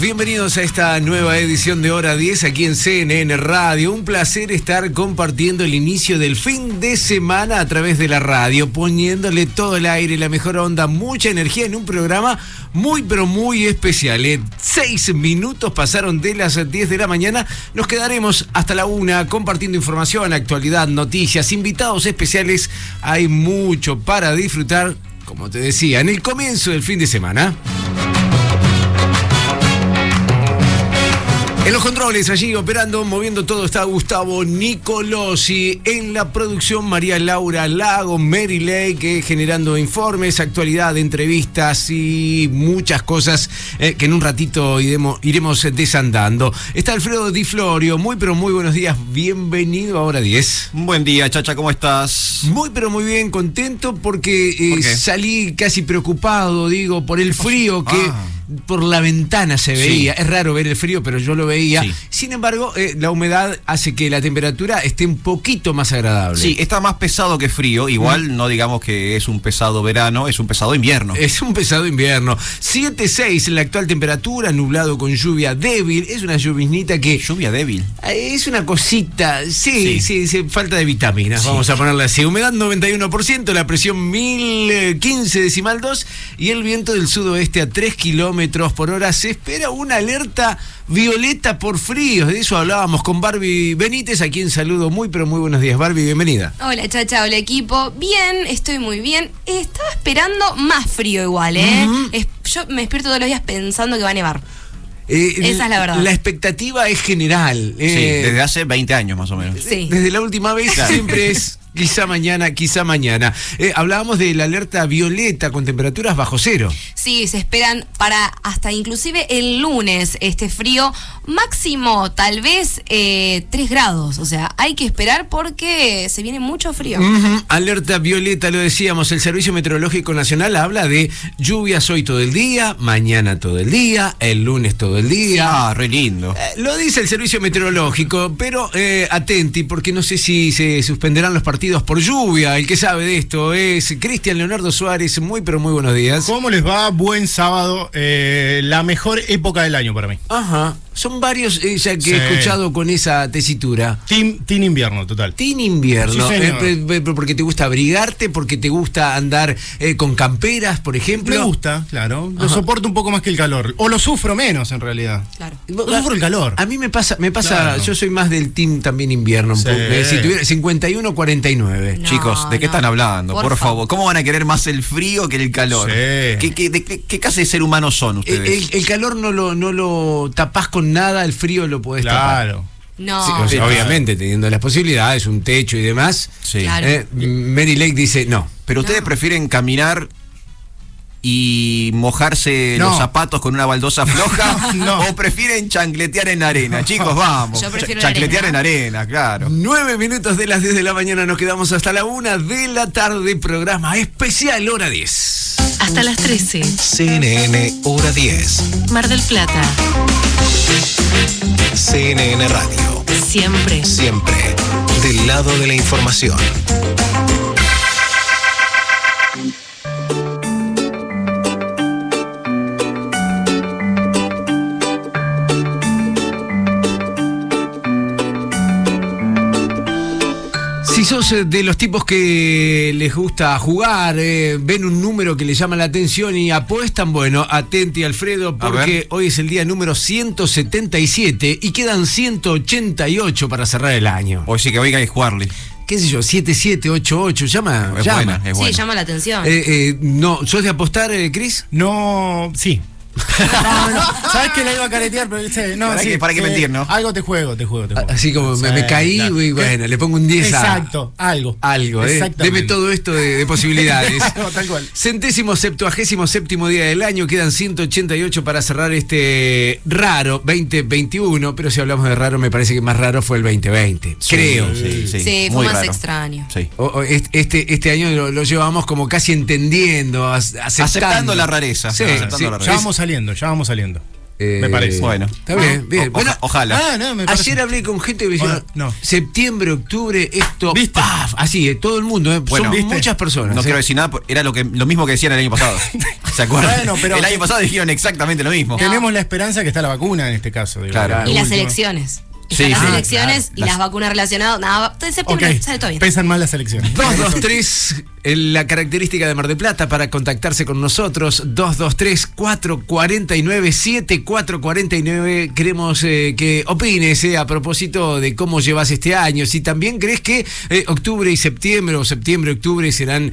Bienvenidos a esta nueva edición de Hora 10 aquí en CNN Radio. Un placer estar compartiendo el inicio del fin de semana a través de la radio, poniéndole todo el aire, la mejor onda, mucha energía en un programa muy pero muy especial. ¿eh? Seis minutos pasaron de las 10 de la mañana, nos quedaremos hasta la una compartiendo información, actualidad, noticias, invitados especiales. Hay mucho para disfrutar, como te decía, en el comienzo del fin de semana. En los controles, allí operando, moviendo todo, está Gustavo Nicolosi. En la producción, María Laura Lago, Mary Lake, generando informes, actualidad, entrevistas y muchas cosas eh, que en un ratito iremos, iremos desandando. Está Alfredo Di Florio. Muy, pero muy buenos días. Bienvenido a Hora 10. Buen día, Chacha, ¿cómo estás? Muy, pero muy bien, contento porque eh, salí casi preocupado, digo, por el frío que Ah. por la ventana se Sí. veía. Es raro ver el frío, pero yo lo veía. Sí. Sin embargo, eh, la humedad hace que la temperatura esté un poquito más agradable. Sí, está más pesado que frío. Igual no digamos que es un pesado verano, es un pesado invierno. Es un pesado invierno. 7.6 la actual temperatura, nublado con lluvia débil. Es una lluviznita que Lluvia débil. Eh, Es una cosita, sí, sí, Sí. sí, falta de vitaminas, Sí. vamos a ponerla así. Humedad 91%, la presión 1015 decimal 2 y el viento del sudoeste a 3 kilómetros por hora. Se espera una alerta violeta por fríos, de eso hablábamos con Barbie Benítez, a quien saludo muy, pero muy buenos días. Barbie, bienvenida. Hola Chacha, hola equipo. Bien, estoy muy bien. Estaba esperando más frío igual, ¿eh? Es- yo me despierto todos los días pensando que va a nevar. Eh, Esa es la verdad. La expectativa es general. Sí, eh, desde hace 20 años más o menos. Sí. Desde la última vez Claro. siempre es quizá mañana, quizá mañana. Eh, hablábamos de la alerta violeta con temperaturas bajo cero. Sí, se esperan para hasta inclusive el lunes este frío máximo tal vez eh, 3 grados. O sea, hay que esperar porque se viene mucho frío. Alerta violeta, lo decíamos, el Servicio Meteorológico Nacional habla de lluvias hoy todo el día, mañana todo el día, el lunes todo el día. Ah, re lindo. Eh, Lo dice el servicio meteorológico, pero eh, atenti, porque no sé si se suspenderán los partidos por lluvia. El que sabe de esto es Cristian Leonardo Suárez. Muy, pero muy buenos días. ¿Cómo les va? Buen sábado. eh, la mejor época del año para mí. Ajá, son varios eh, ya que Sí. he escuchado con esa tesitura. Team, team invierno, total. Team invierno, Sí, señor. eh, pe- pe- porque te gusta abrigarte, porque te gusta andar eh, con camperas, por ejemplo. Me gusta, claro. Lo soporto un poco más que el calor. O lo sufro menos, en realidad. Claro. No sufro el calor. A mí me pasa, me pasa, Claro. yo soy más del team también invierno, Sí. Eh, si tuviera 51-49. No, Chicos, ¿de qué están hablando? Por, Por favor. favor. ¿Cómo van a querer más el frío que el calor? Sí. ¿Qué, qué, de qué- qué clase de ser humano son El, ustedes? el- el calor no lo, no lo tapás con nada, el frío lo podés tapar. Claro. No. Sí, o sea, Claro. obviamente, teniendo las posibilidades, un techo y demás. Sí. Claro. Eh, Mary Lake dice, no. Pero ustedes No. prefieren caminar y mojarse No. los zapatos con una baldosa floja No. o prefieren chancletear en arena. Chicos, vamos. Yo prefiero Ch- chancletear en arena. arena, claro. Nueve minutos de las 10 de la mañana, nos quedamos hasta la una de la tarde, programa especial hora 10. Hasta las 13, CNN Hora 10, Mar del Plata. CNN Radio, Siempre. siempre del lado de la información. Si sos eh, de los tipos que les gusta jugar, eh, ven un número que les llama la atención y apuestan, bueno, atenti Alfredo, porque hoy es el día número 177 y quedan 188 para cerrar el año. Hoy sí que oiga y jugarle. qué sé yo, 7788, llama, Es llama. buena, es Sí, buena. llama la atención. Eh, eh, no, ¿sos de apostar, eh, Cris? No, sí. No, no, sabes que la iba a caretear, pero sí, no, ¿Para sí, qué- para qué eh, mentir, no? Algo te juego, te juego, te juego. Así como me, caí claro. y bueno, le pongo un 10 a... Exacto, algo. Algo, ¿eh? Deme todo esto de, de posibilidades. No, tal cual. Centésimo septuagésimo séptimo día del año, quedan 188 para cerrar este raro 2021, pero si hablamos de raro, me parece que más raro fue el 2020. creo. Sí, sí, Sí, fue más raro. extraño. Sí. O- o est- Este, este año lo, lo llevamos como casi entendiendo, aceptando, Aceptando la rareza. Sí, Aceptando sí. la Ya rareza. Saliendo, ya vamos saliendo. Eh, me parece. Bueno. Está bien, Ah, bien. o- Bueno, oja- ojalá. Ah, no, me. Ayer hablé con gente que me dijeron, no. septiembre, octubre, esto, ¿Viste? ¡paf! así, eh, todo el mundo, eh, Bueno, son ¿viste? muchas personas. No eh. quiero decir nada, era lo, que, lo mismo que decían el año pasado. ¿Se acuerdan? Bueno, pero- el año pasado dijeron exactamente lo mismo. Tenemos la esperanza que está la vacuna en este caso. digo, Claro. la Y las elecciones. Sí, las sí. elecciones y las- las vacunas relacionadas. Nada, en Ok, septiembre sale todo bien. pesan más las elecciones. 223, el- la característica de Mar de Plata para contactarse con nosotros, 223-449-7449. Queremos eh, que opines eh, a propósito de cómo llevas este año. Si también crees que eh, octubre y septiembre o septiembre, octubre serán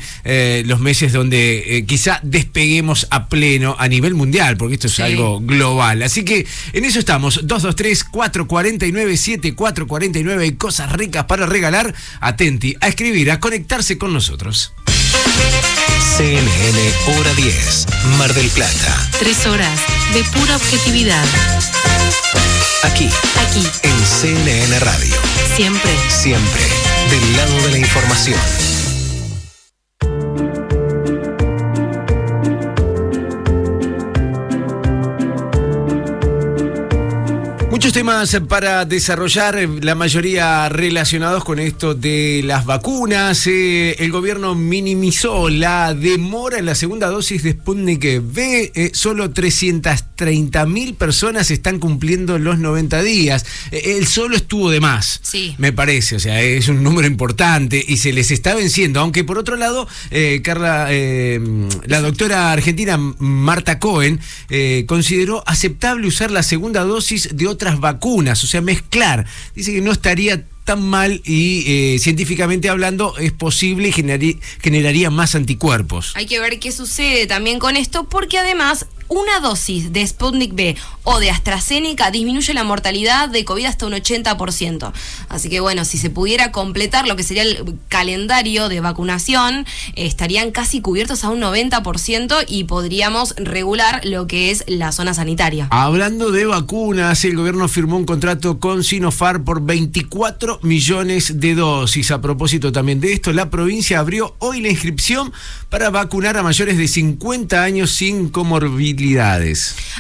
los meses donde quizá despeguemos a pleno a nivel mundial, porque esto es Sí. algo global. Así que en eso estamos, 223-449-7449. Hay cosas ricas para regalar. Atenti a escribir, a conectarse con nosotros. CNN Hora 10, Mar del Plata. Tres horas de pura objetividad. Aquí, Aquí, en CNN Radio. siempre. Siempre del lado de la información. Muchos temas para desarrollar, eh, la mayoría relacionados con esto de las vacunas. Eh, el gobierno minimizó la demora en la segunda dosis de Sputnik V. Eh, solo 330 mil personas están cumpliendo los 90 días. Eh, el solo estuvo de más, Sí. me parece. O sea, es un número importante y se les está venciendo. Aunque por otro lado, Carla, la doctora argentina Marta Cohen consideró aceptable usar la segunda dosis de otras vacunas, o sea, mezclar. Dice que no estaría tan mal y eh, científicamente hablando es posible y generaría, generaría más anticuerpos. Hay que ver qué sucede también con esto, porque además una dosis de Sputnik B o de AstraZeneca disminuye la mortalidad de COVID hasta un 80%. Así que bueno, si se pudiera completar lo que sería el calendario de vacunación, estarían casi cubiertos a un 90% y podríamos regular lo que es la zona sanitaria. Hablando de vacunas, el gobierno firmó un contrato con Sinopharm por 24 millones de dosis. A propósito también de esto, la provincia abrió hoy la inscripción para vacunar a mayores de 50 años sin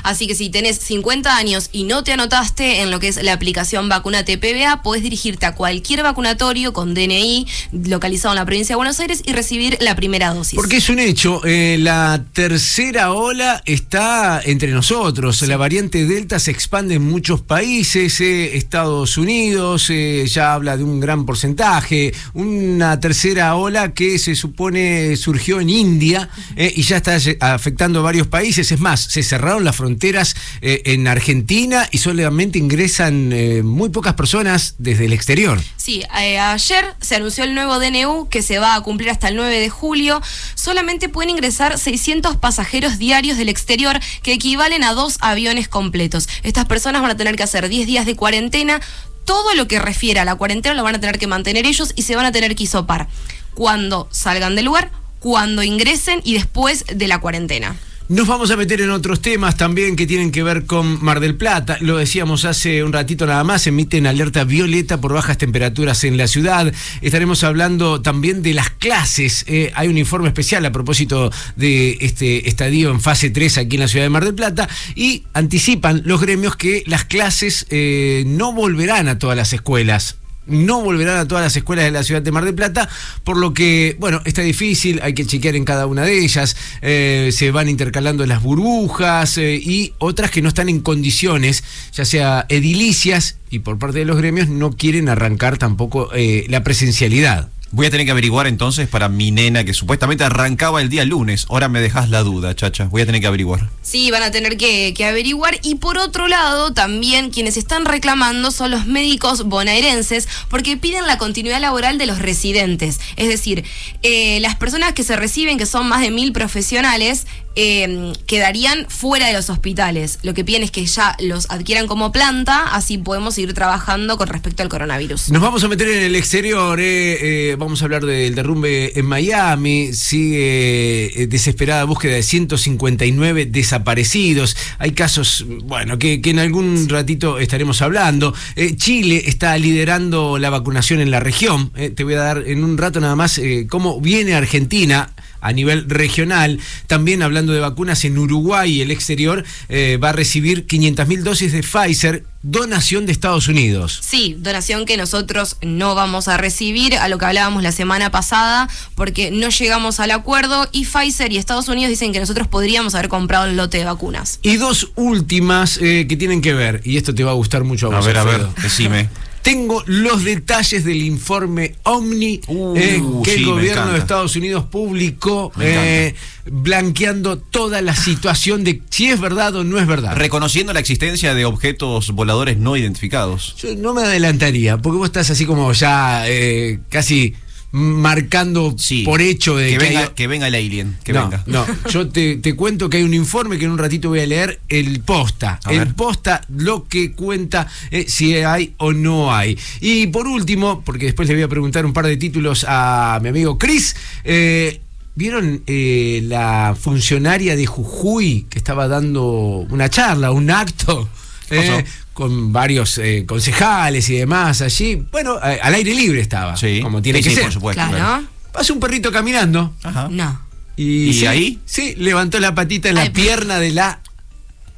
Así que si tenés 50 años y no te anotaste en lo que es la aplicación Vacuna TPBA, puedes dirigirte a cualquier vacunatorio con DNI localizado en la provincia de Buenos Aires y recibir la primera dosis. Porque es un hecho, eh, la tercera ola está entre nosotros. La variante Delta se expande en muchos países. eh, Estados Unidos eh, ya habla de un gran porcentaje. Una tercera ola que se supone surgió en India y ya está afectando a varios países. Es más, se cerraron las fronteras eh, en Argentina y solamente ingresan eh, muy pocas personas desde el exterior. Sí, eh, ayer se anunció el nuevo DNU que se va a cumplir hasta el 9 de julio. Solamente pueden ingresar 600 pasajeros diarios del exterior, que equivalen a dos aviones completos. Estas personas van a tener que hacer 10 días de cuarentena. Todo lo que refiere a la cuarentena lo van a tener que mantener ellos y se van a tener que hisopar cuando salgan del lugar, cuando ingresen y después de la cuarentena. Nos vamos a meter en otros temas también que tienen que ver con Mar del Plata. Lo decíamos hace un ratito nada más, emiten alerta violeta por bajas temperaturas en la ciudad. Estaremos hablando también de las clases. Eh, hay un informe especial a propósito de este estadio en fase 3 aquí en la ciudad de Mar del Plata y anticipan los gremios que las clases eh, no volverán a todas las escuelas no volverán a todas las escuelas de la ciudad de Mar del Plata, por lo que, bueno, está difícil, hay que chequear en cada una de ellas, eh, se van intercalando las burbujas eh, y otras que no están en condiciones, ya sea edilicias y por parte de los gremios no quieren arrancar tampoco eh, la presencialidad. Voy a tener que averiguar entonces para mi nena que supuestamente arrancaba el día lunes. Ahora me dejas la duda, chacha. Voy a tener que averiguar. Sí, van a tener que, que averiguar. Y por otro lado, también quienes están reclamando son los médicos bonaerenses porque piden la continuidad laboral de los residentes. Es decir, eh, las personas que se reciben, que son más de mil profesionales, eh, quedarían fuera de los hospitales. Lo que piden es que ya los adquieran como planta, así podemos seguir trabajando con respecto al coronavirus. Nos vamos a meter en el exterior, eh, eh, vamos a hablar del derrumbe en Miami, sigue eh, desesperada búsqueda de 159 desaparecidos, hay casos, bueno, que, que en algún ratito estaremos hablando. Eh, Chile está liderando la vacunación en la región, te voy a dar en un rato nada más cómo viene Argentina a nivel regional. También hablando de vacunas en Uruguay y el exterior, eh, va a recibir 500.000 dosis de Pfizer, donación de Estados Unidos. Sí, donación que nosotros no vamos a recibir, a lo que hablábamos la semana pasada, porque no llegamos al acuerdo y Pfizer y Estados Unidos dicen que nosotros podríamos haber comprado el lote de vacunas. Y dos últimas eh, que tienen que ver, y esto te va a gustar mucho a A vos. ver, a ver, decime. Tengo los detalles del informe Omni Uh, eh, que sí, el gobierno de Estados Unidos publicó, eh, blanqueando toda la situación de si es verdad o no es verdad. Reconociendo la existencia de objetos voladores no identificados. Yo no me adelantaría, porque vos estás así como ya eh, casi marcando Sí. por hecho de que, que venga, que venga el alien. Que no, venga. no, yo te, te cuento que hay un informe que en un ratito voy a leer, el posta. A el ver. posta lo que cuenta eh, si hay o no hay. Y por último, porque después le voy a preguntar un par de títulos a mi amigo Chris, eh, ¿vieron eh, la funcionaria de Jujuy que estaba dando una charla, un acto? Eh, con varios eh, concejales y demás allí. Bueno, eh, al aire libre estaba, Sí, como tiene sí, que sí, ser. por supuesto. Claro. Pasa un perrito caminando. Ajá. No. Y, ¿Y sí, ahí? Sí, levantó la patita en la Ay, pierna de la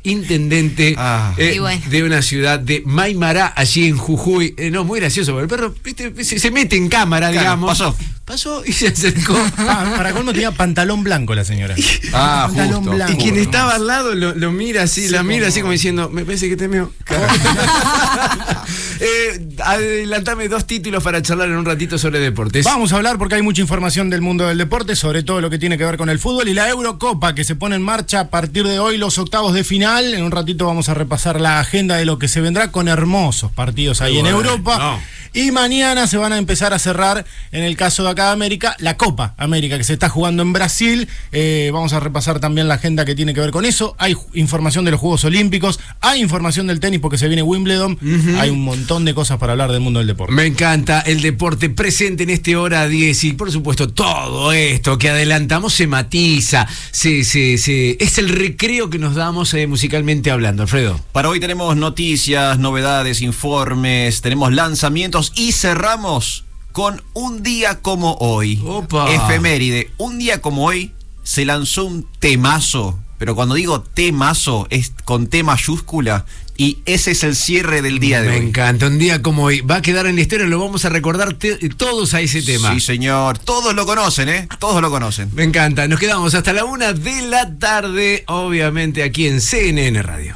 intendente Ah. eh, bueno. de una ciudad de Maimará, allí en Jujuy. Eh, no, muy gracioso, porque el perro ¿viste? Se, se mete en cámara, Claro, digamos. pasó. Pasó y se acercó. Pa- para colmo tenía pantalón blanco la señora. Ah, Pantalón justo. blanco. y quien estaba al lado lo, lo mira así, Sí, la mira como- así como diciendo, me parece que te meo. eh, adelantame dos títulos para charlar en un ratito sobre deportes. Vamos a hablar porque hay mucha información del mundo del deporte, sobre todo lo que tiene que ver con el fútbol y la Eurocopa que se pone en marcha a partir de hoy los octavos de final. En un ratito vamos a repasar la agenda de lo que se vendrá con hermosos partidos ahí en Europa. no. Y mañana se van a empezar a cerrar, en el caso de acá de América, la Copa América que se está jugando en Brasil. Eh, vamos a repasar también la agenda que tiene que ver con eso. Hay información de los Juegos Olímpicos, hay información del tenis porque se viene Wimbledon. Hay un montón de cosas para hablar del mundo del deporte. Me encanta el deporte presente en este hora 10 y por supuesto todo esto que adelantamos se matiza, se, se, se- es el recreo que nos damos eh, musicalmente hablando, Alfredo. Para hoy tenemos noticias, novedades, informes, tenemos lanzamientos y cerramos con un día como hoy. Opa. Efeméride. Un día como hoy se lanzó un temazo, pero cuando digo temazo es con T mayúscula y ese es el cierre del día de Me hoy. encanta, un día como hoy. Va a quedar en la historia, lo vamos a recordar todos a ese tema. Sí, señor. Todos lo conocen, ¿eh? Todos lo conocen. Me encanta, nos quedamos hasta la una de la tarde, obviamente aquí en CNN Radio.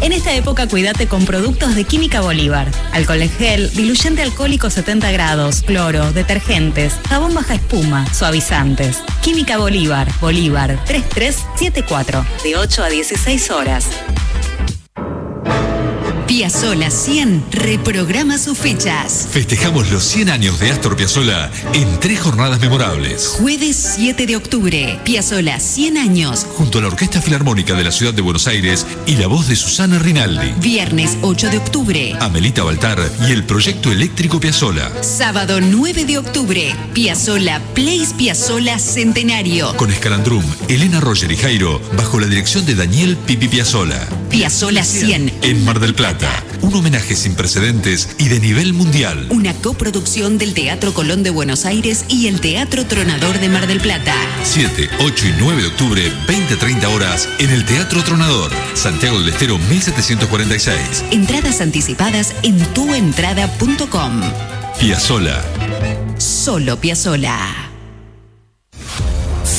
En esta época cuídate con productos de Química Bolívar. Alcohol en gel, diluyente alcohólico 70 grados, cloro, detergentes, jabón baja espuma, suavizantes. Química Bolívar, Bolívar 3374, de 8 a 16 horas. Piazzola 100 reprograma sus fechas. Festejamos los 100 años de Astor Piazzolla en tres jornadas memorables. Jueves 7 de octubre, Piazzola 100 años. Junto a la Orquesta Filarmónica de la Ciudad de Buenos Aires y la voz de Susana Rinaldi, Viernes 8 de octubre. Amelita Baltar y el proyecto eléctrico Piazzolla. Sábado 9 de octubre, Piazzola Place Piazzola Centenario. Con Escalandrum, Elena Roger y Jairo, bajo la dirección de Daniel Pipi Piazzolla. Piazzola 100. En Mar del Plata, Un homenaje sin precedentes y de nivel mundial. Una coproducción del Teatro Colón de Buenos Aires y el Teatro Tronador de Mar del Plata. 7, 8 y 9 de octubre, 20-30 horas, en el Teatro Tronador, Santiago del Estero 1746. Entradas anticipadas en tuentrada.com. Piazzola. Solo Piazzola.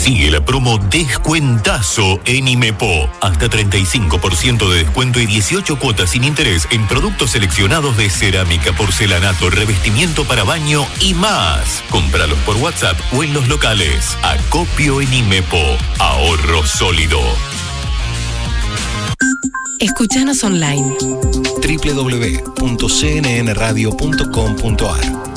Sigue la promo Descuentazo en Imepo. Hasta 35% de descuento y 18 cuotas sin interés en productos seleccionados de cerámica, porcelanato, revestimiento para baño y más. Cómpralos por WhatsApp o en los locales. Acopio en Imepo. Ahorro sólido. Escuchanos online. www.cnnradio.com.ar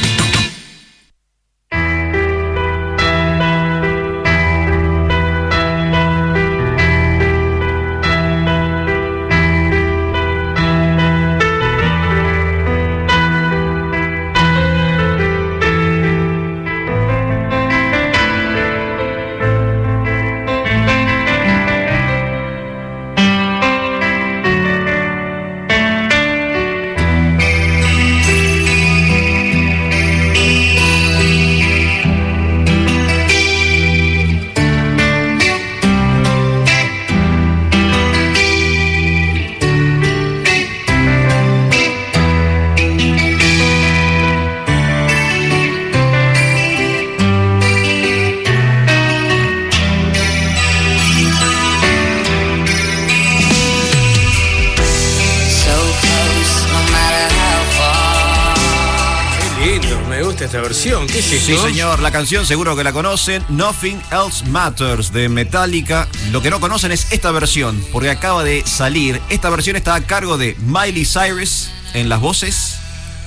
Gusta esta versión. ¿Qué es Sí, señor, la canción seguro que la conocen, Nothing Else Matters de Metallica. Lo que no conocen es esta versión, porque acaba de salir. Esta versión está a cargo de Miley Cyrus en las voces,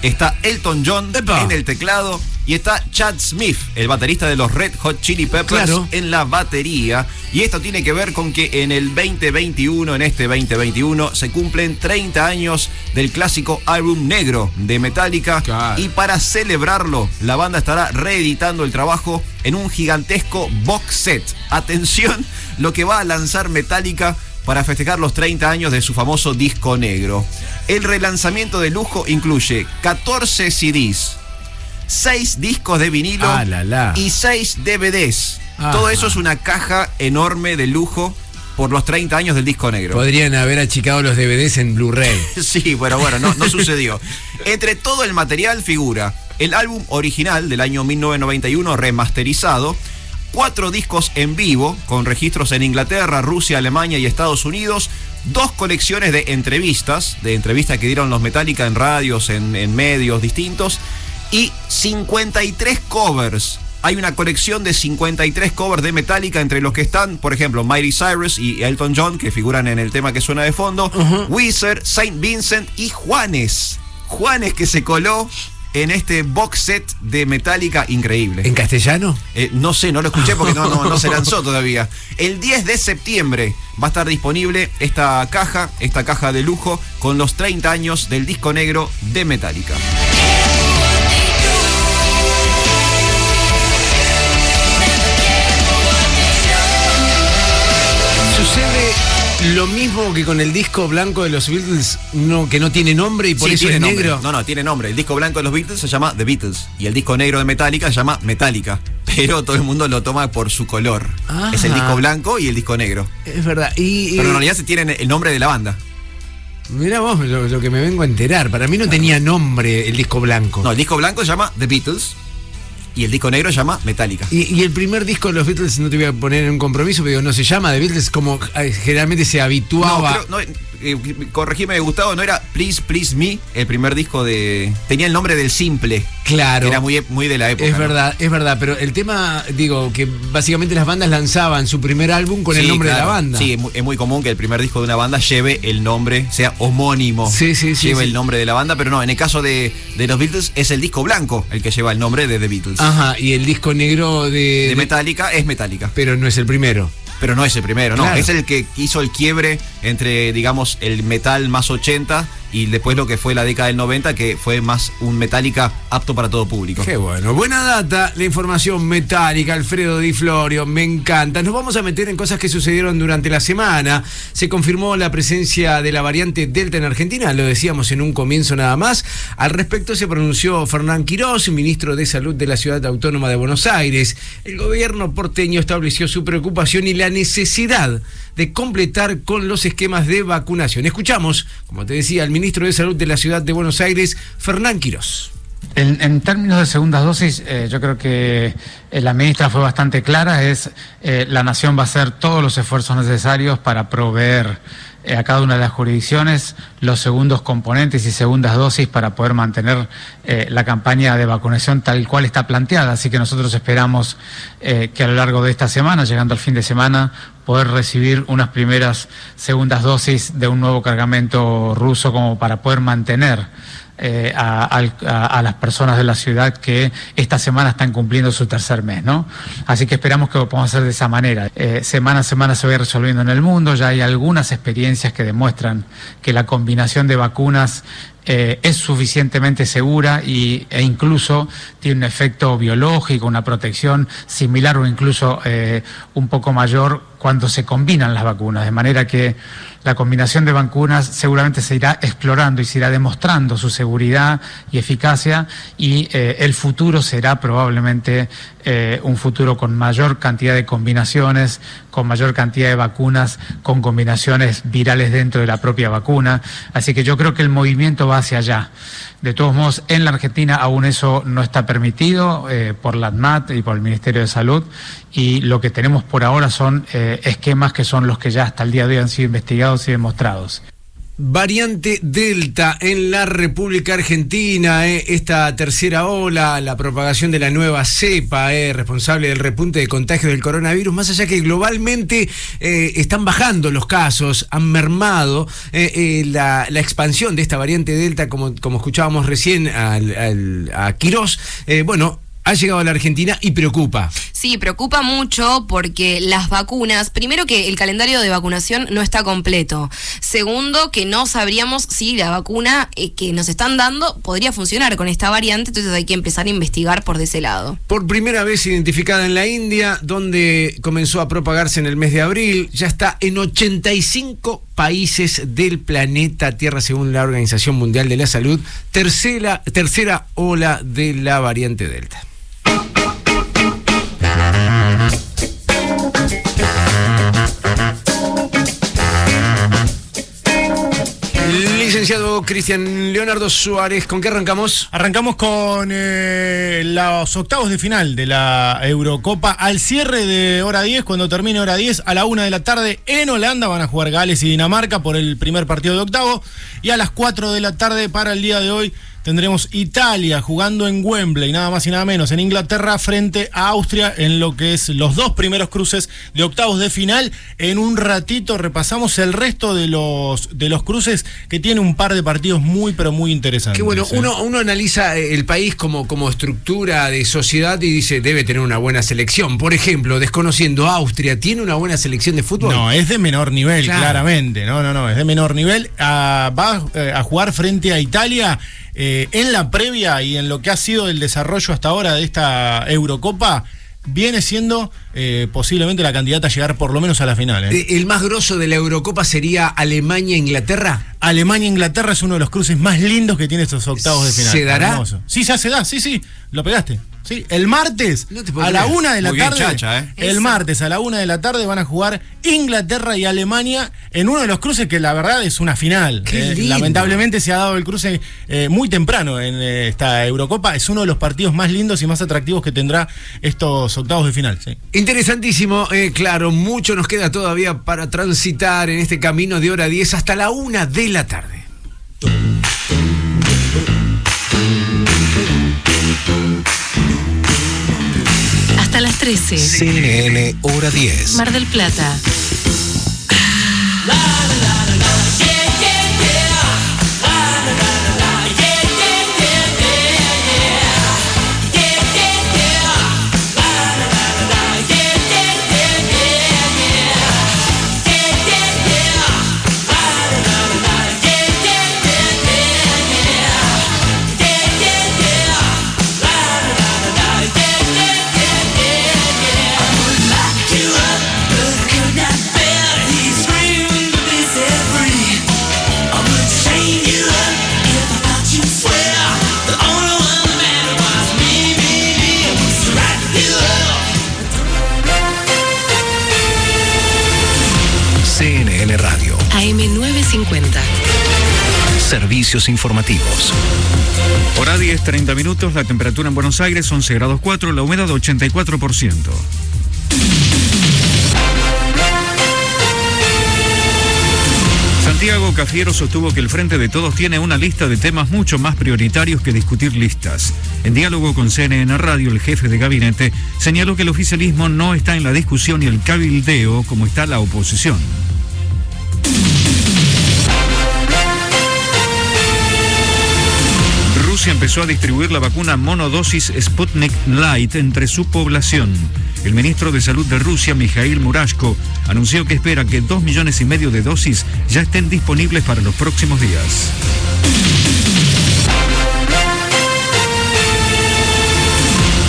está Elton John Epa. en el teclado y está Chad Smith, el baterista de los Red Hot Chili Peppers, Claro. en la batería. Y esto tiene que ver con que en el 2021, en este 2021, se cumplen 30 años del clásico álbum negro de Metallica. Claro. Y para celebrarlo, la banda estará reeditando el trabajo en un gigantesco box set. Atención, lo que va a lanzar Metallica para festejar los 30 años de su famoso disco negro. El relanzamiento de lujo incluye 14 CDs, 6 discos de vinilo Ah, la, la. y 6 DVDs. Ajá. Todo eso es una caja enorme de lujo por los 30 años del disco negro. Podrían haber achicado los DVDs en Blu-ray. Sí, bueno, bueno, no, no sucedió. Entre todo el material figura el álbum original del año 1991 remasterizado, cuatro discos en vivo con registros en Inglaterra, Rusia, Alemania y Estados Unidos, dos colecciones de entrevistas, de entrevistas que dieron los Metallica en radios, en, en medios distintos, y 53 covers. Hay una colección de 53 covers de Metallica, entre los que están, por ejemplo, Miley Cyrus y Elton John, que figuran en el tema que suena de fondo, Wizard, Saint Vincent y Juanes. Juanes que se coló en este box set de Metallica increíble. ¿En castellano? Eh, no sé, no lo escuché porque no, no, no se lanzó todavía. El 10 de septiembre va a estar disponible esta caja, esta caja de lujo, con los 30 años del disco negro de Metallica. Sucede lo mismo que con el disco blanco de los Beatles, no, que no tiene nombre y por Sí, eso tiene es nombre. negro. No, no, tiene nombre. El disco blanco de los Beatles se llama The Beatles y el disco negro de Metallica se llama Metallica. Pero todo el mundo lo toma por su color. Es el disco blanco y el disco negro. Es verdad. Y, Pero en realidad se tienen el nombre de la banda. Mirá vos lo, lo que me vengo a enterar. Para mí no tenía nombre el disco blanco. No, el disco blanco se llama The Beatles y el disco negro se llama Metallica. Y, y el primer disco de los Beatles, no te voy a poner en un compromiso, pero no se llama The Beatles como eh, generalmente se No, habituaba. creo- no, eh, corregime Gustavo, no era Please Please Me, el primer disco de... Tenía el nombre del simple. Claro. Era muy, muy de la época. Es ¿no? verdad, es verdad, pero el tema, digo, que básicamente las bandas lanzaban su primer álbum con el nombre de la banda. Sí, es muy, es muy común que el primer disco de una banda lleve el nombre, sea homónimo. Sí, sí, sí, Lleve sí. el nombre de la banda, pero no, en el caso de, de los Beatles es el disco blanco el que lleva el nombre de The Beatles. Ajá, y el disco negro de, de Metallica es Metallica. pero no es el primero. pero no es el primero, no. Claro. Es el que hizo el quiebre entre, digamos, el metal más 80 y después lo que fue la década del 90, que fue más un metálica apto para todo público. Qué bueno. Buena data, la información metálica, Alfredo Di Florio, me encanta. Nos vamos a meter en cosas que sucedieron durante la semana. Se confirmó la presencia de la variante Delta en Argentina, lo decíamos en un comienzo nada más. Al respecto se pronunció Fernán Quirós, ministro de Salud de la Ciudad Autónoma de Buenos Aires. El gobierno porteño estableció su preocupación y la necesidad de completar con los esquemas de vacunación. Escuchamos, como te decía, al ministro de Salud de la Ciudad de Buenos Aires, Fernán Quirós. En, términos de segundas dosis, eh, yo creo que eh, la ministra fue bastante clara, es eh, la nación va a hacer todos los esfuerzos necesarios para proveer a cada una de las jurisdicciones los segundos componentes y segundas dosis para poder mantener eh, la campaña de vacunación tal cual está planteada. Así que nosotros esperamos eh, que a lo largo de esta semana, llegando al fin de semana, poder recibir unas primeras segundas dosis de un nuevo cargamento ruso como para poder mantener eh, a, las personas de la ciudad que esta semana están cumpliendo su tercer mes, ¿no? Así que esperamos que lo podamos hacer de esa manera. Eh, semana a semana se va resolviendo en el mundo, ya hay algunas experiencias que demuestran que la combinación de vacunas eh, es suficientemente segura y, e incluso tiene un efecto biológico, una protección similar o incluso eh, un poco mayor cuando se combinan las vacunas. De manera que la combinación de vacunas seguramente se irá explorando y se irá demostrando su seguridad y eficacia y eh, el futuro será probablemente eh, un futuro con mayor cantidad de combinaciones, con mayor cantidad de vacunas, con combinaciones virales dentro de la propia vacuna. Así que yo creo que el movimiento va hacia allá. De todos modos, en la Argentina aún eso no está permitido eh, por la ANMAT y por el Ministerio de Salud y lo que tenemos por ahora son eh, esquemas que son los que ya hasta el día de hoy han sido investigados y demostrados. Variante Delta en la República Argentina, eh, esta tercera ola, la propagación de la nueva cepa, eh, responsable del repunte de contagio del coronavirus, más allá que globalmente eh, están bajando los casos, han mermado la, expansión de esta variante Delta, como, como escuchábamos recién al, a Quirós, bueno, ha llegado a la Argentina y preocupa. Sí, preocupa mucho porque las vacunas, primero que el calendario de vacunación no está completo. Segundo, que no sabríamos si la vacuna eh, que nos están dando podría funcionar con esta variante, entonces hay que empezar a investigar por de ese lado. Por primera vez identificada en la India, donde comenzó a propagarse en el mes de abril, ya está en 85 países del planeta Tierra, según la Organización Mundial de la Salud, tercera, tercera ola de la variante Delta. Licenciado Cristian Leonardo Suárez, ¿con qué arrancamos? Arrancamos con eh, los octavos de final de la Eurocopa. Al cierre de hora 10, cuando termine hora 10, a la una de la tarde en Holanda van a jugar Gales y Dinamarca por el primer partido de octavo. Y a las 4 de la tarde para el día de hoy tendremos Italia jugando en Wembley, nada más y nada menos, en Inglaterra frente a Austria en lo que es los dos primeros cruces de octavos de final. En un ratito repasamos el resto de los, de los cruces que tiene un par de partidos muy pero muy interesantes. Qué bueno, ¿eh? uno, uno analiza eh, el país como, como estructura de sociedad y dice, debe tener una buena selección. Por ejemplo, desconociendo Austria, ¿tiene una buena selección de fútbol? No, es de menor nivel, Claro. claramente. No, no, no, es de menor nivel. Ah, va eh, a jugar frente a Italia. Eh, en la previa y en lo que ha sido el desarrollo hasta ahora de esta Eurocopa, viene siendo eh, posiblemente la candidata a llegar por lo menos a la final. ¿eh? Eh, ¿El más grosso de la Eurocopa sería Alemania-Inglaterra? Alemania-Inglaterra es uno de los cruces más lindos que tiene estos octavos de final. ¿Se dará? Hermoso. Sí, ya se da, sí, sí, lo pegaste. Sí, el martes a la una de la Muy bien, tarde. Chacha, ¿eh? El Eso. martes a la una de la tarde van a jugar Inglaterra y Alemania en uno de los cruces que la verdad es una final. Qué Eh, lindo. lamentablemente se ha dado el cruce eh, muy temprano en eh, esta Eurocopa. Es uno de los partidos más lindos y más atractivos que tendrá estos octavos de final. sí. Interesantísimo, eh, claro, mucho nos queda todavía para transitar en este camino de hora 10 hasta la una de la tarde. Hasta las 13. CNN Hora 10. Mar del Plata. Servicios informativos. Hora 10, 30 minutos, la temperatura en Buenos Aires 11 grados 4, la humedad 84%. Santiago Cafiero sostuvo que el Frente de Todos tiene una lista de temas mucho más prioritarios que discutir listas. En diálogo con CNN Radio, el jefe de gabinete señaló que el oficialismo no está en la discusión y el cabildeo como está la oposición. Rusia empezó a distribuir la vacuna monodosis Sputnik Light entre su población. El ministro de Salud de Rusia, Mikhail Murashko, anunció que espera que dos millones y medio de dosis ya estén disponibles para los próximos días.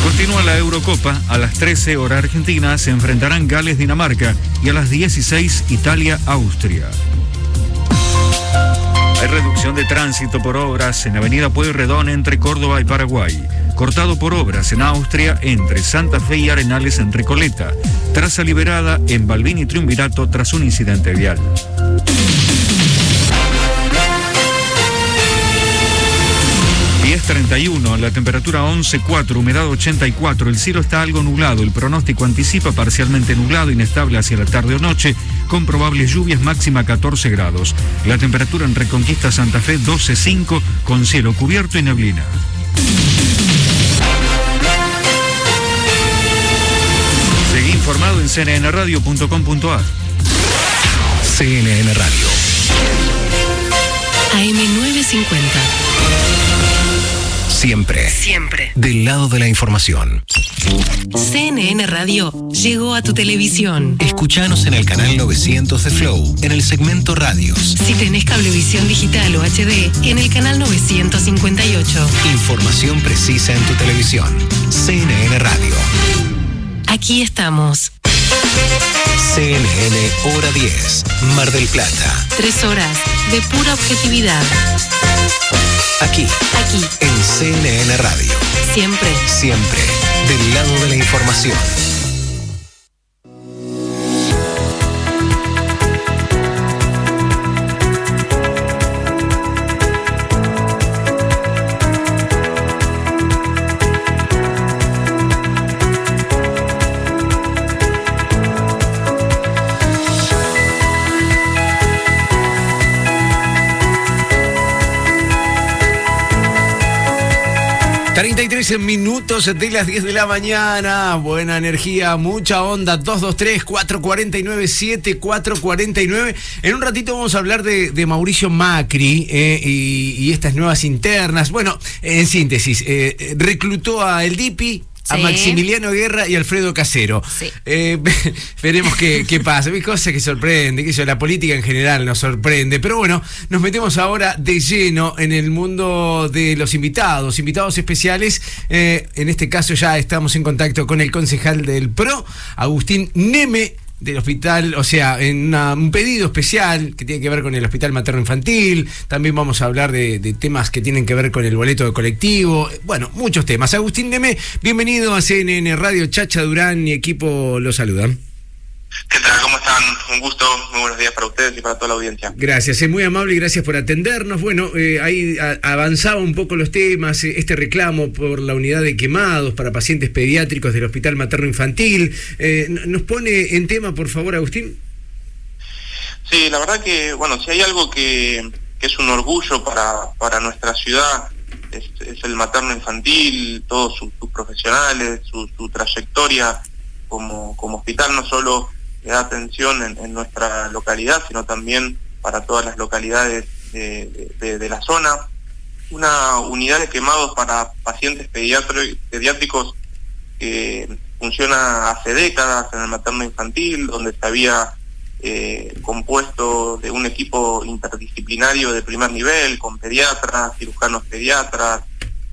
Continúa la Eurocopa. A las 13 horas argentina se enfrentarán Gales-Dinamarca y a las 16 Italia-Austria. Hay reducción de tránsito por obras en Avenida Pueyrredón entre Córdoba y Paraguay. Cortado por obras en Austria entre Santa Fe y Arenales en Recoleta. Traza liberada en Balbín y Triunvirato tras un incidente vial. ...10.31, la temperatura 11.4, humedad 84, el cielo está algo nublado, el pronóstico anticipa parcialmente nublado, inestable hacia la tarde o noche, con probables lluvias máxima 14 grados. La temperatura en Reconquista Santa Fe 12.5, con cielo cubierto y neblina. Seguí informado en cnnradio.com.ar. CNN Radio. AM950. Siempre. Siempre. Del lado de la información. CNN Radio llegó a tu televisión. Escuchanos en el canal 900 de Flow, en el segmento Radios. Si tenés cablevisión digital o HD, en el canal 958. Información precisa en tu televisión. CNN Radio. Aquí estamos. CNN Hora 10. Mar del Plata. Tres horas de pura objetividad. Aquí. Aquí. En CNN Radio. Siempre. Siempre. Del lado de la información. Minutos de las 10 de la mañana. Buena energía, mucha onda. 223-449-7449. En un ratito vamos a hablar de, de Mauricio Macri eh, y, y, estas nuevas internas. Bueno, en síntesis, eh, reclutó a El Dipi a. Maximiliano Guerra y Alfredo Casero. Sí. Eh, veremos qué, qué pasa. Hay cosas que sorprende, que eso, la política en general nos sorprende. Pero bueno, nos metemos ahora de lleno en el mundo de los invitados, invitados especiales. Eh, en este caso ya estamos en contacto con el concejal del PRO, Agustín Neme del hospital, o sea, en una- un pedido especial que tiene que ver con el hospital materno infantil. También vamos a hablar de, de temas que tienen que ver con el boleto de colectivo. Bueno, muchos temas. Agustín Neme, bienvenido a CNN Radio. Chacha Durán y equipo lo saludan. ¿Qué tal? ¿Cómo están? Un gusto, muy buenos días para ustedes y para toda la audiencia. Gracias, es muy amable y gracias por atendernos. Bueno, eh, ahí avanzaba un poco los temas, eh, este reclamo por la unidad de quemados para pacientes pediátricos del Hospital Materno Infantil. Eh, ¿Nos pone en tema, por favor, Agustín? Sí, la verdad que, bueno, si hay algo que, que es un orgullo para, para nuestra ciudad, es, es el materno infantil, todos sus, sus profesionales, su, su trayectoria como, como hospital, no solo da atención en, nuestra localidad, sino también para todas las localidades de, de- de la zona. Una unidad de quemados para pacientes pediátricos que funciona hace décadas en el materno infantil, donde se había eh, compuesto de un equipo interdisciplinario de primer nivel, con pediatras, cirujanos pediatras,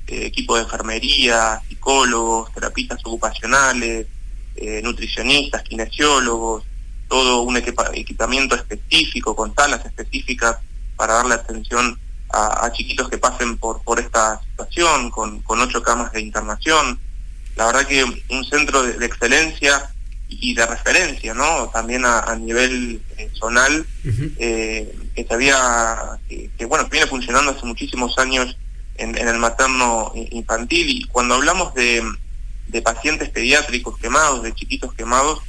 eh, equipo de enfermería, psicólogos, terapistas ocupacionales, eh, nutricionistas, kinesiólogos, todo un equipa- equipamiento específico, con salas específicas para darle atención a, a chiquitos que pasen por, por esta situación, con, con ocho camas de internación. La verdad que un centro de, de excelencia y de referencia, ¿no? También a, nivel eh, zonal, eh, que sabía que, bueno, viene funcionando hace muchísimos años en, el materno infantil y cuando hablamos de, pacientes pediátricos quemados, de chiquitos quemados,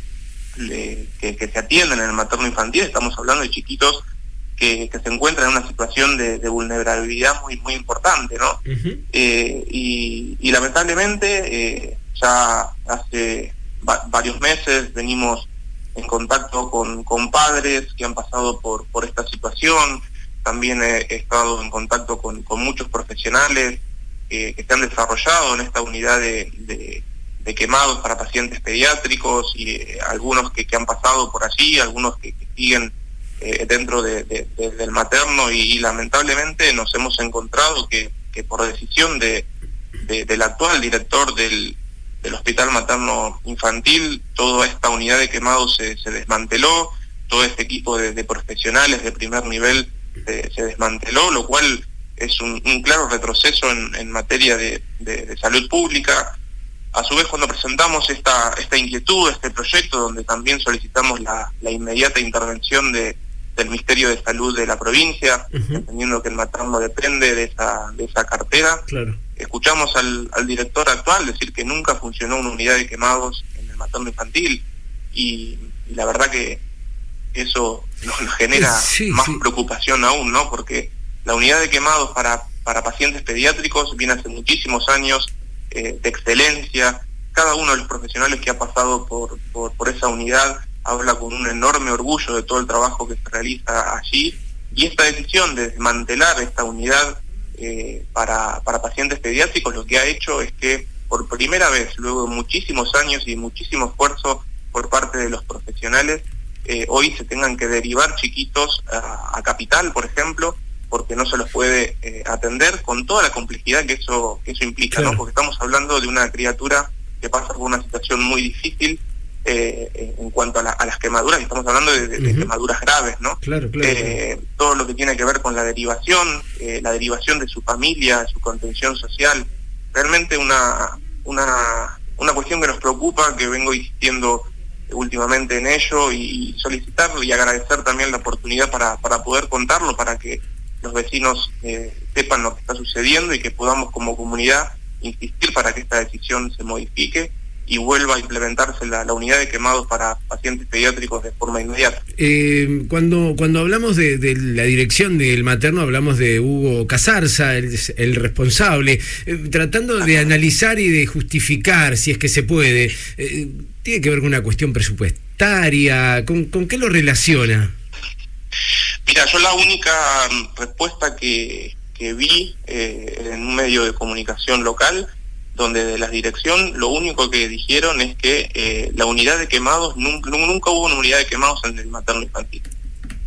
que, se atienden en el materno infantil, estamos hablando de chiquitos que, se encuentran en una situación de, vulnerabilidad muy muy importante, ¿no? Eh, y, lamentablemente ya hace varios meses, venimos en contacto con, con, padres que han pasado por, por esta situación, también he, estado en contacto con, con muchos profesionales que se han desarrollado en esta unidad de, quemados para pacientes pediátricos y eh, algunos que, han pasado por allí, algunos que, siguen eh, dentro de, del materno y, lamentablemente nos hemos encontrado que, por decisión de, del actual director del Hospital Materno Infantil, toda esta unidad de quemados se, desmanteló, todo este equipo de, profesionales de primer nivel se, desmanteló, lo cual es un, claro retroceso en, materia de, salud pública. A su vez, cuando presentamos esta, esta inquietud, este proyecto, donde también solicitamos la, inmediata intervención de, del Ministerio de Salud de la provincia, entendiendo que el materno depende de esa, de esa cartera. Claro escuchamos al, director actual decir que nunca funcionó una unidad de quemados en el materno infantil y, la verdad que eso nos, genera más preocupación aún, ¿no? Porque la unidad de quemados para, para pacientes pediátricos viene hace muchísimos años eh, de excelencia. Cada uno de los profesionales que ha pasado por, por, esa unidad habla con un enorme orgullo de todo el trabajo que se realiza allí y esta decisión de desmantelar esta unidad eh, para, para pacientes pediátricos lo que ha hecho es que por primera vez, luego de muchísimos años y muchísimo esfuerzo por parte de los profesionales, eh, hoy se tengan que derivar chiquitos a, capital, por ejemplo, porque no se los puede eh, atender con toda la complejidad que eso, que eso implica, ¿no? Porque estamos hablando de una criatura que pasa por una situación muy difícil, eh, en cuanto a, las quemaduras, estamos hablando de, quemaduras graves, ¿no? Claro, claro, eh, todo lo que tiene que ver con la derivación, eh, la derivación de su familia, su contención social, realmente una, una, una cuestión que nos preocupa, que vengo insistiendo últimamente en ello y solicitarlo y agradecer también la oportunidad para, para poder contarlo, para que los vecinos sepan lo que está sucediendo y que podamos como comunidad insistir para que esta decisión se modifique y vuelva a implementarse la, unidad de quemados para pacientes pediátricos de forma inmediata. Eh, cuando, cuando hablamos de, la dirección del materno, hablamos de Hugo Casarza, el, responsable, eh, tratando de analizar y de justificar, si es que se puede, eh, tiene que ver con una cuestión presupuestaria, ¿con, con qué lo relaciona? Mira, yo la única respuesta que, que vi en un medio de comunicación local donde de la dirección lo único que dijeron es que eh, la unidad de quemados, nunca, nunca hubo una unidad de quemados en el materno infantil,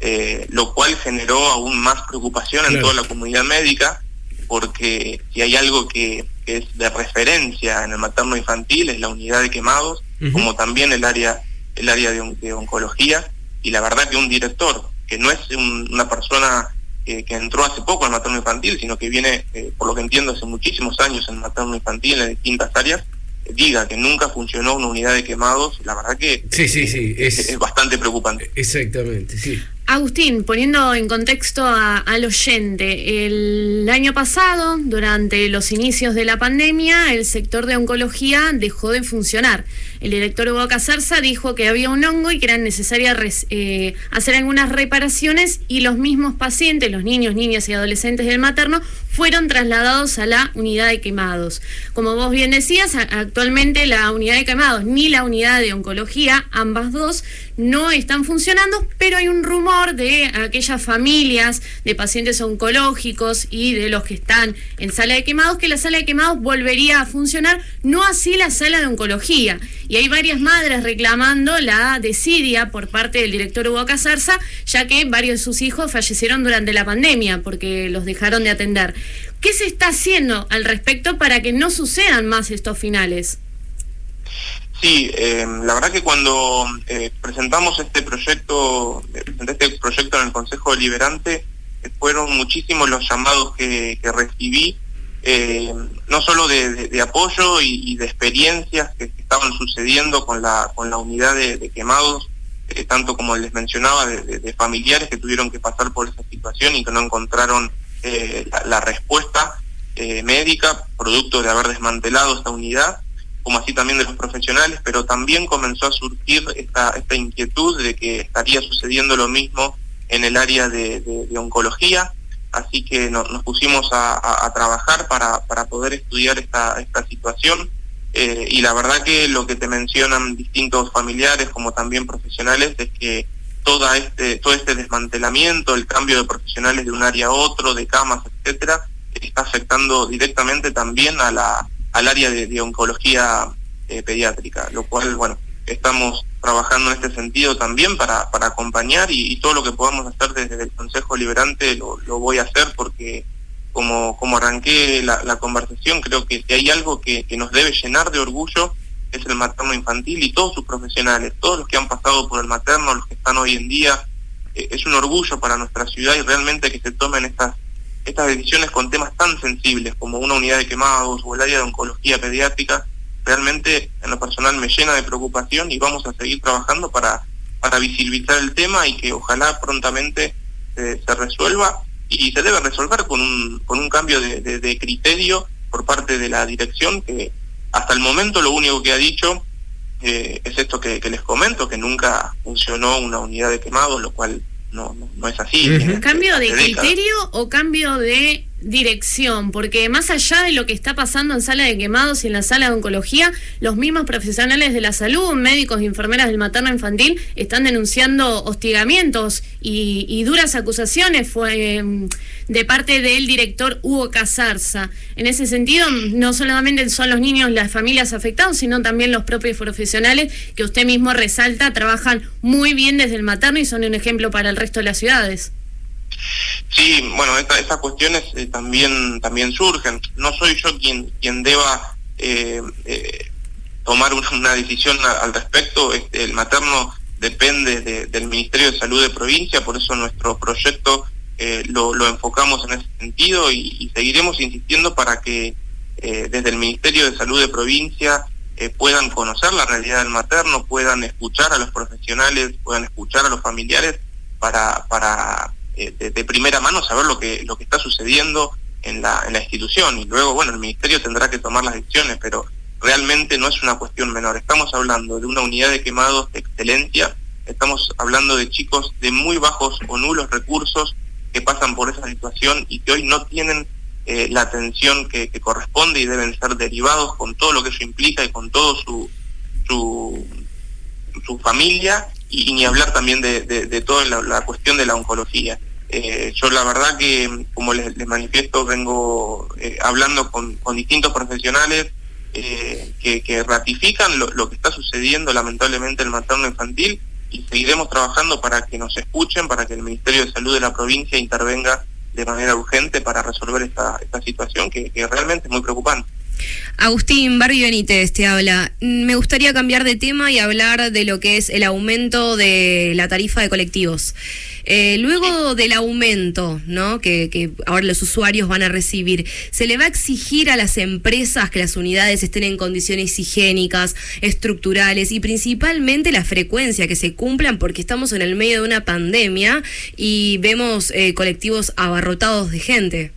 eh, lo cual generó aún más preocupación en toda la comunidad médica, porque si hay algo que, es de referencia en el materno infantil es la unidad de quemados, como también el área, el área de, oncología, y la verdad que un director, que no es una persona que entró hace poco al materno infantil, sino que viene, eh, por lo que entiendo, hace muchísimos años en materno infantil en distintas áreas, eh, diga que nunca funcionó una unidad de quemados, la verdad que sí, sí, sí, es, bastante preocupante. Exactamente, sí. Agustín, poniendo en contexto al oyente, el año pasado, durante los inicios de la pandemia, el sector de oncología dejó de funcionar. El director Hugo Casarza dijo que había un hongo y que era necesaria eh, hacer algunas reparaciones y los mismos pacientes, los niños, niñas y adolescentes del materno, fueron trasladados a la unidad de quemados. Como vos bien decías, actualmente la unidad de quemados ni la unidad de oncología, ambas dos, no están funcionando, pero hay un rumor de aquellas familias de pacientes oncológicos y de los que están en sala de quemados que la sala de quemados volvería a funcionar, no así la sala de oncología. Y hay varias madres reclamando la desidia por parte del director Hugo Casarza, ya que varios de sus hijos fallecieron durante la pandemia porque los dejaron de atender. ¿Qué se está haciendo al respecto para que no sucedan más estos finales? Sí, em, la verdad que cuando eh, presentamos este proyecto, eh, este proyecto en el Consejo Deliberante, eh, fueron muchísimos los llamados que, recibí eh, no solo de, apoyo y, de experiencias que, estaban sucediendo con la, con la unidad de, quemados, eh, tanto como les mencionaba, de, familiares que tuvieron que pasar por esa situación y que no encontraron eh, la, respuesta médica producto de haber desmantelado esta unidad, como así también de los profesionales, pero también comenzó a surgir esta, esta inquietud de que estaría sucediendo lo mismo en el área de oncología así que nos pusimos a, trabajar para, poder estudiar esta, situación. Eh, y la verdad que lo que te mencionan distintos familiares como también profesionales es que toda este, todo este desmantelamiento, el cambio de profesionales de un área a otro, de camas, etcétera, está afectando directamente también a la, al área de, oncología eh, pediátrica, lo cual, bueno, estamos trabajando en este sentido también para, para acompañar y, todo lo que podamos hacer desde el Consejo Liberante lo, voy a hacer porque como, como arranqué la, conversación, creo que si hay algo que, nos debe llenar de orgullo es el materno infantil y todos sus profesionales, todos los que han pasado por el materno, los que están hoy en día, eh, es un orgullo para nuestra ciudad y realmente que se tomen estas estas decisiones con temas tan sensibles como una unidad de quemados o el área de oncología pediátrica realmente en lo personal me llena de preocupación y vamos a seguir trabajando para, para visibilizar el tema y que ojalá prontamente eh, se resuelva y se debe resolver con un, con un cambio de, criterio por parte de la dirección que hasta el momento lo único que ha dicho eh, es esto que, les comento, que nunca funcionó una unidad de quemado, lo cual no, no, es así. ¿Cambio de criterio o cambio de dirección, porque más allá de lo que está pasando en sala de quemados y en la sala de oncología, los mismos profesionales de la salud, médicos y enfermeras del materno infantil, están denunciando hostigamientos y, duras acusaciones fue, em, de parte del director Hugo Casarza. En ese sentido, no solamente son los niños, las familias afectados, sino también los propios profesionales que usted mismo resalta, trabajan muy bien desde el materno y son un ejemplo para el resto de las ciudades. Sí, bueno, estas cuestiones eh, también también surgen. No soy yo quien quien deba eh, eh, tomar una, decisión al respecto. Este, el materno depende del Ministerio de Salud de provincia, por eso nuestro proyecto lo, enfocamos en ese sentido y, seguiremos insistiendo para que desde el Ministerio de Salud de provincia puedan conocer la realidad del materno, puedan escuchar a los profesionales, puedan escuchar a los familiares para, para eh, de, primera mano saber lo que, lo que está sucediendo en la, en la institución. Y luego, bueno, el ministerio tendrá que tomar las decisiones, pero realmente no es una cuestión menor. Estamos hablando de una unidad de quemados de excelencia, estamos hablando de chicos de muy bajos o nulos recursos que pasan por esa situación y que hoy no tienen eh, la atención que, corresponde y deben ser derivados con todo lo que eso implica y con todo su, su, familia y, ni hablar también de, de, toda la, cuestión de la oncología. Eh, yo la verdad que, como les, manifiesto, vengo eh, hablando con, distintos profesionales eh, que, ratifican lo, que está sucediendo lamentablemente en el materno infantil y seguiremos trabajando para que nos escuchen, para que el Ministerio de Salud de la provincia intervenga de manera urgente para resolver esta, esta situación que realmente es muy preocupante. Agustín Barbie Benítez te habla. Me gustaría cambiar de tema y hablar de lo que es el aumento de la tarifa de colectivos. Eh, luego del aumento ¿no? Que, que, ahora los usuarios van a recibir, ¿se le va a exigir a las empresas que las unidades estén en condiciones higiénicas, estructurales y principalmente la frecuencia que se cumplan porque estamos en el medio de una pandemia y vemos eh, colectivos abarrotados de gente?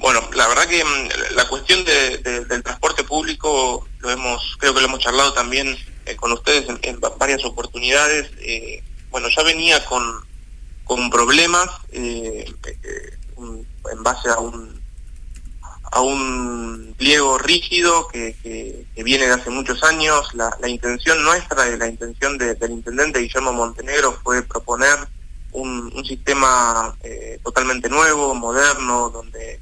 Bueno, la verdad que mm, la cuestión del transporte público lo hemos, creo que lo hemos charlado también eh, con ustedes en, varias oportunidades. Eh, bueno, ya venía con, con problemas eh, en base a un a un pliego rígido que, que, viene de hace muchos años. La, intención nuestra, la intención del intendente Guillermo Montenegro fue proponer un sistema totalmente nuevo, moderno, donde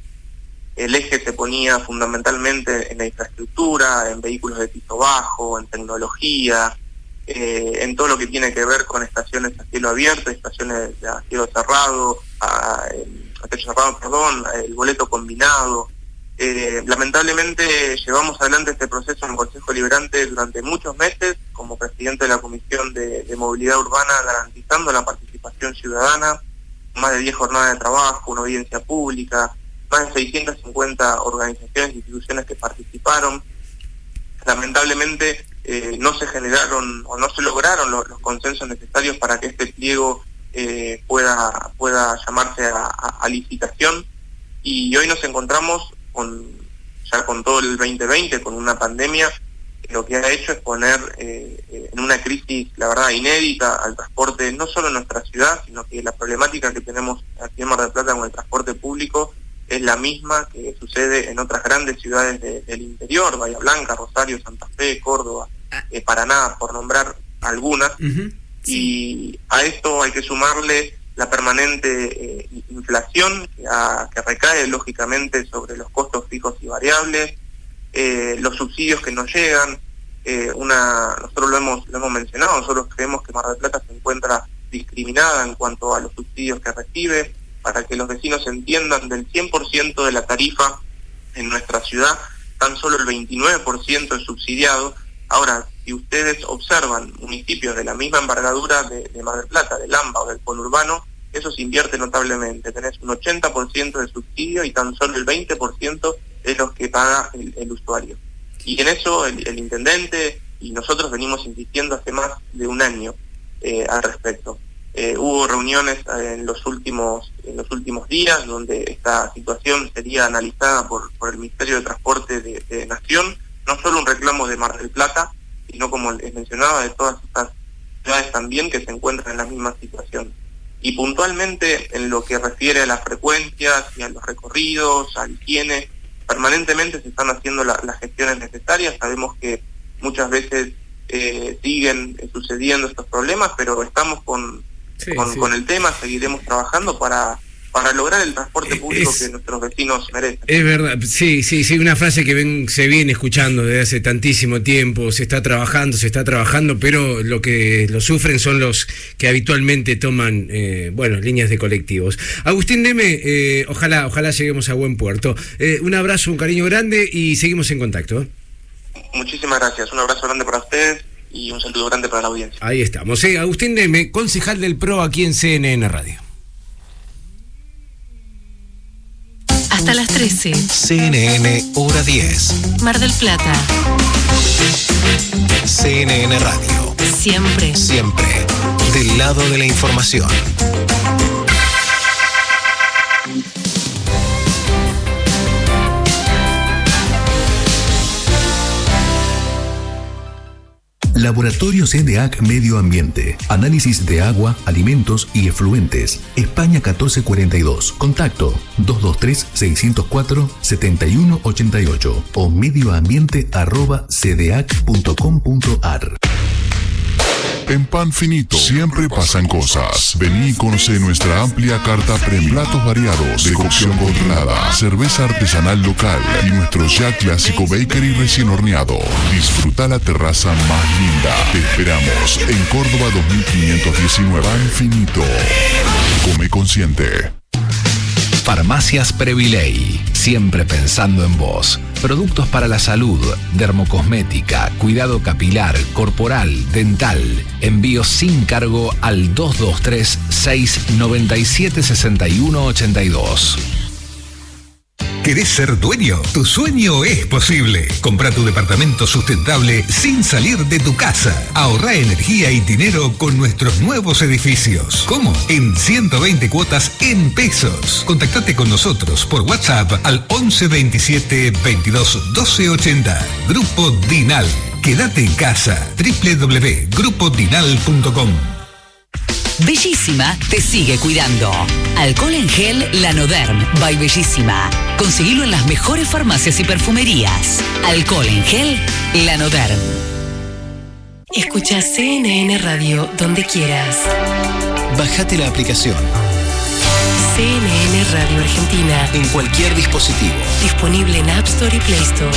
el eje se ponía fundamentalmente en la infraestructura, en vehículos de piso bajo, en tecnología, eh, en todo lo que tiene que ver con estaciones a cielo abierto, estaciones a cielo cerrado, a, techo cerrado, perdón, el boleto combinado. Eh, lamentablemente llevamos adelante este proceso en el Consejo Liberante durante muchos meses como presidente de la Comisión de, de Movilidad Urbana garantizando la participación ciudadana, más de 10 jornadas de trabajo, una audiencia pública, más de 650 organizaciones e instituciones que participaron. Lamentablemente eh, no se generaron o no se lograron los, consensos necesarios para que este pliego eh, pueda, pueda llamarse a, licitación y hoy nos encontramos con ya con todo el 2020, con una pandemia, que lo que ha hecho es poner eh, en una crisis, la verdad, inédita al transporte, no solo en nuestra ciudad, sino que la problemática que tenemos aquí en Mar del Plata con el transporte público es la misma que sucede en otras grandes ciudades del interior, Bahía Blanca, Rosario, Santa Fe, Córdoba, eh, Paraná, por nombrar algunas. Y a esto hay que sumarle la permanente eh, inflación que, recae lógicamente sobre los costos fijos y variables, eh, los subsidios que nos llegan. una, nosotros lo hemos, lo hemos mencionado, nosotros creemos que Mar del Plata se encuentra discriminada en cuanto a los subsidios que recibe para que los vecinos entiendan, del 100% de la tarifa en nuestra ciudad, tan solo el 29% es subsidiado. Ahora, si ustedes observan municipios de la misma envergadura de, Mar del Plata, del AMBA o del conurbano, eso se invierte notablemente. Tenés un 80% de subsidio y tan solo el 20% es lo que paga el, usuario. Y en eso el, intendente y nosotros venimos insistiendo hace más de un año eh, al respecto. Eh, hubo reuniones eh, en los últimos en los últimos días donde esta situación sería analizada por, por el Ministerio de Transporte de, Nación, no solo un reclamo de Mar del Plata, sino como les mencionaba, de todas estas ciudades también que se encuentran en la misma situación. Y puntualmente en lo que refiere a las frecuencias y a los recorridos, a higiene, permanentemente se están haciendo las gestiones necesarias. Sabemos que muchas veces eh, siguen sucediendo estos problemas, pero estamos con con, el tema, seguiremos trabajando para, para lograr el transporte público que nuestros vecinos merecen. Es verdad, sí, sí, sí, una frase que ven, se viene escuchando desde hace tantísimo tiempo, se está trabajando, se está trabajando, pero lo que lo sufren son los que habitualmente toman, eh, bueno, líneas de colectivos. Agustín Neme, eh, ojalá, ojalá lleguemos a buen puerto. Eh, un abrazo, un cariño grande y seguimos en contacto. Muchísimas gracias, un abrazo grande para ustedes y un saludo grande para la audiencia. Ahí estamos. Eh, Agustín Neme, concejal del PRO aquí en CNN Radio. Hasta las 13. CNN Hora 10. Mar del Plata. CNN Radio. Siempre. Siempre. Del lado de la información. Laboratorio CDAC Medio Ambiente. Análisis de agua, alimentos y efluentes. España 1442. Contacto 223-604-7188 o medioambiente.cdac.com.ar. En Pan Finito siempre pasan cosas. Vení y conoce nuestra amplia carta premium, platos variados, de cocción controlada, cerveza artesanal local y nuestro ya clásico bakery recién horneado. Disfruta la terraza más linda. Te esperamos en Córdoba 2519. Pan Finito. Come consciente. Farmacias Previley, siempre pensando en vos. Productos para la salud, dermocosmética, cuidado capilar, corporal, dental. Envío sin cargo al 223 697 6182. ¿Querés ser dueño? Tu sueño es posible. Compra tu departamento sustentable sin salir de tu casa. Ahorra energía y dinero con nuestros nuevos edificios. ¿Cómo? En 120 cuotas en pesos. Contactate con nosotros por WhatsApp al 11 27 22 12 80. Grupo Dinal. Quédate en casa. www.grupodinal.com Bellísima te sigue cuidando. Alcohol en gel Lanoderm by Bellísima. Conseguilo en las mejores farmacias y perfumerías. Alcohol en gel Lanoderm. Escucha CNN Radio donde quieras. Bájate la aplicación. CNN Radio Argentina. En cualquier dispositivo. Disponible en App Store y Play Store.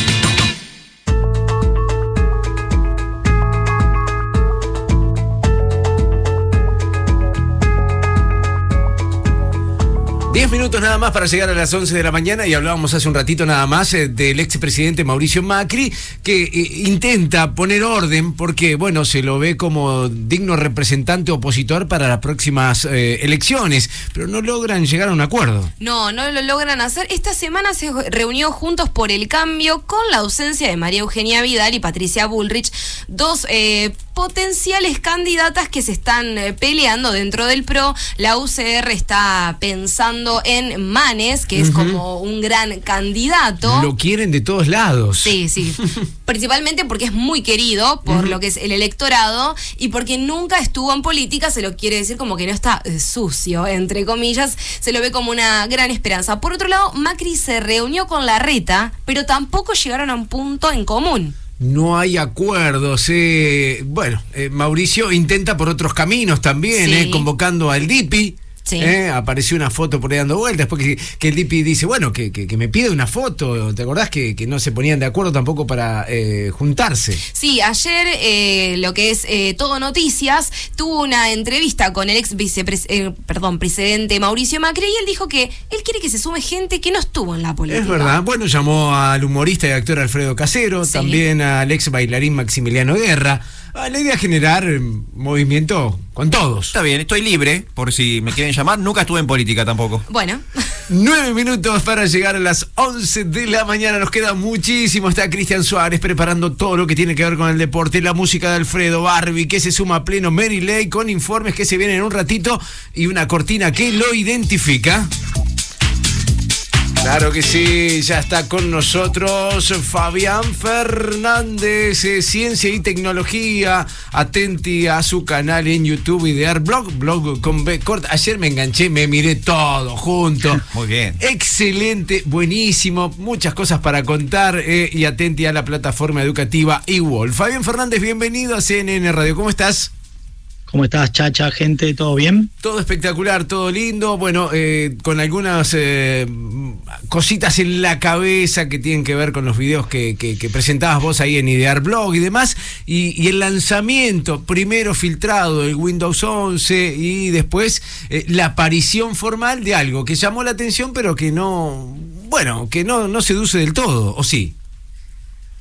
Diez minutos nada más para llegar a las 11 de la mañana y hablábamos hace un ratito nada más eh, del expresidente Mauricio Macri que eh, intenta poner orden porque, bueno, se lo ve como digno representante opositor para las próximas eh, elecciones, pero no logran llegar a un acuerdo. No, no lo logran hacer. Esta semana se reunió Juntos por el Cambio con la ausencia de María Eugenia Vidal y Patricia Bullrich, dos potenciales candidatas que se están peleando dentro del PRO. La UCR está pensando en Manes, que es como un gran candidato. Lo quieren de todos lados. Sí, sí. Principalmente porque es muy querido por lo que es el electorado y porque nunca estuvo en política, se lo quiere decir como que no está eh, sucio, entre comillas, se lo ve como una gran esperanza. Por otro lado, Macri se reunió con la reta, pero tampoco llegaron a un punto en común. No hay acuerdos. eh, bueno, eh, Mauricio intenta por otros caminos también, Sí. eh, convocando al DIPI. Sí. eh, apareció una foto por ahí dando vueltas, después que, que el DIPI dice, bueno, que, que- que me pide una foto, ¿te acordás que, que no se ponían de acuerdo tampoco para eh, juntarse? Sí, ayer eh, lo que es eh, Todo Noticias tuvo una entrevista con el ex vicepres eh, perdón, presidente Mauricio Macri y él dijo que él quiere que se sume gente que no estuvo en la política. Es verdad, bueno, llamó al humorista y actor Alfredo Casero, Sí. también al ex bailarín Maximiliano Guerra. Ah, la idea es generar eh, movimiento con todos. Está bien, estoy libre, por si me quieren llamar. Nunca estuve en política tampoco. Bueno. Nueve minutos para llegar a las 11 de la mañana. Nos queda muchísimo. Está Cristian Suárez preparando todo lo que tiene que ver con el deporte. La música de Alfredo Barbie, que se suma a pleno Mary Lay con informes que se vienen en un ratito y una cortina que lo identifica. Claro que sí, ya está con nosotros Fabián Fernández, eh, Ciencia y Tecnología. Atenti a su canal en YouTube, Idear Blog, blog con B corta. Ayer me enganché, me miré todo junto. Muy bien. Excelente, buenísimo, muchas cosas para contar eh, y atenti a la plataforma educativa eWall. Fabián Fernández, bienvenido a CNN Radio, ¿cómo estás? ¿Cómo estás, Chacha, gente? ¿Todo bien? Todo espectacular, todo lindo. Bueno, eh, con algunas eh, cositas en la cabeza que tienen que ver con los videos que, presentabas vos ahí en Idear Blog y demás. Y, el lanzamiento, primero filtrado del Windows 11 y después eh, la aparición formal de algo que llamó la atención, pero que no, bueno, que no, no seduce del todo, ¿o sí?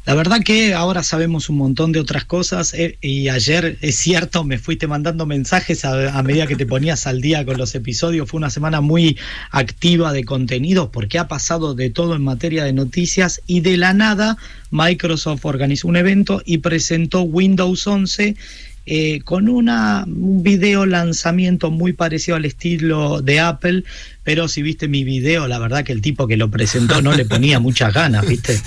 La verdad que ahora sabemos un montón de otras cosas eh, y ayer, es cierto, me fuiste mandando mensajes a, a medida que te ponías al día con los episodios. Fue una semana muy activa de contenidos porque ha pasado de todo en materia de noticias y de la nada Microsoft organizó un evento y presentó Windows 11 eh, con una, un video lanzamiento muy parecido al estilo de Apple, pero si viste mi video, la verdad que el tipo que lo presentó no le ponía muchas ganas, ¿viste?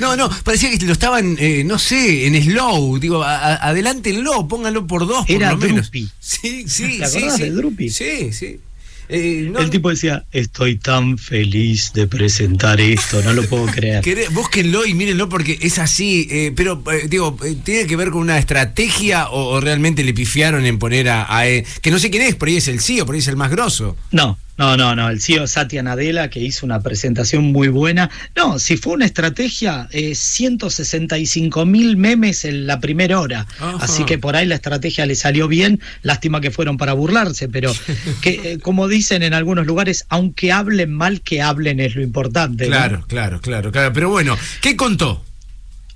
No, no, parecía que lo estaban, eh, no sé, en slow. Digo, adelántenlo, pónganlo por dos, por Era lo menos. Drupi. Sí, sí, ¿Te acordás sí. de Drupi? Sí, sí. Eh, no- El tipo decía, estoy tan feliz de presentar esto, no lo puedo creer. Búsquenlo y mírenlo porque es así. eh, pero, eh, digo, eh, ¿tiene que ver con una estrategia o, o realmente le pifiaron en poner a, a, Que no sé quién es, por ahí es el CEO, por ahí es el más grosso. No, no, no, no, el CEO Satya Nadella que hizo una presentación muy buena. No, si fue una estrategia, eh, 165 mil memes en la primera hora. Ajá. Así que por ahí la estrategia le salió bien. Lástima que fueron para burlarse, pero que eh, como dicen en algunos lugares, aunque hablen mal, que hablen es lo importante. ¿no? Claro, claro, claro, claro. Pero bueno, ¿qué contó?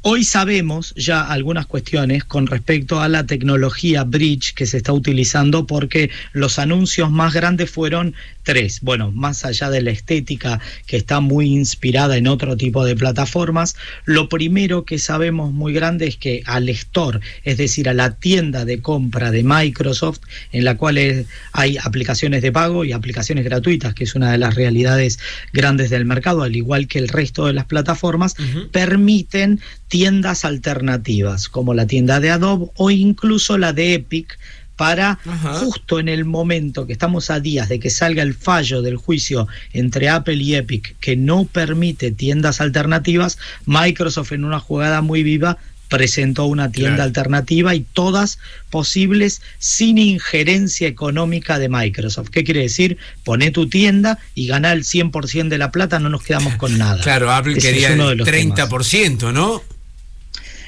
Hoy sabemos ya algunas cuestiones con respecto a la tecnología Bridge que se está utilizando porque los anuncios más grandes fueron tres. Bueno, más allá de la estética que está muy inspirada en otro tipo de plataformas, lo primero que sabemos muy grande es que al store, es decir, a la tienda de compra de Microsoft, en la cual es- hay aplicaciones de pago y aplicaciones gratuitas, que es una de las realidades grandes del mercado, al igual que el resto de las plataformas, permiten tiendas alternativas, como la tienda de Adobe o incluso la de Epic, para justo en el momento que estamos a días de que salga el fallo del juicio entre Apple y Epic, que no permite tiendas alternativas, Microsoft en una jugada muy viva presentó una tienda Claro. alternativa y todas posibles sin injerencia económica de Microsoft. ¿Qué quiere decir? Poné tu tienda y ganá el 100% de la plata, no nos quedamos con nada. Claro, Apple Ese quería el los temas. 30%, ¿no?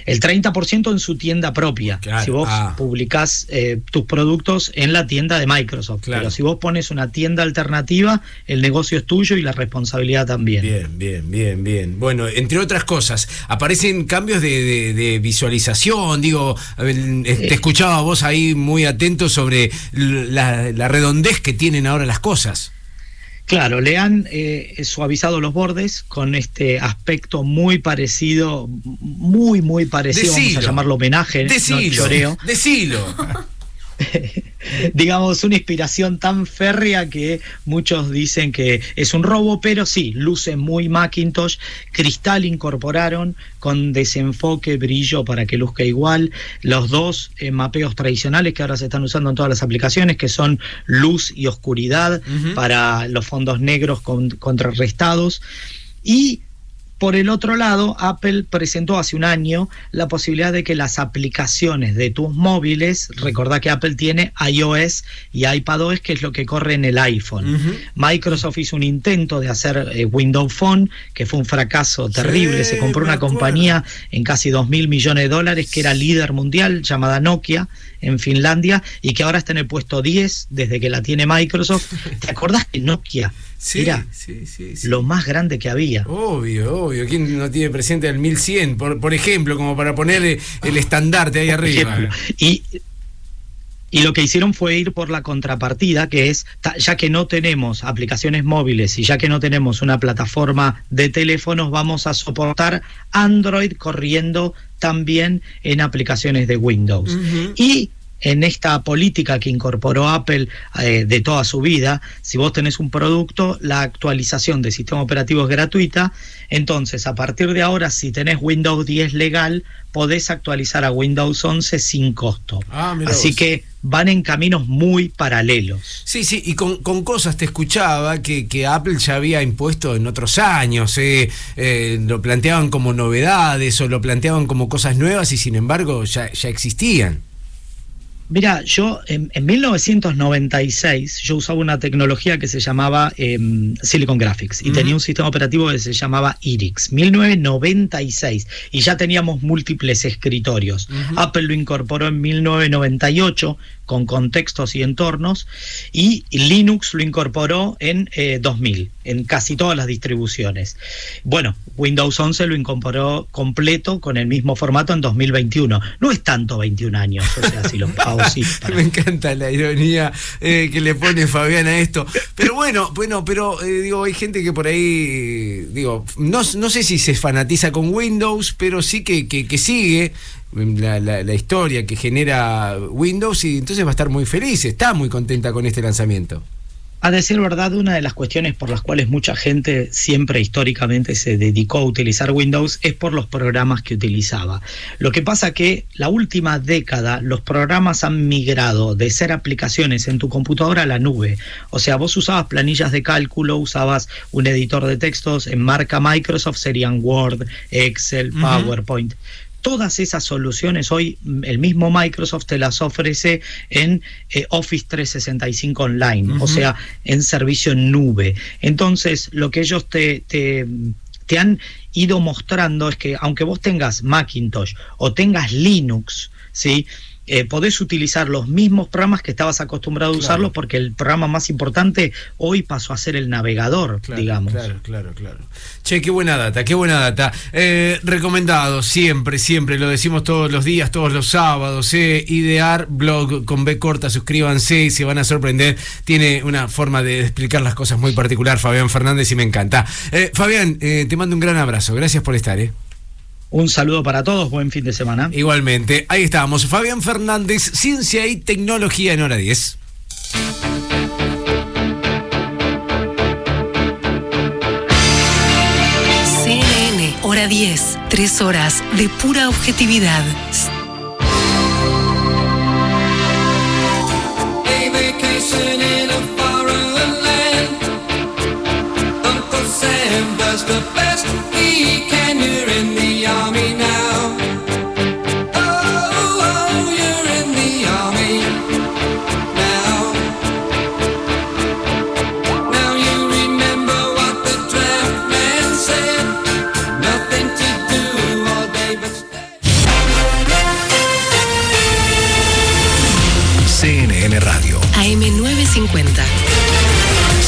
El 30% en su tienda propia. Claro, Si vos ah. publicás eh, tus productos en la tienda de Microsoft. Claro. Pero si vos pones una tienda alternativa, el negocio es tuyo y la responsabilidad también. Bien, bien, bien, bien. Bueno, entre otras cosas, aparecen cambios de, de- de visualización. Digo, eh, te escuchaba vos ahí muy atento sobre la, la redondez que tienen ahora las cosas. Claro, le han eh, suavizado los bordes con este aspecto muy parecido, muy, muy parecido, vamos a llamarlo homenaje, no Decilo, choreo. decilo. digamos, una inspiración tan férrea que muchos dicen que es un robo, pero sí, luce muy Macintosh, cristal incorporaron con desenfoque, brillo para que luzca igual, los dos eh, mapeos tradicionales que ahora se están usando en todas las aplicaciones, que son luz y oscuridad para los fondos negros con- contrarrestados. Y por el otro lado, Apple presentó hace un año la posibilidad de que las aplicaciones de tus móviles, recordá que Apple tiene iOS y iPadOS, que es lo que corre en el iPhone. Microsoft hizo un intento de hacer eh, Windows Phone, que fue un fracaso terrible. Se compró una compañía en casi 2 mil millones de dólares, que era líder mundial, llamada Nokia, en Finlandia, y que ahora está en el puesto 10 desde que la tiene Microsoft. ¿Te acordás que Nokia Sí, era sí, sí, lo más grande que había? Obvio, obvio. ¿Quién no tiene presente el 1100? Por, por ejemplo, como para poner el estandarte ahí arriba. Y, y lo que hicieron fue ir por la contrapartida, que es, ya que no tenemos aplicaciones móviles y ya que no tenemos una plataforma de teléfonos, vamos a soportar Android corriendo también en aplicaciones de Windows. Y en esta política que incorporó Apple eh, de toda su vida, si vos tenés un producto, la actualización de sistema operativo es gratuita, entonces a partir de ahora, si tenés Windows 10 legal, podés actualizar a Windows 11 sin costo. Ah, Así vos. que van en caminos muy paralelos. Sí, sí, y con, con cosas te escuchaba que, que Apple ya había impuesto en otros años, eh, eh, lo planteaban como novedades o lo planteaban como cosas nuevas y sin embargo ya, ya existían. Mira, yo en, en 1996 yo usaba una tecnología que se llamaba em, Silicon Graphics y tenía un sistema operativo que se llamaba IRIX, 1996 y ya teníamos múltiples escritorios. Apple lo incorporó en 1998 con contextos y entornos y Linux lo incorporó en eh, 2000 en casi todas las distribuciones. Bueno, Windows 11 lo incorporó completo con el mismo formato en 2021. No es tanto 21 años, o sea, si lo hago sí, para- Me encanta la ironía eh, que le pone Fabián a esto. Pero bueno, bueno, pero eh, digo, hay gente que por ahí, digo, no, no sé si se fanatiza con Windows, pero sí que, que, que sigue la, la- la historia que genera Windows y entonces va a estar muy feliz, está muy contenta con este lanzamiento. A decir verdad, una de las cuestiones por las cuales mucha gente siempre históricamente se dedicó a utilizar Windows es por los programas que utilizaba. Lo que pasa que la última década los programas han migrado de ser aplicaciones en tu computadora a la nube. O sea, vos usabas planillas de cálculo, usabas un editor de textos, en marca Microsoft serían Word, Excel. PowerPoint. Todas esas soluciones hoy el mismo Microsoft te las ofrece en eh, Office 365 Online, o sea, en servicio en nube. Entonces, lo que ellos te, te, te han ido mostrando es que aunque vos tengas Macintosh o tengas Linux, ¿sí? Eh, podés utilizar los mismos programas que estabas acostumbrado a Claro. usarlos porque el programa más importante hoy pasó a ser el navegador, digamos. Claro, claro, claro. Che, qué buena data, qué buena data. Eh, recomendado, siempre, siempre, lo decimos todos los días, todos los sábados. Eh, Idear blog con B corta, suscríbanse y se van a sorprender. Tiene una forma de explicar las cosas muy particular, Fabián Fernández, y me encanta. Eh, Fabián, eh, te mando un gran abrazo. Gracias por estar, ¿eh? Un saludo para todos, buen fin de semana. Igualmente, ahí estábamos. Fabián Fernández, Ciencia y Tecnología en hora 10. CNN, hora 10, tres horas de pura objetividad.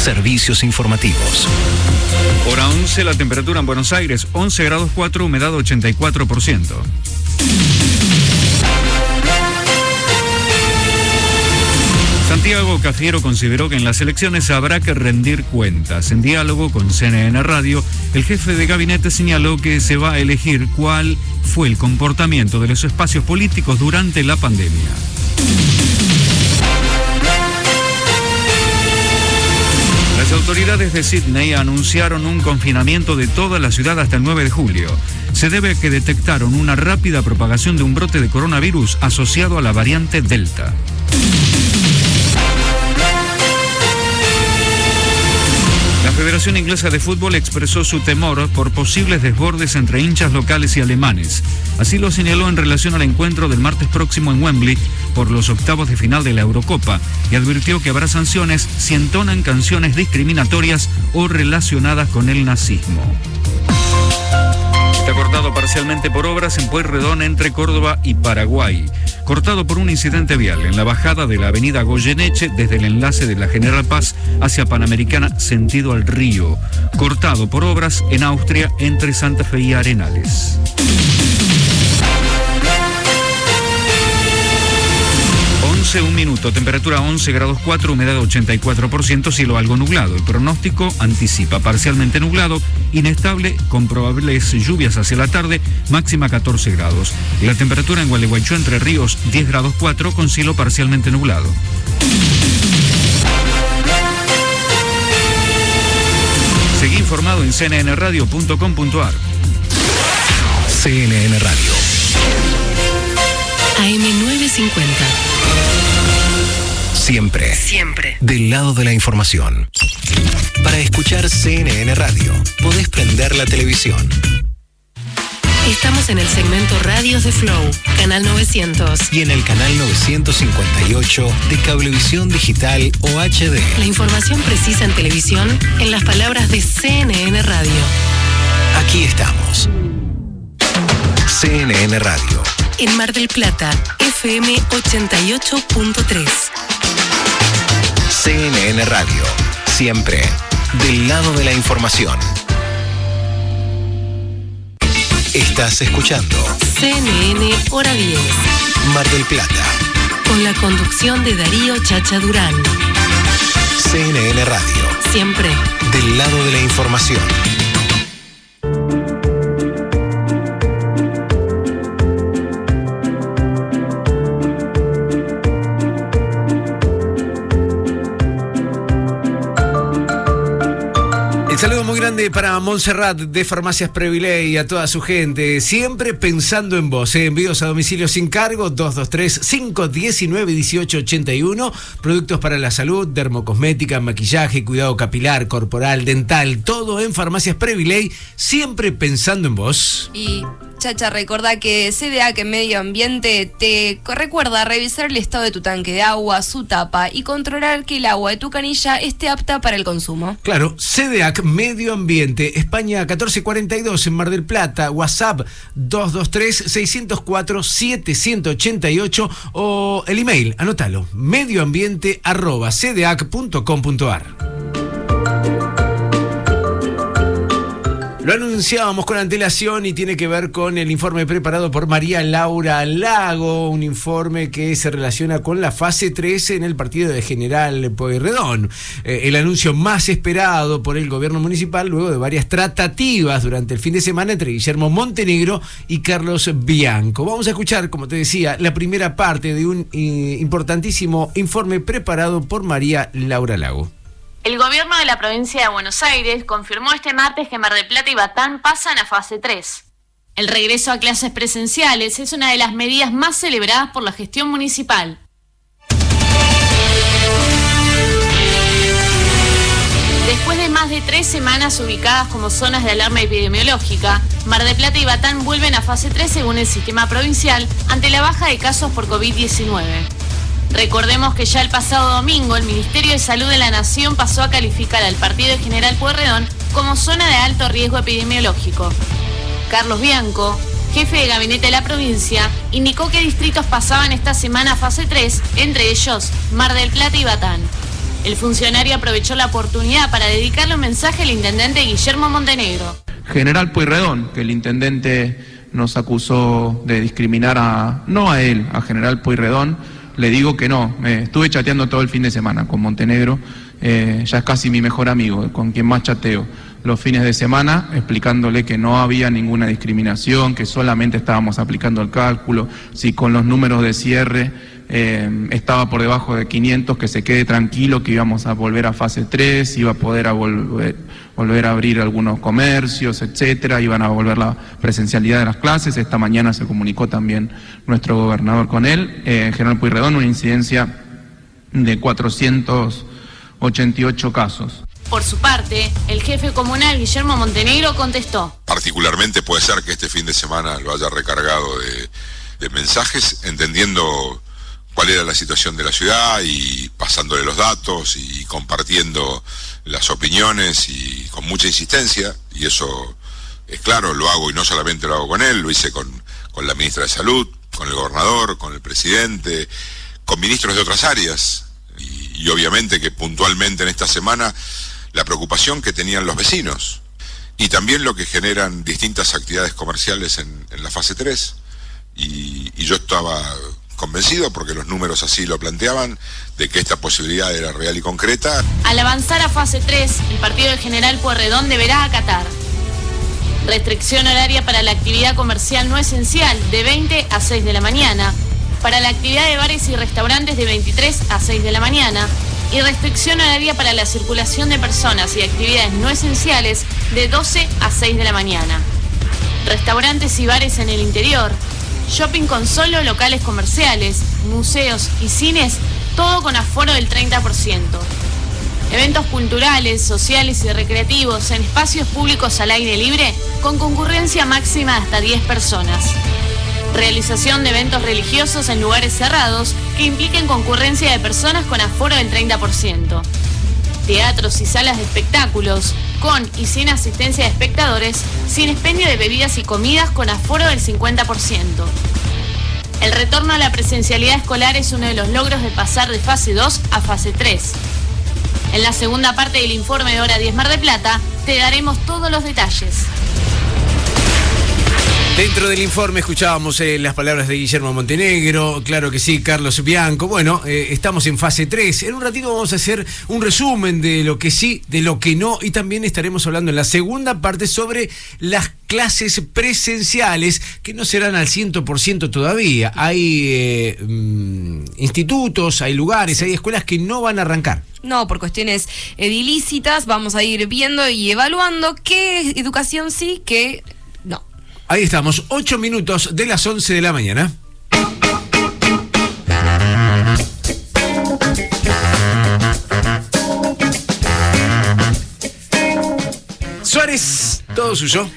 Servicios informativos. Hora 11, la temperatura en Buenos Aires, 11 grados 4, humedad 84%. Santiago Cafiero consideró que en las elecciones habrá que rendir cuentas. En diálogo con CNN Radio, el jefe de gabinete señaló que se va a elegir cuál fue el comportamiento de los espacios políticos durante la pandemia. Las autoridades de Sydney anunciaron un confinamiento de toda la ciudad hasta el 9 de julio. Se debe a que detectaron una rápida propagación de un brote de coronavirus asociado a la variante Delta. Federación Inglesa de Fútbol expresó su temor por posibles desbordes entre hinchas locales y alemanes. Así lo señaló en relación al encuentro del martes próximo en Wembley por los octavos de final de la Eurocopa y advirtió que habrá sanciones si entonan canciones discriminatorias o relacionadas con el nazismo. Está cortado parcialmente por obras en Pueyrredón entre Córdoba y Paraguay. Cortado por un incidente vial en la bajada de la avenida Goyeneche desde el enlace de la General Paz hacia Panamericana sentido al río. Cortado por obras en Austria entre Santa Fe y Arenales. 11, un minuto, temperatura 11 grados 4, humedad 84%, cielo algo nublado. El pronóstico anticipa parcialmente nublado, inestable, con probables lluvias hacia la tarde, máxima 14 grados. La temperatura en Gualeguaychú, Entre Ríos, 10 grados 4, con cielo parcialmente nublado. Seguí informado en cnnradio.com.ar. CNN Radio. AM950. Siempre. Siempre. Del lado de la información. Para escuchar CNN Radio, podés prender la televisión. Estamos en el segmento Radios de Flow, canal 900. Y en el canal 958 de Cablevisión Digital o HD. La información precisa en televisión en las palabras de CNN Radio. Aquí estamos. CNN Radio. En Mar del Plata, FM 88.3. CNN Radio. Siempre. Del lado de la información. Estás escuchando CNN Hora 10. Mar del Plata. Con la conducción de Darío Chacha Durán. CNN Radio. Siempre. Del lado de la información. Muy grande para Montserrat de Farmacias Previley y a toda su gente. Siempre pensando en vos. ¿eh? Envíos a domicilio sin cargo 223-519-1881. Productos para la salud, dermocosmética, maquillaje, cuidado capilar, corporal, dental. Todo en Farmacias Previley. Siempre pensando en vos. Y Chacha, recordá que CDA, que Medio Ambiente, te recuerda revisar el estado de tu tanque de agua, su tapa y controlar que el agua de tu canilla esté apta para el consumo. Claro, CDAC Medio Ambiente, España 1442 en Mar del Plata, WhatsApp 223-604-788 o el email, anótalo, medioambiente arroba. Lo anunciábamos con antelación y tiene que ver con el informe preparado por María Laura Lago, un informe que se relaciona con la fase 13 en el partido de General Pueyrredón. Eh, el anuncio más esperado por el gobierno municipal luego de varias tratativas durante el fin de semana entre Guillermo Montenegro y Carlos Bianco. Vamos a escuchar, como te decía, la primera parte de un eh, importantísimo informe preparado por María Laura Lago. El gobierno de la provincia de Buenos Aires confirmó este martes que Mar del Plata y Batán pasan a fase 3. El regreso a clases presenciales es una de las medidas más celebradas por la gestión municipal. Después de más de tres semanas ubicadas como zonas de alarma epidemiológica, Mar del Plata y Batán vuelven a fase 3 según el sistema provincial ante la baja de casos por COVID-19. Recordemos que ya el pasado domingo el Ministerio de Salud de la Nación pasó a calificar al partido de General Pueyrredón como zona de alto riesgo epidemiológico. Carlos Bianco, jefe de gabinete de la provincia, indicó que distritos pasaban esta semana fase 3, entre ellos Mar del Plata y Batán. El funcionario aprovechó la oportunidad para dedicarle un mensaje al intendente Guillermo Montenegro. General Pueyrredón, que el intendente nos acusó de discriminar a, no a él, a General Pueyrredón, le digo que no. Eh, estuve chateando todo el fin de semana con Montenegro, eh, ya es casi mi mejor amigo, con quien más chateo los fines de semana, explicándole que no había ninguna discriminación, que solamente estábamos aplicando el cálculo, si con los números de cierre eh, estaba por debajo de 500, que se quede tranquilo, que íbamos a volver a fase 3, iba a poder a volver, volver a abrir algunos comercios, etcétera, iban a volver la presencialidad de las clases. Esta mañana se comunicó también nuestro gobernador con él. Eh, General Pueyrredón, una incidencia de 488 casos. Por su parte, el jefe comunal Guillermo Montenegro contestó. Particularmente puede ser que este fin de semana lo haya recargado de, de mensajes, entendiendo cuál era la situación de la ciudad y pasándole los datos y compartiendo las opiniones y con mucha insistencia, y eso es claro, lo hago y no solamente lo hago con él, lo hice con, con la ministra de Salud, con el gobernador, con el presidente, con ministros de otras áreas, y, obviamente que puntualmente en esta semana la preocupación que tenían los vecinos y también lo que generan distintas actividades comerciales en, la fase 3. Y, y, yo estaba convencido, porque los números así lo planteaban, de que esta posibilidad era real y concreta. Al avanzar a fase 3, el partido del general Puerredón deberá acatar. Restricción horaria para la actividad comercial no esencial de 20 a 6 de la mañana, para la actividad de bares y restaurantes de 23 a 6 de la mañana, y restricción horaria para la circulación de personas y actividades no esenciales de 12 a 6 de la mañana. Restaurantes y bares en el interior, shopping con solo locales comerciales, museos y cines, todo con aforo del 30%. Eventos culturales, sociales y recreativos en espacios públicos al aire libre con concurrencia máxima hasta 10 personas. Realización de eventos religiosos en lugares cerrados que impliquen concurrencia de personas con aforo del 30%. Teatros y salas de espectáculos con y sin asistencia de espectadores, sin expendio de bebidas y comidas con aforo del 50%. El retorno a la presencialidad escolar es uno de los logros de pasar de fase 2 a fase 3. En la segunda parte del informe de Hora 10 Mar de Plata te daremos todos los detalles. Dentro del informe escuchábamos eh, las palabras de Guillermo Montenegro, claro que sí, Carlos Bianco. Bueno, eh, estamos en fase 3. En un ratito vamos a hacer un resumen de lo que sí, de lo que no, y también estaremos hablando en la segunda parte sobre las clases presenciales que no serán al 100% todavía. Hay eh, mm, institutos, hay lugares, hay escuelas que no van a arrancar. No, por cuestiones edilícitas, vamos a ir viendo y evaluando qué educación sí, qué. Ahí estamos, 8 minutos de las 11 de la mañana. Suárez, todo suyo.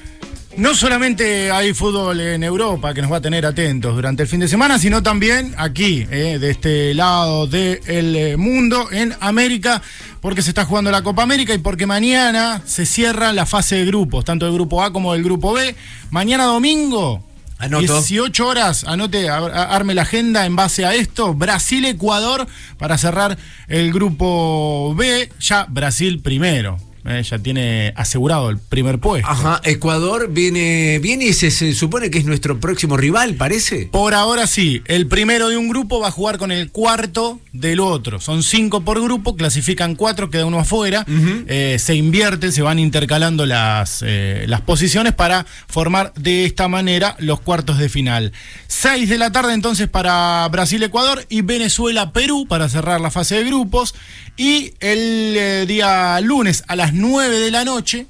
No solamente hay fútbol en Europa que nos va a tener atentos durante el fin de semana, sino también aquí, eh, de este lado del eh, mundo, en América, porque se está jugando la Copa América y porque mañana se cierra la fase de grupos, tanto del grupo A como del grupo B. Mañana domingo, Anoto. 18 horas, anote, arme la agenda en base a esto. Brasil-Ecuador para cerrar el grupo B. Ya Brasil primero. Eh, ya tiene asegurado el primer puesto. Ajá, Ecuador viene, viene y se, se supone que es nuestro próximo rival, parece. Por ahora sí, el primero de un grupo va a jugar con el cuarto del otro. Son cinco por grupo, clasifican cuatro, queda uno afuera. Eh, se invierten, se van intercalando las, eh, las posiciones para formar de esta manera los cuartos de final. Seis de la tarde entonces para Brasil-Ecuador y Venezuela-Perú para cerrar la fase de grupos. Y el eh, día lunes a las 9 de la noche,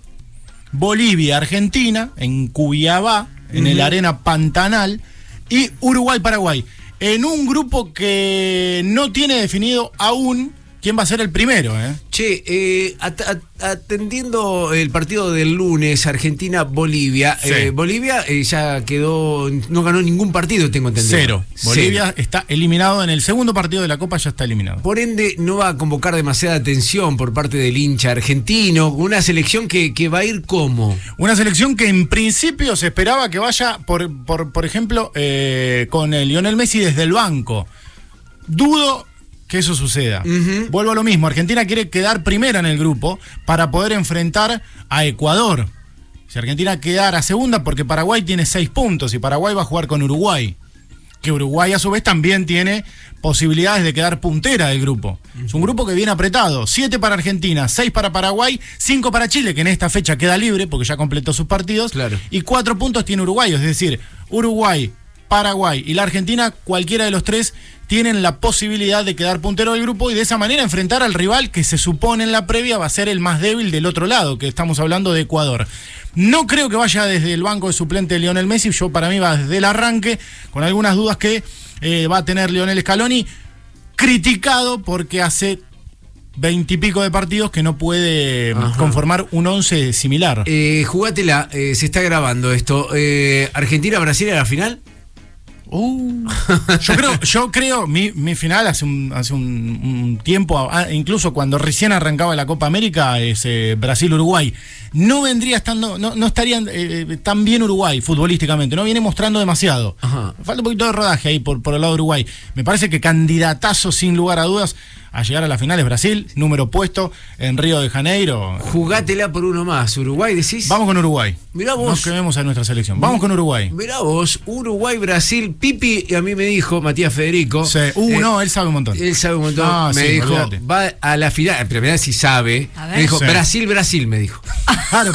Bolivia-Argentina en Cuyabá, en el. Arena Pantanal, y Uruguay-Paraguay, en un grupo que no tiene definido aún quién va a ser el primero. ¿eh? Che, eh, at- at- atendiendo el partido del lunes, Argentina-Bolivia, Sí. eh, Bolivia eh, ya quedó, no ganó ningún partido, tengo entendido. Cero. Cero. Bolivia está eliminado en el segundo partido de la Copa, ya está eliminado. Por ende, no va a convocar demasiada atención por parte del hincha argentino, una selección que, que va a ir como. Una selección que en principio se esperaba que vaya, por, por, por ejemplo, con el Lionel Messi desde el banco. Dudo que eso suceda. Vuelvo a lo mismo, Argentina quiere quedar primera en el grupo para poder enfrentar a Ecuador. Si Argentina quedara segunda, porque Paraguay tiene seis puntos y Paraguay va a jugar con Uruguay. Que Uruguay a su vez también tiene posibilidades de quedar puntera del grupo. Es un grupo que viene apretado. Siete para Argentina, seis para Paraguay, cinco para Chile, que en esta fecha queda libre porque ya completó sus partidos. Y cuatro puntos tiene Uruguay. Es decir, Uruguay, Paraguay y la Argentina, cualquiera de los tres, tienen la posibilidad de quedar puntero del grupo y de esa manera enfrentar al rival que se supone en la previa va a ser el más débil del otro lado, que estamos hablando de Ecuador. No creo que vaya desde el banco de suplente de Lionel Messi, yo para mí va desde el arranque, con algunas dudas que eh, va a tener Lionel Scaloni, criticado porque hace veintipico de partidos que no puede Ajá. conformar un once similar. Eh, jugátela, eh, se está grabando esto. Eh, ¿Argentina-Brasil a la final? Yo creo, yo creo mi, mi final hace un, hace un, un tiempo, ah, incluso cuando recién arrancaba la Copa América, es eh, Brasil-Uruguay. No vendría estando, no, no estaría eh, tan bien Uruguay futbolísticamente, no viene mostrando demasiado. Falta un poquito de rodaje ahí por, por el lado de Uruguay. Me parece que candidatazo sin lugar a dudas a llegar a la final es Brasil, número puesto en Río de Janeiro. Jugátela por uno más. ¿Uruguay decís? Vamos con Uruguay. Mirá vos. Nos quememos a nuestra selección. Vamos con Uruguay. Mirá vos, Uruguay-Brasil. Pipi, a mí me dijo, Matías Federico. Uh, eh, no, él sabe un montón. Él sabe un montón. Ah, me sí, dijo, va a la final. Pero mirá si sabe. A ver. Me dijo, Sí. Brasil-Brasil, me dijo. Claro,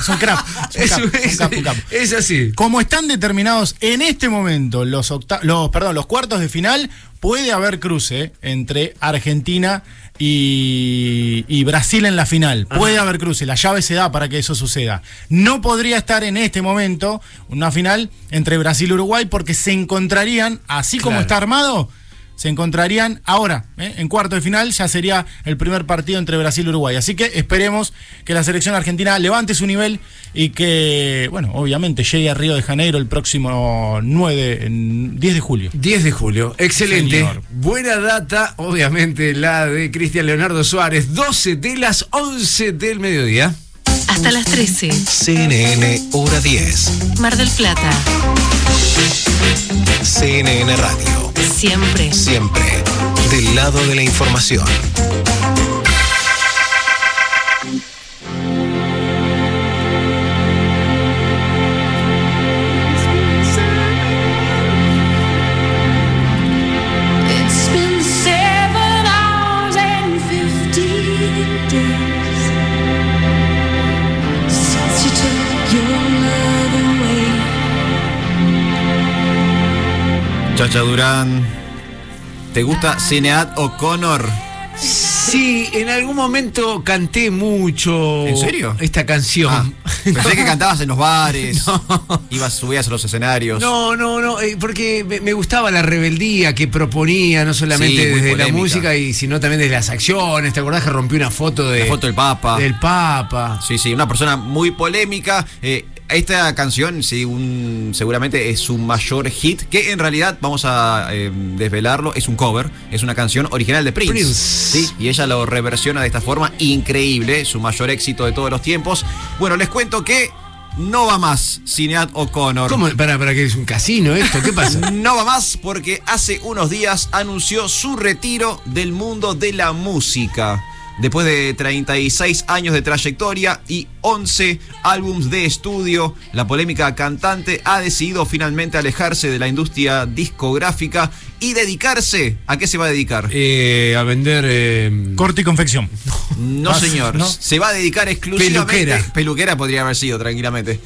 es un crap. Es un cap, Es- un cap, un cap. Es así. Como están determinados en este momento los, octa- los, perdón, los cuartos de final, puede haber cruce entre Argentina y, y Brasil en la final. Puede haber cruce, la llave se da para que eso suceda. No podría estar en este momento una final entre Brasil y Uruguay porque se encontrarían, así como está armado, se encontrarían ahora, ¿eh? en cuarto de final, ya sería el primer partido entre Brasil y Uruguay. Así que esperemos que la selección argentina levante su nivel y que, bueno, obviamente llegue a Río de Janeiro el próximo 9, en 10 de julio. 10 de julio, excelente. Señor. Buena data, obviamente la de Cristian Leonardo Suárez, 12 de las 11 del mediodía. Hasta las 13. CNN Hora 10. Mar del Plata. CNN Radio. Siempre. Siempre. Del lado de la información. Chacha Durán, ¿te gusta Cinead O'Connor? Sí, en algún momento canté mucho. ¿En serio? Esta canción. Ah, pensé que cantabas en los bares, ibas, subías a los escenarios. No, no, no, eh, porque me, me gustaba la rebeldía que proponía, no solamente Sí, desde la música, y sino también desde las acciones. ¿Te acordás que rompió una foto de. La foto del Papa. Del Papa. Sí, sí, una persona muy polémica. Eh, esta canción sí, un- seguramente es su mayor hit, que en realidad, vamos a eh, desvelarlo, es un cover, es una canción original de Prince. Prince. Sí, y ella lo reversiona de esta forma, increíble, su mayor éxito de todos los tiempos. Bueno, les cuento que no va más Cinead O'Connor. ¿Cómo? Para, para que es un casino esto, ¿qué pasa? No va más porque hace unos días anunció su retiro del mundo de la música. Después de 36 años de trayectoria y 11 álbums de estudio, la polémica cantante ha decidido finalmente alejarse de la industria discográfica y dedicarse. ¿A qué se va a dedicar? Eh, a vender. eh, Corte y confección. No, Ah, señor. ¿no? Se va a dedicar exclusivamente. Peluquera. Peluquera podría haber sido, tranquilamente.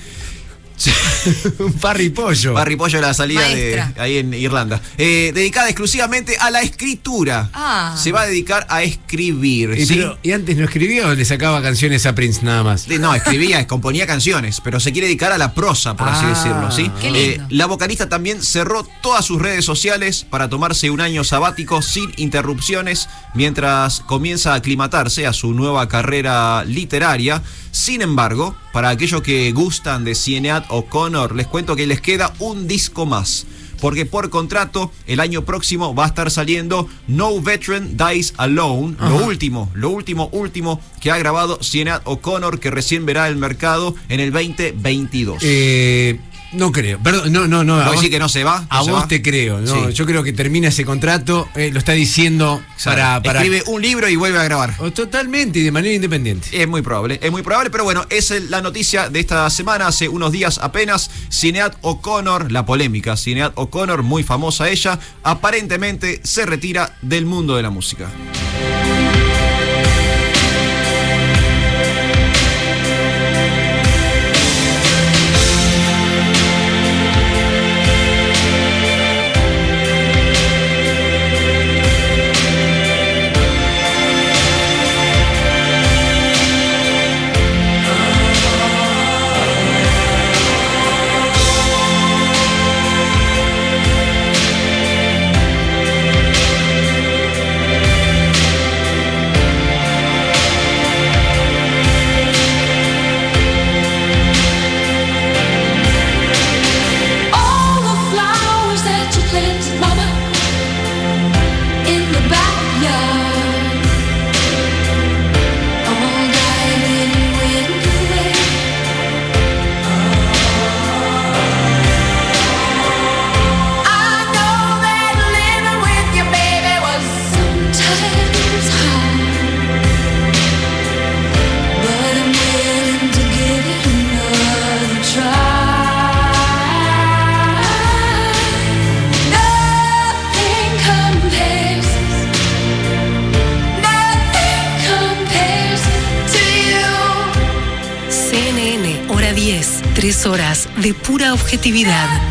un parripollo. Parripollo de la salida Maestra. de ahí en Irlanda. Eh, dedicada exclusivamente a la escritura. Ah. Se va a dedicar a escribir. Y, ¿sí? pero- y antes no escribió, o le sacaba canciones a Prince nada más. No, escribía, componía canciones, pero se quiere dedicar a la prosa, por así Ah, decirlo, ¿sí? qué Eh, la vocalista también cerró todas sus redes sociales para tomarse un año sabático sin interrupciones mientras comienza a aclimatarse a su nueva carrera literaria. Sin embargo, para aquellos que gustan de Cinead O'Connor, les cuento que les queda un disco más. Porque por contrato, el año próximo va a estar saliendo No Veteran Dies Alone, lo último, lo último, último que ha grabado Cinead O'Connor, que recién verá el mercado en el 2022. Eh, No creo. Perdón, no, no, no. ¿Vos a vos- decís que no se va? ¿No A se vos va? te creo, ¿no? Sí. Yo creo que termina ese contrato, eh, lo está diciendo para, para. Escribe un libro y vuelve a grabar. O Totalmente y de manera independiente. Es muy probable, es muy probable, pero bueno, es la noticia de esta semana, hace unos días apenas, Cinead O'Connor, la polémica, Cinead O'Connor, muy famosa ella, aparentemente se retira del mundo de la música.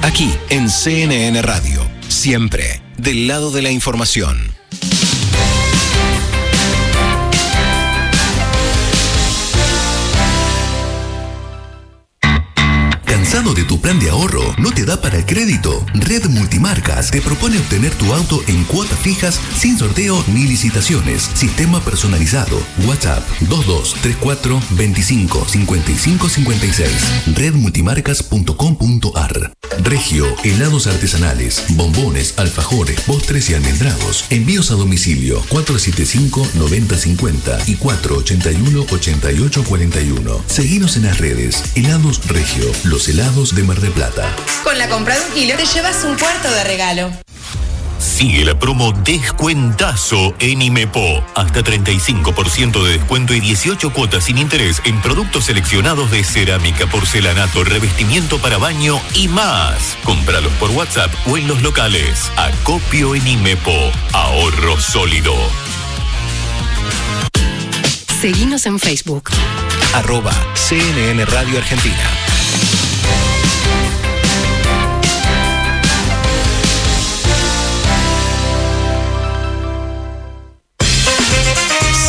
Aquí en CNN Radio. Siempre del lado de la información. De ahorro? ¿No te da para el crédito? Red Multimarcas te propone obtener tu auto en cuotas fijas sin sorteo ni licitaciones. Sistema personalizado. WhatsApp 2234 25 55 56. Redmultimarcas.com.ar Regio, helados artesanales, bombones, alfajores, postres y almendrados. Envíos a domicilio 475-9050 y 481-8841. Seguinos en las redes. Helados Regio, los helados de Mar del Plata. Con la compra de un kilo te llevas un cuarto de regalo. Sigue la promo Descuentazo en Imepo. Hasta 35% de descuento y 18 cuotas sin interés en productos seleccionados de cerámica, porcelanato, revestimiento para baño y más. Cómpralos por WhatsApp o en los locales. Acopio en Imepo. Ahorro sólido. Seguinos en Facebook. Arroba CNN Radio Argentina.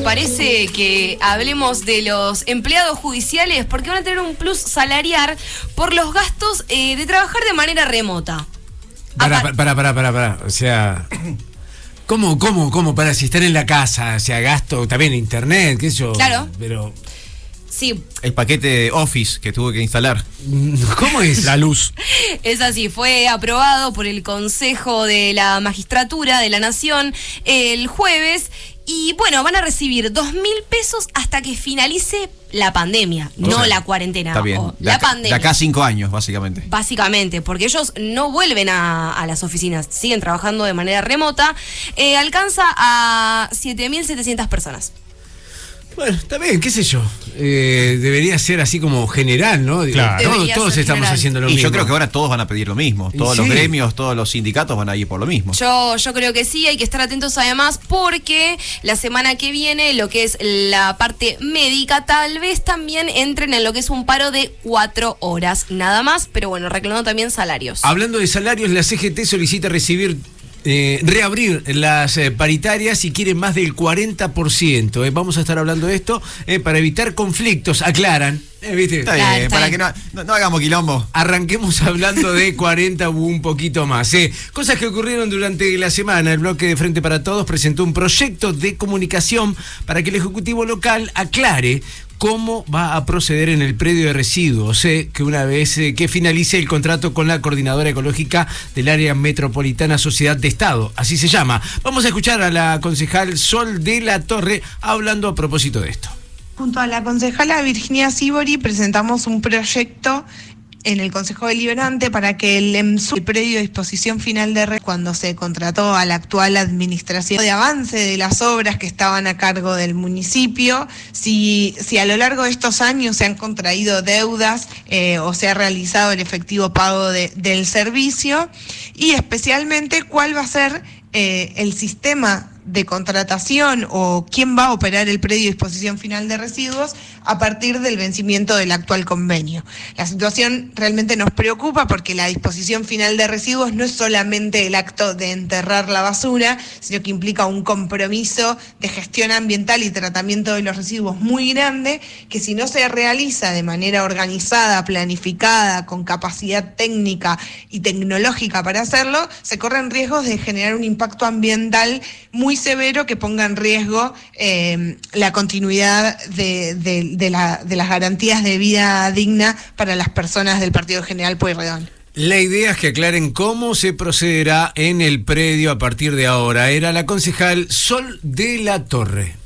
¿Te parece que hablemos de los empleados judiciales? Porque van a tener un plus salarial por los gastos eh, de trabajar de manera remota. Para, para, para, para, para. O sea. ¿Cómo, cómo, cómo? Para si están en la casa, o sea, gasto también internet, qué sé yo. Claro. Pero. Sí, El paquete Office que tuve que instalar. ¿Cómo es? La luz. es así. Fue aprobado por el Consejo de la Magistratura de la Nación el jueves. Y bueno, van a recibir dos mil pesos hasta que finalice la pandemia, O no sea, la cuarentena. Está bien. o la acá, pandemia. de acá cinco años, básicamente. Básicamente, porque ellos no vuelven a, a las oficinas, siguen trabajando de manera remota, eh, alcanza a 7.700 personas. Bueno, está bien, qué sé yo. Eh, debería ser así como general, ¿no? Claro. Todos, estamos general. haciendo lo y mismo. yo creo que ahora todos van a pedir lo mismo. Todos los gremios, todos los sindicatos van a ir por lo mismo. Yo, yo creo que sí, hay que estar atentos además porque la semana que viene lo que es la parte médica tal vez también entren en lo que es un paro de cuatro horas, nada más, pero bueno, reclamando también salarios. Hablando de salarios, la CGT solicita recibir eh, reabrir las eh, paritarias y quieren más del 40%. eh. Vamos a estar hablando de esto eh, para evitar conflictos, aclaran. eh, ¿viste? Está bien, para que no, no- no hagamos quilombo. Arranquemos hablando de 40 o un poquito más. eh. Cosas que ocurrieron durante la semana. El bloque de Frente para Todos presentó un proyecto de comunicación para que el Ejecutivo local aclare cómo va a proceder en el predio de residuos, eh, que una vez eh, que finalice el contrato con la Coordinadora Ecológica del Área Metropolitana Sociedad de Estado, así se llama. Vamos a escuchar a la concejal Sol de la Torre hablando a propósito de esto. Junto a la concejala Virginia Sibori presentamos un proyecto en el Consejo Deliberante para que el EMSU, el predio de disposición final de red, cuando se contrató a la actual administración de avance de las obras que estaban a cargo del municipio, si, si a lo largo de estos años se han contraído deudas eh, o se ha realizado el efectivo pago de- del servicio y especialmente cuál va a ser eh, el sistema de contratación o quién va a operar el predio de disposición final de residuos a partir del vencimiento del actual convenio. La situación realmente nos preocupa porque la disposición final de residuos no es solamente el acto de enterrar la basura, sino que implica un compromiso de gestión ambiental y tratamiento de los residuos muy grande que si no se realiza de manera organizada, planificada, con capacidad técnica y tecnológica para hacerlo, se corren riesgos de generar un impacto ambiental muy severo que ponga en riesgo eh, la continuidad de, de- de la- de las garantías de vida digna para las personas del Partido General Pueyrredón. La idea es que aclaren cómo se procederá en el predio a partir de ahora. Era la concejal Sol de la Torre.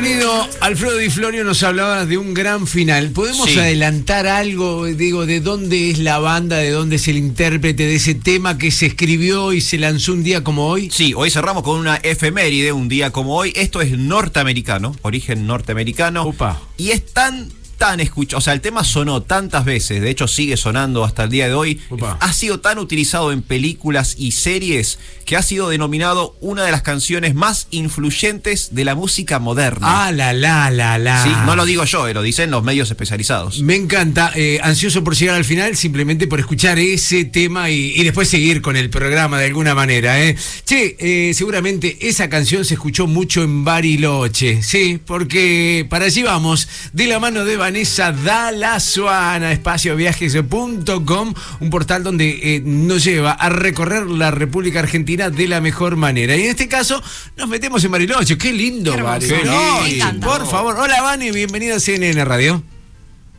Querido Alfredo Di Florio nos hablaba de un gran final. ¿Podemos Sí. adelantar algo, digo, de dónde es la banda, de dónde es el intérprete de ese tema que se escribió y se lanzó un día como hoy? Sí, hoy cerramos con una efeméride, un día como hoy. Esto es norteamericano, origen norteamericano. Y es tan, tan escuchado. O sea, el tema sonó tantas veces, de hecho sigue sonando hasta el día de hoy. Ha sido tan utilizado en películas y series que ha sido denominado una de las canciones más influyentes de la música moderna. Ah, la, la, la, la. Sí, no lo digo yo, eh, lo dicen los medios especializados. Me encanta, eh, ansioso por llegar al final, simplemente por escuchar ese tema y, y después seguir con el programa de alguna manera. ¿eh? Che, eh, seguramente esa canción se escuchó mucho en Bariloche, sí, porque para allí vamos, de la mano de Vanessa Dalazuana, espacioviajes.com, un portal donde eh, nos lleva a recorrer la República Argentina de la mejor manera. Y en este caso nos metemos en Bariloche, qué lindo Qué. Bariloche. Por favor, hola Vani, bienvenida a CNN Radio.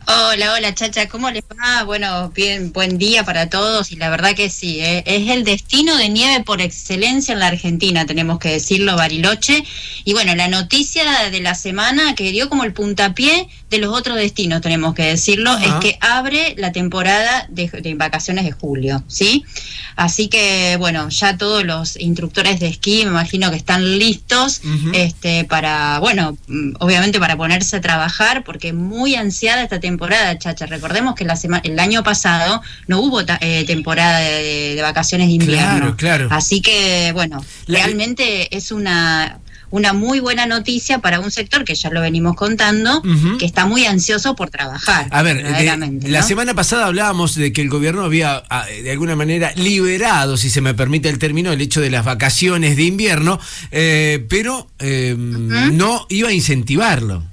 Hola, hola Chacha, ¿cómo les va? Bueno, bien, buen día para todos y la verdad que sí, eh, es el destino de nieve por excelencia en la Argentina, tenemos que decirlo, Bariloche. Y bueno, la noticia de la semana que dio como el puntapié de los otros destinos, tenemos que decirlo, es que abre la temporada de, de vacaciones de julio, ¿sí? Así que bueno, ya todos los instructores de esquí me imagino que están listos este, para, bueno, mm, obviamente para ponerse a trabajar, porque muy ansiada esta temporada, Chacha. Recordemos que la sema- el año pasado no hubo eh, temporada de, de vacaciones de invierno. Claro, claro. Así que, bueno, realmente es una una muy buena noticia para un sector que ya lo venimos contando, que está muy ansioso por trabajar. A ver, de- la semana pasada hablábamos de que el gobierno había, ah, de alguna manera, liberado, si se me permite el término, el hecho de las vacaciones de invierno, eh, pero eh, no iba a incentivarlo.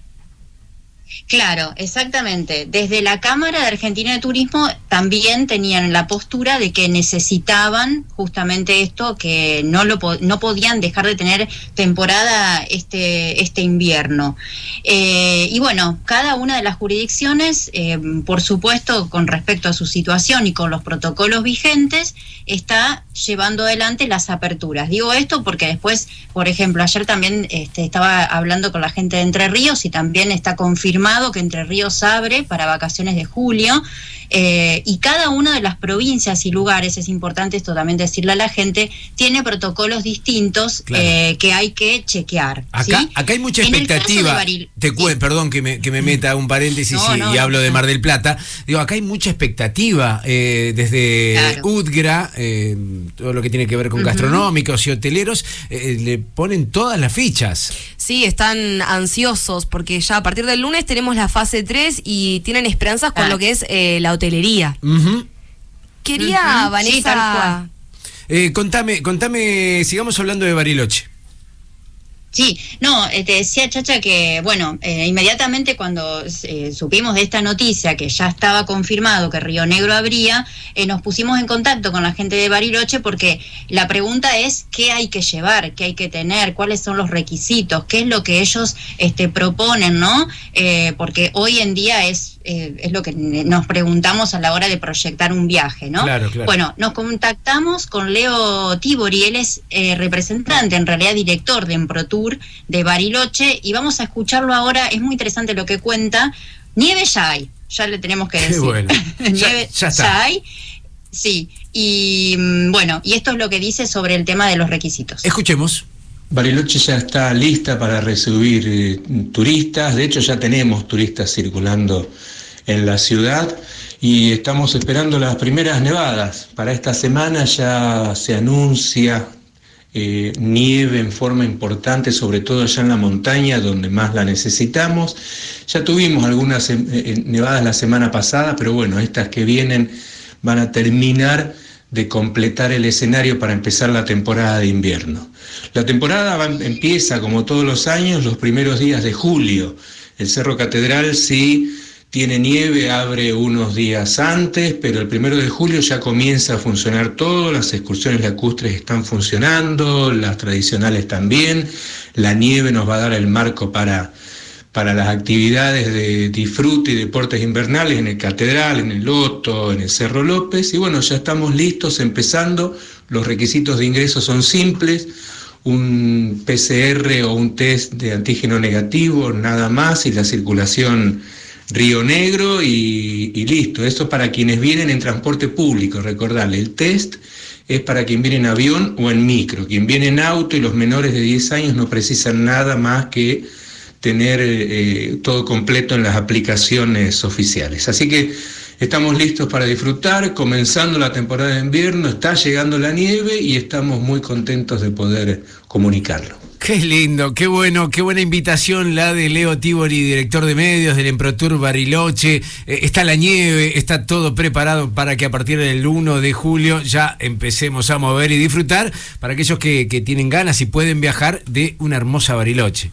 Claro, exactamente. Desde la Cámara de Argentina de Turismo también tenían la postura de que necesitaban justamente esto, que no lo no podían dejar de tener temporada este este invierno. Eh, y bueno, cada una de las jurisdicciones, eh, por supuesto, con respecto a su situación y con los protocolos vigentes, está llevando adelante las aperturas. Digo esto porque después, por ejemplo, ayer también este, estaba hablando con la gente de Entre Ríos y también está confirmado que Entre Ríos abre para vacaciones de julio. eh, y cada una de las provincias y lugares, es importante esto también decirle a la gente, tiene protocolos distintos Claro. eh, que hay que chequear. Acá, ¿sí? acá hay mucha expectativa. Baril- Te cuen- perdón que me, que me meta un paréntesis No, y, no, y no, hablo de. Mar del Plata. Digo, acá hay mucha expectativa eh, desde Claro. UDGRA, eh, todo lo que tiene que ver con gastronómicos y hoteleros, eh, le ponen todas las fichas. Sí, están ansiosos porque ya a partir del lunes tenemos la fase 3 y tienen esperanzas con Ah. lo que es eh, la hotelería. Quería, Vanessa. Eh, contame, contame, sigamos hablando de Bariloche. Sí, no, eh, te decía Chacha que, bueno, eh, inmediatamente cuando eh, supimos de esta noticia, que ya estaba confirmado que Río Negro habría, eh, nos pusimos en contacto con la gente de Bariloche porque la pregunta es qué hay que llevar, qué hay que tener, cuáles son los requisitos, qué es lo que ellos este, proponen, ¿no? Eh, porque hoy en día es, eh, es lo que nos preguntamos a la hora de proyectar un viaje, ¿no? Claro, claro. Bueno, nos contactamos con Leo Tibori, él es eh, representante, en realidad director de Emprotour de Bariloche, y vamos a escucharlo ahora, es muy interesante lo que cuenta. Nieve ya hay, ya le tenemos que Qué decir. bueno. Nieve Ya- ya está. hay, sí, y mm, bueno, y esto es lo que dice sobre el tema de los requisitos. Escuchemos. Bariloche ya está lista para recibir eh, turistas, de hecho ya tenemos turistas circulando en la ciudad y estamos esperando las primeras nevadas. Para esta semana ya se anuncia eh, nieve en forma importante, sobre todo allá en la montaña donde más la necesitamos. Ya tuvimos algunas eh, eh, nevadas la semana pasada, pero bueno, estas que vienen van a terminar de completar el escenario para empezar la temporada de invierno. La temporada empieza, como todos los años, los primeros días de julio. El Cerro Catedral sí tiene nieve, abre unos días antes, pero el primero de julio ya comienza a funcionar todo, las excursiones lacustres están funcionando, las tradicionales también, la nieve nos va a dar el marco para, para las actividades de disfrute y deportes invernales en el Catedral, en el Loto, en el Cerro López, y bueno, ya estamos listos, empezando, los requisitos de ingreso son simples, un PCR o un test de antígeno negativo, nada más, y la circulación Río Negro y, listo. Eso para quienes vienen en transporte público, recordarle, el test es para quien viene en avión o en micro. Quien viene en auto y los menores de 10 años no precisan nada más que tener eh, todo completo en las aplicaciones oficiales. Así que estamos listos para disfrutar, comenzando la temporada de invierno, está llegando la nieve y estamos muy contentos de poder comunicarlo. Qué lindo, qué bueno, qué buena invitación la de Leo Tibori, director de medios del Emprotour Bariloche. Eh, está la nieve, está todo preparado para que a partir del 1 de julio ya empecemos a mover y disfrutar para aquellos que, que tienen ganas y pueden viajar de una hermosa Bariloche.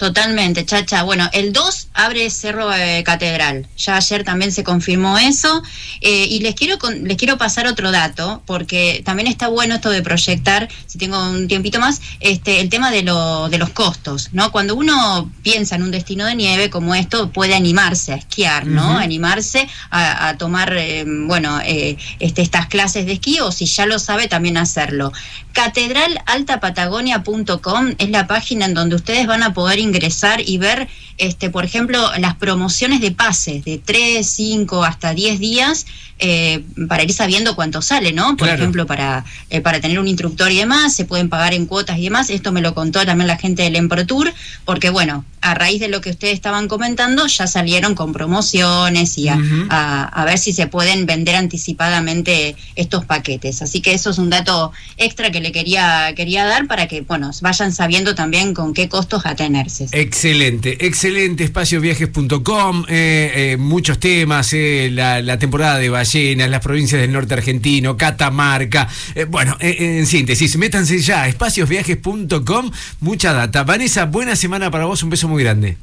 Totalmente, Chacha. Bueno, el 2 abre Cerro eh, Catedral. Ya ayer también se confirmó eso. Eh, y les quiero, les quiero pasar otro dato, porque también está bueno esto de proyectar, si tengo un tiempito más, este, el tema de, lo, de los costos. ¿no? Cuando uno piensa en un destino de nieve como esto, puede animarse a esquiar, ¿no? Animarse a, a tomar, eh, bueno, este, estas clases de esquí, o si ya lo sabe, también hacerlo. Catedralaltapatagonia.com es la página en donde ustedes van a poder ingresar y ver, este, por ejemplo, las promociones de pases de 3, 5 hasta 10 días eh, para ir sabiendo cuánto sale, ¿no? Por Claro. ejemplo, para, eh, para tener un instructor y demás, se pueden pagar en cuotas y demás. Esto me lo contó también la gente del Emprotour, porque bueno, a raíz de lo que ustedes estaban comentando, ya salieron con promociones y a, a- a ver si se pueden vender anticipadamente estos paquetes. Así que eso es un dato extra que le quería, quería dar para que, bueno, vayan sabiendo también con qué costos atenerse. Excelente, excelente, espaciosviajes.com, eh, eh, muchos temas, eh, la, la temporada de ballenas, las provincias del norte argentino, Catamarca, eh, bueno, eh, en síntesis, métanse ya, espaciosviajes.com, mucha data. Vanessa, buena semana para vos, un beso muy grande.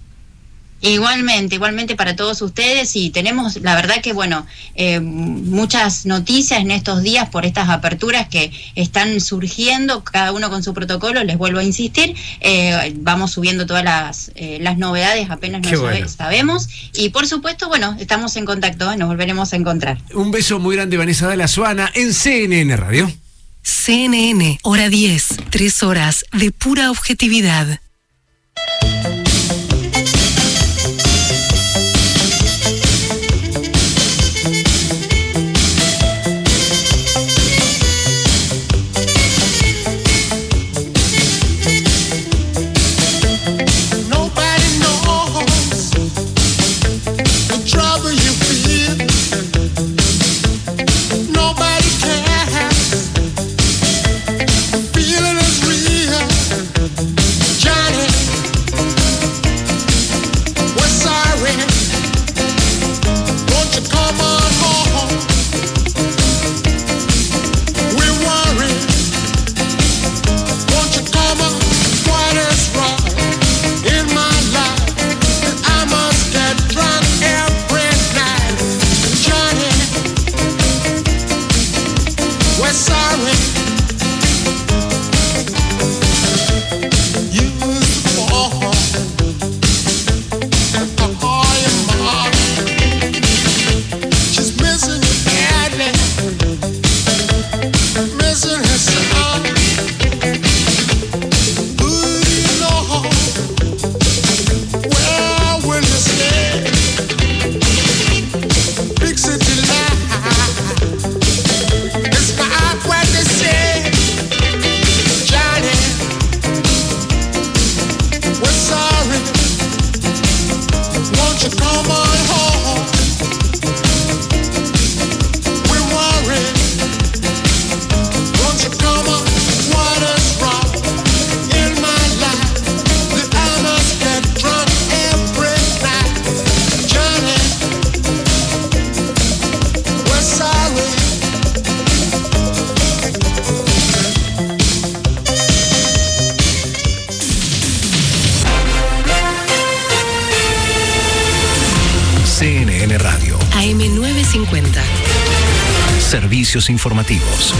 Igualmente, igualmente para todos ustedes y tenemos, la verdad que bueno, eh, muchas noticias en estos días por estas aperturas que están surgiendo, cada uno con su protocolo, les vuelvo a insistir, eh, vamos subiendo todas las, eh, las novedades apenas nos bueno. sabemos y por supuesto, bueno, estamos en contacto, nos volveremos a encontrar. Un beso muy grande, Vanessa Dalla Suana, en CNN Radio. CNN, hora 10, tres horas de pura objetividad. Servicios informativos.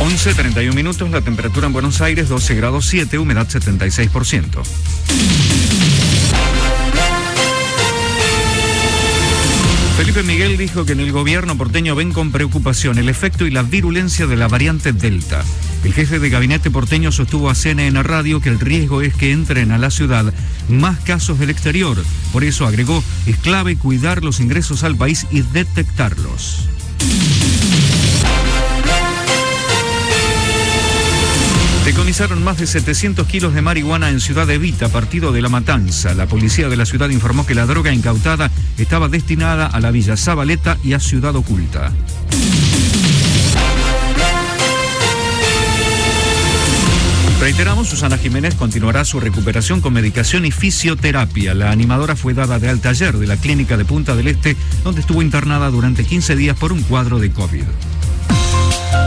11, 31 minutos, la temperatura en Buenos Aires 12 grados 7, humedad 76%. Felipe Miguel dijo que en el gobierno porteño ven con preocupación el efecto y la virulencia de la variante Delta. El jefe de gabinete porteño sostuvo a CNN Radio que el riesgo es que entren a la ciudad más casos del exterior. Por eso agregó, es clave cuidar los ingresos al país y detectarlos. Decomisaron más de 700 kilos de marihuana en Ciudad Evita, partido de La Matanza. La policía de la ciudad informó que la droga incautada estaba destinada a la Villa Zabaleta y a Ciudad Oculta. Reiteramos, Susana Jiménez continuará su recuperación con medicación y fisioterapia. La animadora fue dada de alta ayer de la clínica de Punta del Este, donde estuvo internada durante 15 días por un cuadro de COVID.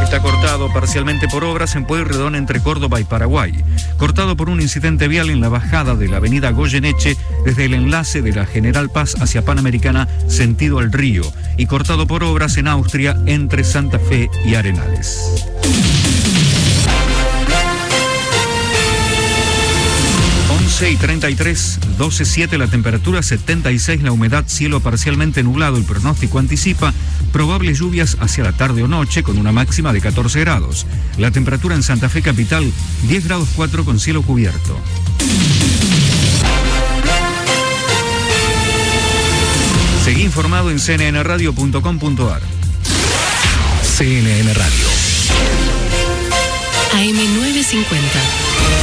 Está cortado parcialmente por obras en Pueyrredón entre Córdoba y Paraguay. Cortado por un incidente vial en la bajada de la avenida Goyeneche desde el enlace de la General Paz hacia Panamericana sentido al río. Y cortado por obras en Austria entre Santa Fe y Arenales. 11 y 33, 12, 7 la temperatura, 76 la humedad, cielo parcialmente nublado. El pronóstico anticipa probables lluvias hacia la tarde o noche con una máxima de 14 grados. La temperatura en Santa Fe capital, 10 grados 4 con cielo cubierto. Seguí informado en cnnradio.com.ar. CNN Radio. AM950.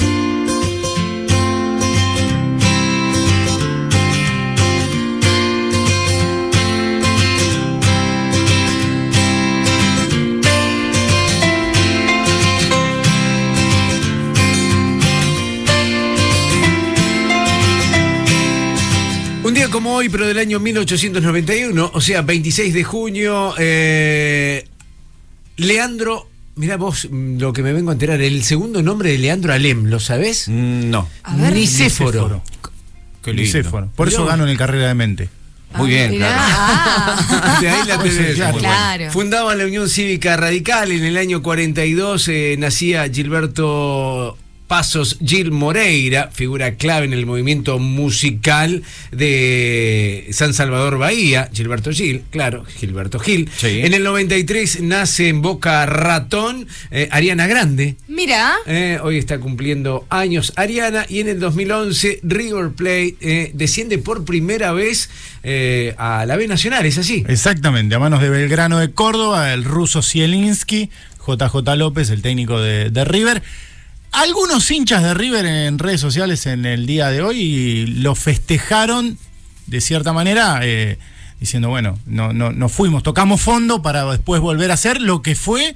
Como hoy, pero del año 1891, o sea, 26 de junio, eh, Leandro, mira vos mm, lo que me vengo a enterar, el segundo nombre de Leandro Alem, ¿lo sabés? No. A ver. Nicéforo. Qué lindo. Nicéforo. Por eso gano en el carrera de mente. Muy bien, Mirá. claro. Ah. De ahí la claro. Bueno. Claro. Fundaba la Unión Cívica Radical. En el año 42 eh, nacía Gilberto Pasos Gil Moreira, figura clave en el movimiento musical de San Salvador Bahía. Gilberto Gil, claro, Gilberto Gil. Sí. En el 93 nace en Boca Ratón eh, Ariana Grande. Mira. Eh, hoy está cumpliendo años Ariana y en el 2011 River Plate eh, desciende por primera vez eh, a la B Nacional, ¿es así? Exactamente, a manos de Belgrano de Córdoba, el ruso Zielinski, JJ López, el técnico de, de River. Algunos hinchas de River en redes sociales en el día de hoy lo festejaron de cierta manera, eh, diciendo, bueno, no, no, no fuimos, tocamos fondo para después volver a hacer lo que fue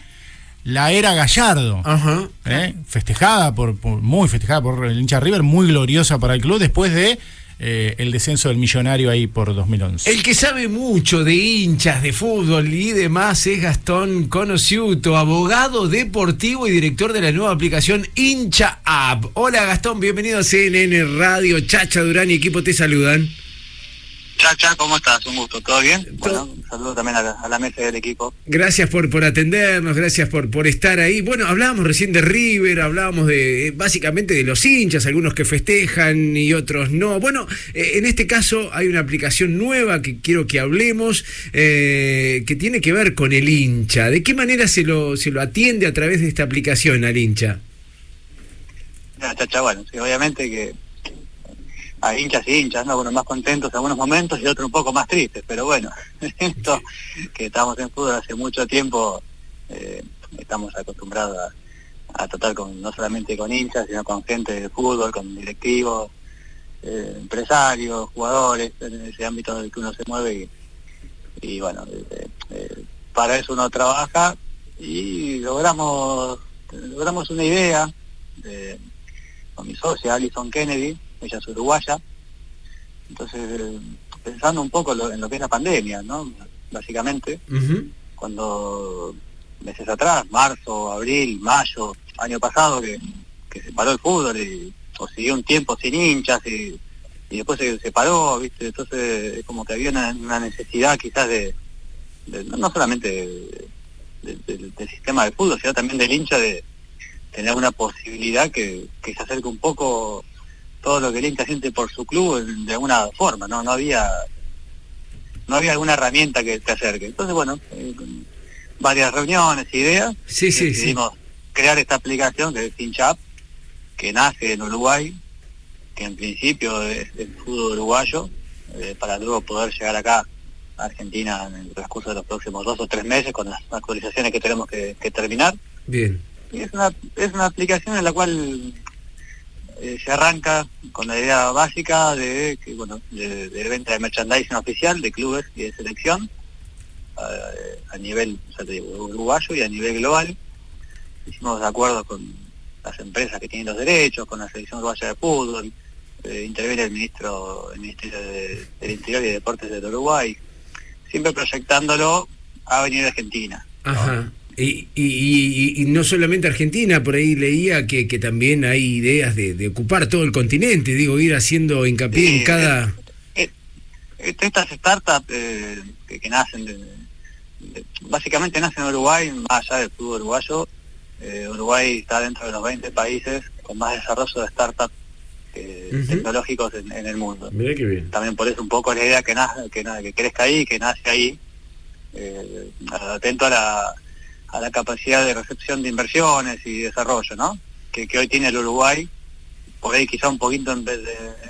la era Gallardo. Ajá. ¿eh? Festejada, por, por- muy festejada por el hincha de River, muy gloriosa para el club después de eh, el descenso del millonario ahí por 2011. El que sabe mucho de hinchas, de fútbol y demás es Gastón Conociuto, abogado deportivo y director de la nueva aplicación Hincha App. Hola Gastón, bienvenido a CNN Radio. Chacha Durán y equipo te saludan. Chacha, ¿cómo estás? Un gusto, ¿todo bien? Bueno, un saludo también a la, a la mesa del equipo. Gracias por, por atendernos, gracias por, por estar ahí. Bueno, hablábamos recién de River, hablábamos de eh, básicamente de los hinchas, algunos que festejan y otros no. Bueno, eh, en este caso hay una aplicación nueva que quiero que hablemos, eh, que tiene que ver con el hincha. ¿De qué manera se lo, se lo atiende a través de esta aplicación al hincha? Chacha, bueno, sí, obviamente que hay hinchas y hinchas, ¿no? Bueno, más contentos en algunos momentos y otros un poco más tristes, pero bueno, esto que estamos en fútbol hace mucho tiempo, eh, estamos acostumbrados a, a tratar con no solamente con hinchas, sino con gente de fútbol, con directivos, eh, empresarios, jugadores, en ese ámbito en el que uno se mueve y, y bueno, eh, eh, para eso uno trabaja y logramos logramos una idea de- con mi socia Alison Kennedy, ella es uruguaya, Entonces, pensando un poco lo- en lo que es la pandemia, ¿no? Básicamente, cuando meses atrás, marzo, abril, mayo, año pasado, que, que se paró el fútbol y o siguió un tiempo sin hinchas y, y después se, se paró, ¿viste? Entonces, es como que había una, una necesidad quizás de, de- no no solamente de- de- de- del sistema de fútbol, sino también del hincha de tener una posibilidad que, que se acerque un poco todo lo que el hincha siente por su club de alguna forma, ¿no? No había no había alguna herramienta que te acerque. Entonces, bueno, eh, con varias reuniones, ideas, Sí, sí, sí. decidimos crear esta aplicación que es Hinchap, que nace en Uruguay, que en principio es el fútbol uruguayo, eh, para luego poder llegar acá a Argentina en el transcurso de los próximos dos o tres meses con las actualizaciones que tenemos que, que terminar. Bien. Y es una, es una aplicación en la cual eh, se arranca con la idea básica de que bueno de, venta de merchandising oficial de clubes y de selección eh, a nivel uruguayo y a nivel global. Hicimos acuerdos con las empresas que tienen los derechos, con la selección uruguaya de fútbol, eh, interviene el ministro, el Ministerio de- del Interior y Deportes del Uruguay, siempre proyectándolo a venir Argentina. Ajá. Y, y- y- y no solamente Argentina, por ahí leía que, que también hay ideas de, de ocupar todo el continente, digo, ir haciendo hincapié en cada... Eh, estas startups eh, que, que nacen, de- de- básicamente nacen en Uruguay, más allá del fútbol uruguayo. Eh, Uruguay está dentro de los 20 países con más desarrollo de startups eh, Ujú. tecnológicos en, en el mundo. Mirá qué bien. También por eso un poco la idea que, nace, que, na- que crezca ahí, que nace ahí, eh, atento a la, a la capacidad de recepción de inversiones y desarrollo, ¿no? Que, hoy tiene el Uruguay, por ahí quizá un poquito en,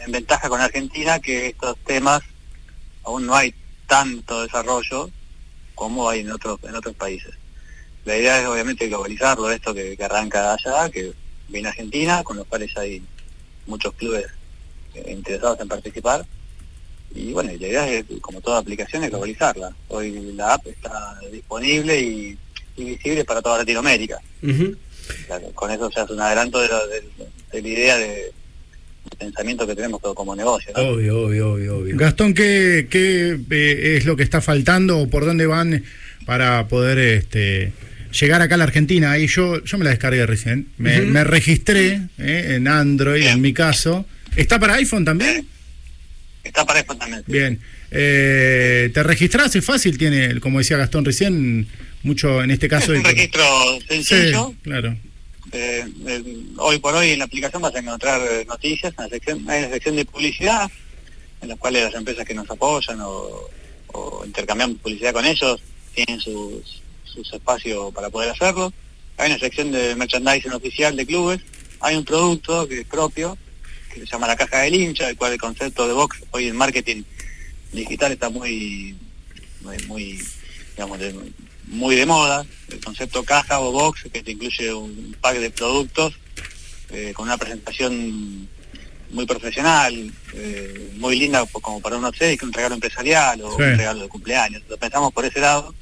ventaja con Argentina, que estos temas aún no hay tanto desarrollo como hay en otros en otros países. La idea es obviamente globalizarlo, esto que, que arranca allá, que viene Argentina, con los cuales hay muchos clubes eh, interesados en participar. Y bueno, la idea es, como toda aplicación, es globalizarla. Hoy la app está disponible y, y visible para toda Latinoamérica. Con eso ya es un adelanto de, lo- de- de la idea de, pensamiento que tenemos todo como negocio. ¿no? Obvio, obvio, obvio, obvio. Gastón, ¿qué, qué eh, es lo que está faltando o por dónde van para poder este, llegar acá a la Argentina? Ahí yo, yo me la descargué recién. Me, registré eh, en Android, en mi caso. ¿Está para iPhone también? Está para iPhone también. sí. Bien. Eh, ¿Te registras? Es fácil, tiene, como decía Gastón recién, mucho en este caso. Es un registro Sí, sencillo. claro. Eh, eh, hoy por hoy en la aplicación vas a encontrar eh, noticias, en la sección, hay una sección de publicidad, en la cual las empresas que nos apoyan o, o intercambiamos publicidad con ellos tienen sus, sus espacios para poder hacerlo. Hay una sección de merchandising oficial de clubes, hay un producto que es propio, que se llama la caja del hincha, el cual el concepto de box hoy en marketing digital está muy, muy, muy, digamos, de- muy de moda, el concepto caja o box, que te incluye un pack de productos eh, con una presentación muy profesional, eh, muy linda po- como para un obsequio, un regalo empresarial o Sí. un regalo de cumpleaños. Lo pensamos por ese lado,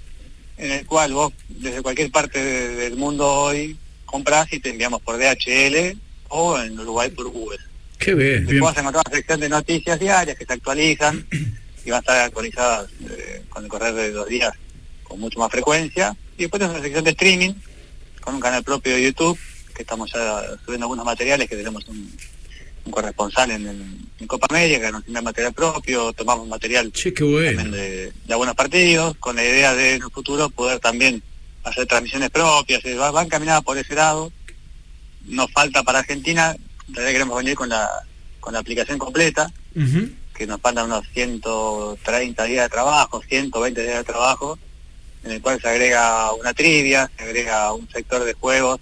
en el cual vos desde cualquier parte de- del mundo hoy compras y te enviamos por DHL o en Uruguay por Uber. Qué bien. Después vas a encontrar una sección de noticias diarias que se actualizan y van a estar actualizadas eh, con el correr de los días con mucho más frecuencia. Y después tenemos una sección de streaming con un canal propio de YouTube, que estamos ya subiendo algunos materiales, que tenemos un, un corresponsal en, el- en Copa Media, que nos envía material propio, tomamos material bueno. también de, de algunos partidos, con la idea de en el futuro poder también hacer transmisiones propias, eh, va- van caminadas por ese lado. Nos falta para Argentina, en realidad queremos venir con la, con la aplicación completa, que nos faltan unos 130 días de trabajo, 120 días de trabajo, en el cual se agrega una trivia, se agrega un sector de juegos,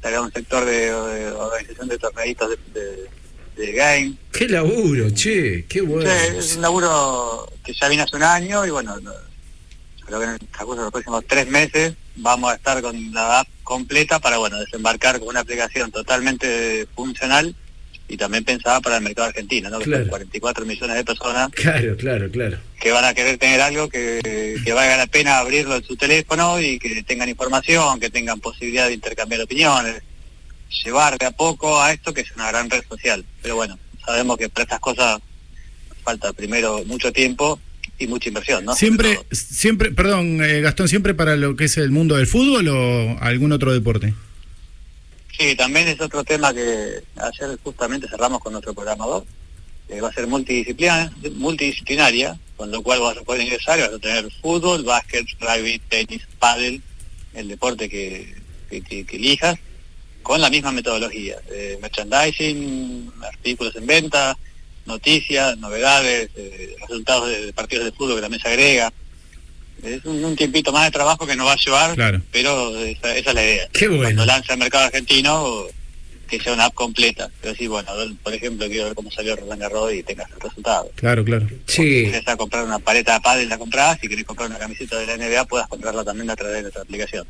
se agrega un sector de, de organización de torneitos de, de- de game. Qué laburo, che, qué bueno. Es un laburo que ya viene hace un año y bueno, no- creo que en el transcurso de los próximos tres meses vamos a estar con la app completa para bueno desembarcar con una aplicación totalmente funcional y también pensada para el mercado argentino, ¿no? Claro. 44 millones de personas Claro, claro, claro. que van a querer tener algo que, que valga la pena abrirlo en su teléfono y que tengan información, que tengan posibilidad de intercambiar opiniones, llevar de a poco a esto que es una gran red social. Pero bueno, sabemos que para estas cosas falta primero mucho tiempo y mucha inversión, ¿no? Siempre, siempre, perdón, eh, Gastón, siempre para lo que es el mundo del fútbol o algún otro deporte. Sí, también es otro tema que ayer justamente cerramos con nuestro programador, que va a ser multidisciplina, multidisciplinaria, con lo cual vas a poder ingresar vas a tener fútbol, básquet, rugby, tenis, pádel, el deporte que, que- que- que elijas, con la misma metodología, eh, merchandising, artículos en venta, noticias, novedades, eh, resultados de, de partidos de fútbol que también se agrega. Es un, un tiempito más de trabajo que nos va a llevar, Claro. pero esa, esa es la idea. Qué bueno. Cuando lance al mercado argentino, que sea una app completa. Pero sí, bueno, por ejemplo, quiero ver cómo salió Roland Garros y tengas el resultado. Claro, claro. Sí. Si querés a comprar una paleta de pádel, la compras. Si querés comprar una camiseta de la NBA, puedas comprarla también a través de nuestra aplicación.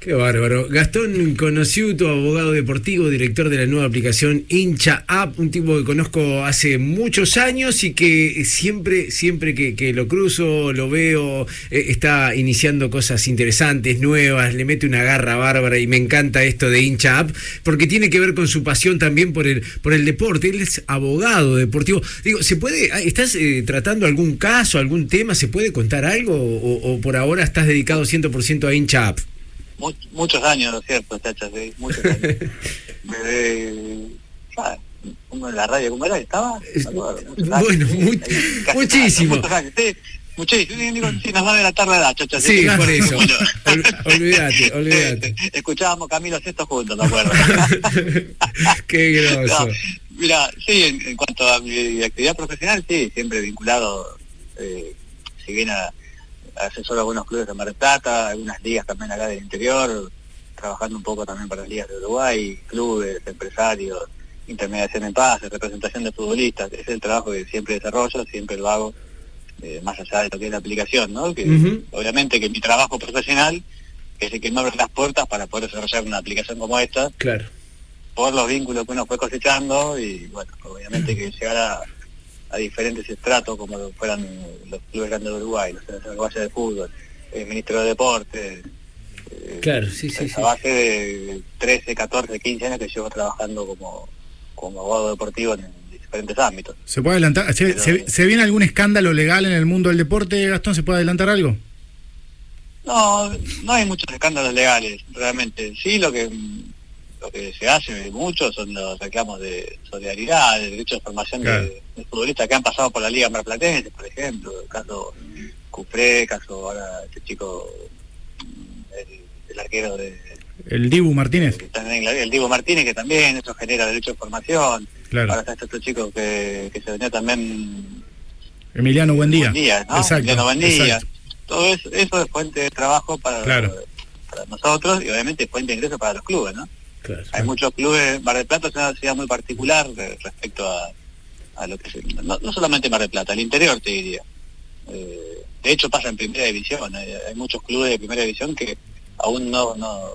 Qué bárbaro. Gastón Conociuto, abogado deportivo, director de la nueva aplicación Hincha App, un tipo que conozco hace muchos años y que siempre, siempre que, lo cruzo, lo veo, eh, está iniciando cosas interesantes, nuevas, le mete una garra bárbara y me encanta esto de Hincha App, porque tiene que ver con su pasión también por el, por el deporte. Él es abogado deportivo. Digo, ¿se puede, ah, estás eh, tratando algún caso, algún tema? ¿Se puede contar algo o, o por ahora estás dedicado 100% a Hincha App? Mu- muchos años, ¿no es cierto, chachas? Sí, muchos años. Desde, ah, uno en la radio, ¿cómo era? ¿Estaba? Me acuerdo, muchos años, Bueno, sí, casi muchísimo. muchos años, sí, muchísimo. Sí, nos va a delatar la edad, chachas. Sí, por eso. Ol- olvídate, olvídate. Escuchábamos Camilo Sesto juntos, me acuerdo. Qué groso. No, mira, sí, en, en cuanto a mi actividad profesional, sí, siempre vinculado, eh, si bien a, a asesor a algunos clubes de Mar del Plata, algunas ligas también acá del interior, trabajando un poco también para las ligas de Uruguay, clubes, empresarios, intermediación en paz, representación de futbolistas, es el trabajo que siempre desarrollo, siempre lo hago, eh, más allá de lo que es la aplicación, ¿no? Que obviamente que mi trabajo profesional es el que me abre las puertas para poder desarrollar una aplicación como esta, Claro. por los vínculos que uno fue cosechando y bueno, obviamente que llegar a, a diferentes estratos como lo fueran los clubes grandes de Uruguay, los uruguayas de fútbol, el Ministerio de Deportes, Claro, sí, sí, sí. a base de 13, 14, 15 años que llevo trabajando como, como abogado deportivo en diferentes ámbitos. ¿Se puede adelantar? ¿Se, se- se viene algún escándalo legal en el mundo del deporte, Gastón? ¿Se puede adelantar algo? No, no hay muchos escándalos legales, realmente. Sí, lo que lo que se hace mucho son los reclamos de solidaridad, de derecho de formación Claro. de, de futbolistas que han pasado por la Liga Marplatense, por ejemplo, el caso Cupré, caso ahora este chico, el, el arquero de El Dibu Martínez. en el Diego Martínez, que también eso genera derecho de formación. Claro. Ahora está este otro chico que, que se venía también Emiliano, buen día. Buen día, ¿no? Exacto. Emiliano Buen día. exacto. Todo eso, eso es fuente de trabajo para, Claro. para nosotros y obviamente fuente de ingreso para los clubes, ¿no? Claro. Hay muchos clubes, Mar del Plata es una ciudad muy particular respecto a, a lo que es, el- no, no solamente Mar del Plata, el interior te diría. Eh, de hecho pasa en primera división, hay, hay muchos clubes de primera división que aún no, no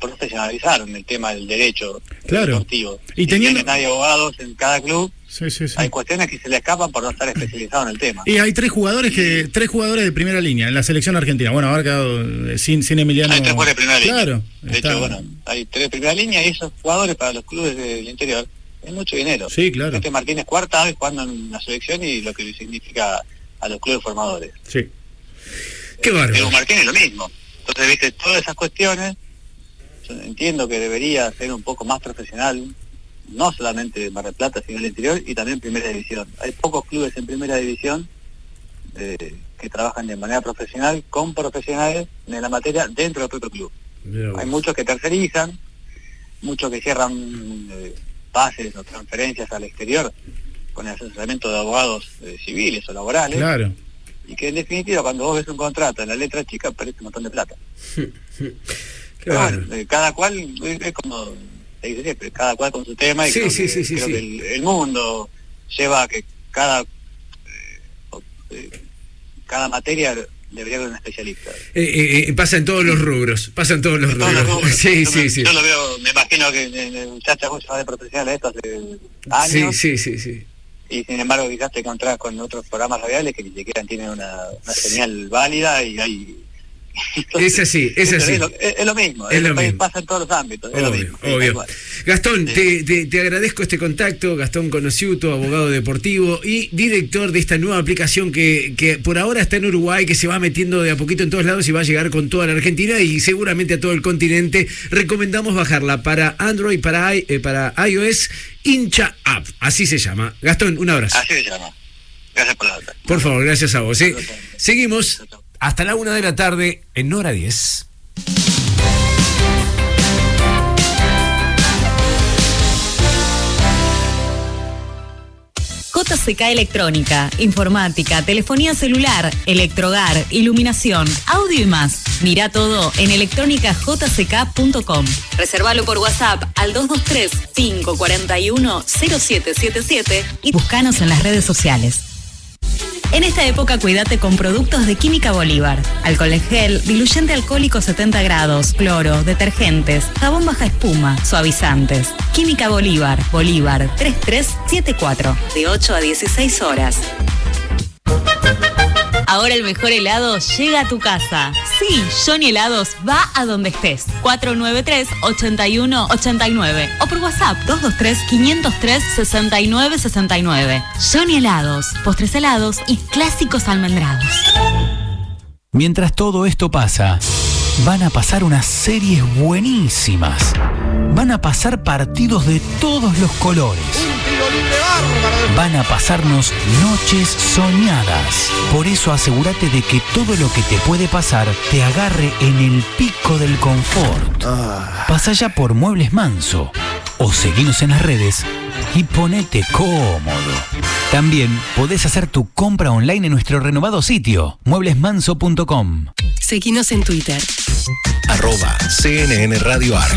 profesionalizaron el tema del derecho Claro. deportivo. Y Si teniendo- hay abogados en cada club, Sí, sí, sí. hay cuestiones que se le escapan por no estar especializado en el tema. Y hay tres jugadores que tres jugadores de primera línea en la selección argentina. Bueno, ahora quedado eh, sin, sin Emiliano. Hay tres jugadores de primera línea. Claro. De está- hecho, bueno, hay tres de primera línea y esos jugadores para los clubes del interior es mucho dinero. Sí, claro. Este Martínez cuarta vez jugando en la selección y lo que significa a los clubes formadores. Sí. Qué bárbaro. Diego Martínez lo mismo. Entonces, viste, todas esas cuestiones, yo entiendo que debería ser un poco más profesional, no solamente de Mar del Plata, sino del interior y también primera división. Hay pocos clubes en primera división eh, que trabajan de manera profesional con profesionales en la materia dentro del propio club. Hay muchos que tercerizan, muchos que cierran eh, pases o transferencias al exterior con el asesoramiento de abogados eh, civiles o laborales. Claro. Y que en definitiva cuando vos ves un contrato en la letra chica perdés un montón de plata. Pero bueno, eh, cada cual es, es como se dice siempre, cada cual con su tema y Sí, creo, sí, que, sí, sí, creo sí. que el, el mundo lleva a que cada eh, eh, cada materia debería haber un especialista. Eh, eh, eh, pasa en todos los rubros, pasa en todos los Todos los rubros. rubros. Sí, yo, sí, me, sí. yo lo veo, me imagino que en el muchacho vos de profesional esto hace Sí, años sí, sí, sí. y sin embargo quizás te encontrás con otros programas radiales que ni siquiera tienen una, una señal válida y hay Es así, es así. Es lo, es- es lo mismo, Es lo mismo. pasa en todos los ámbitos. es lo mismo, obvio. Gastón, te, te- te agradezco este contacto. Gastón Conociuto, abogado deportivo y director de esta nueva aplicación que, que por ahora está en Uruguay, que se va metiendo de a poquito en todos lados y va a llegar con toda la Argentina y seguramente a todo el continente. Recomendamos bajarla para Android, para, eh, para iOS, hincha app. Así se llama. Gastón, un abrazo. Así se llama. Gracias por la. Por favor, gracias a vos. ¿eh? Seguimos hasta la una de la tarde en hora 10. JCK Electrónica, informática, telefonía celular, electrogar, iluminación, audio y más. Mira todo en electrónicajck.com. Reservalo por WhatsApp al 223-541-0777 y buscanos en las redes sociales. En esta época cuídate con productos de Química Bolívar. Alcohol en gel, diluyente alcohólico 70 grados, cloro, detergentes, jabón baja espuma, suavizantes. Química Bolívar, Bolívar 3374, de 8 a 16 horas. Ahora el mejor helado llega a tu casa. Sí, Johnny Helados va a donde estés. 493-8189 o por WhatsApp 223-503-6969. Johnny Helados, postres helados y clásicos almendrados. Mientras todo esto pasa, van a pasar unas series buenísimas. Van a pasar partidos de todos los colores. Van a pasarnos noches soñadas. Por eso asegúrate de que todo lo que te puede pasar te agarre en el pico del confort. Pasa ya por Muebles Manso o seguinos en las redes y ponete cómodo. También podés hacer tu compra online en nuestro renovado sitio, mueblesmanso.com. Seguinos en Twitter. Arroba CNN Radio Arg.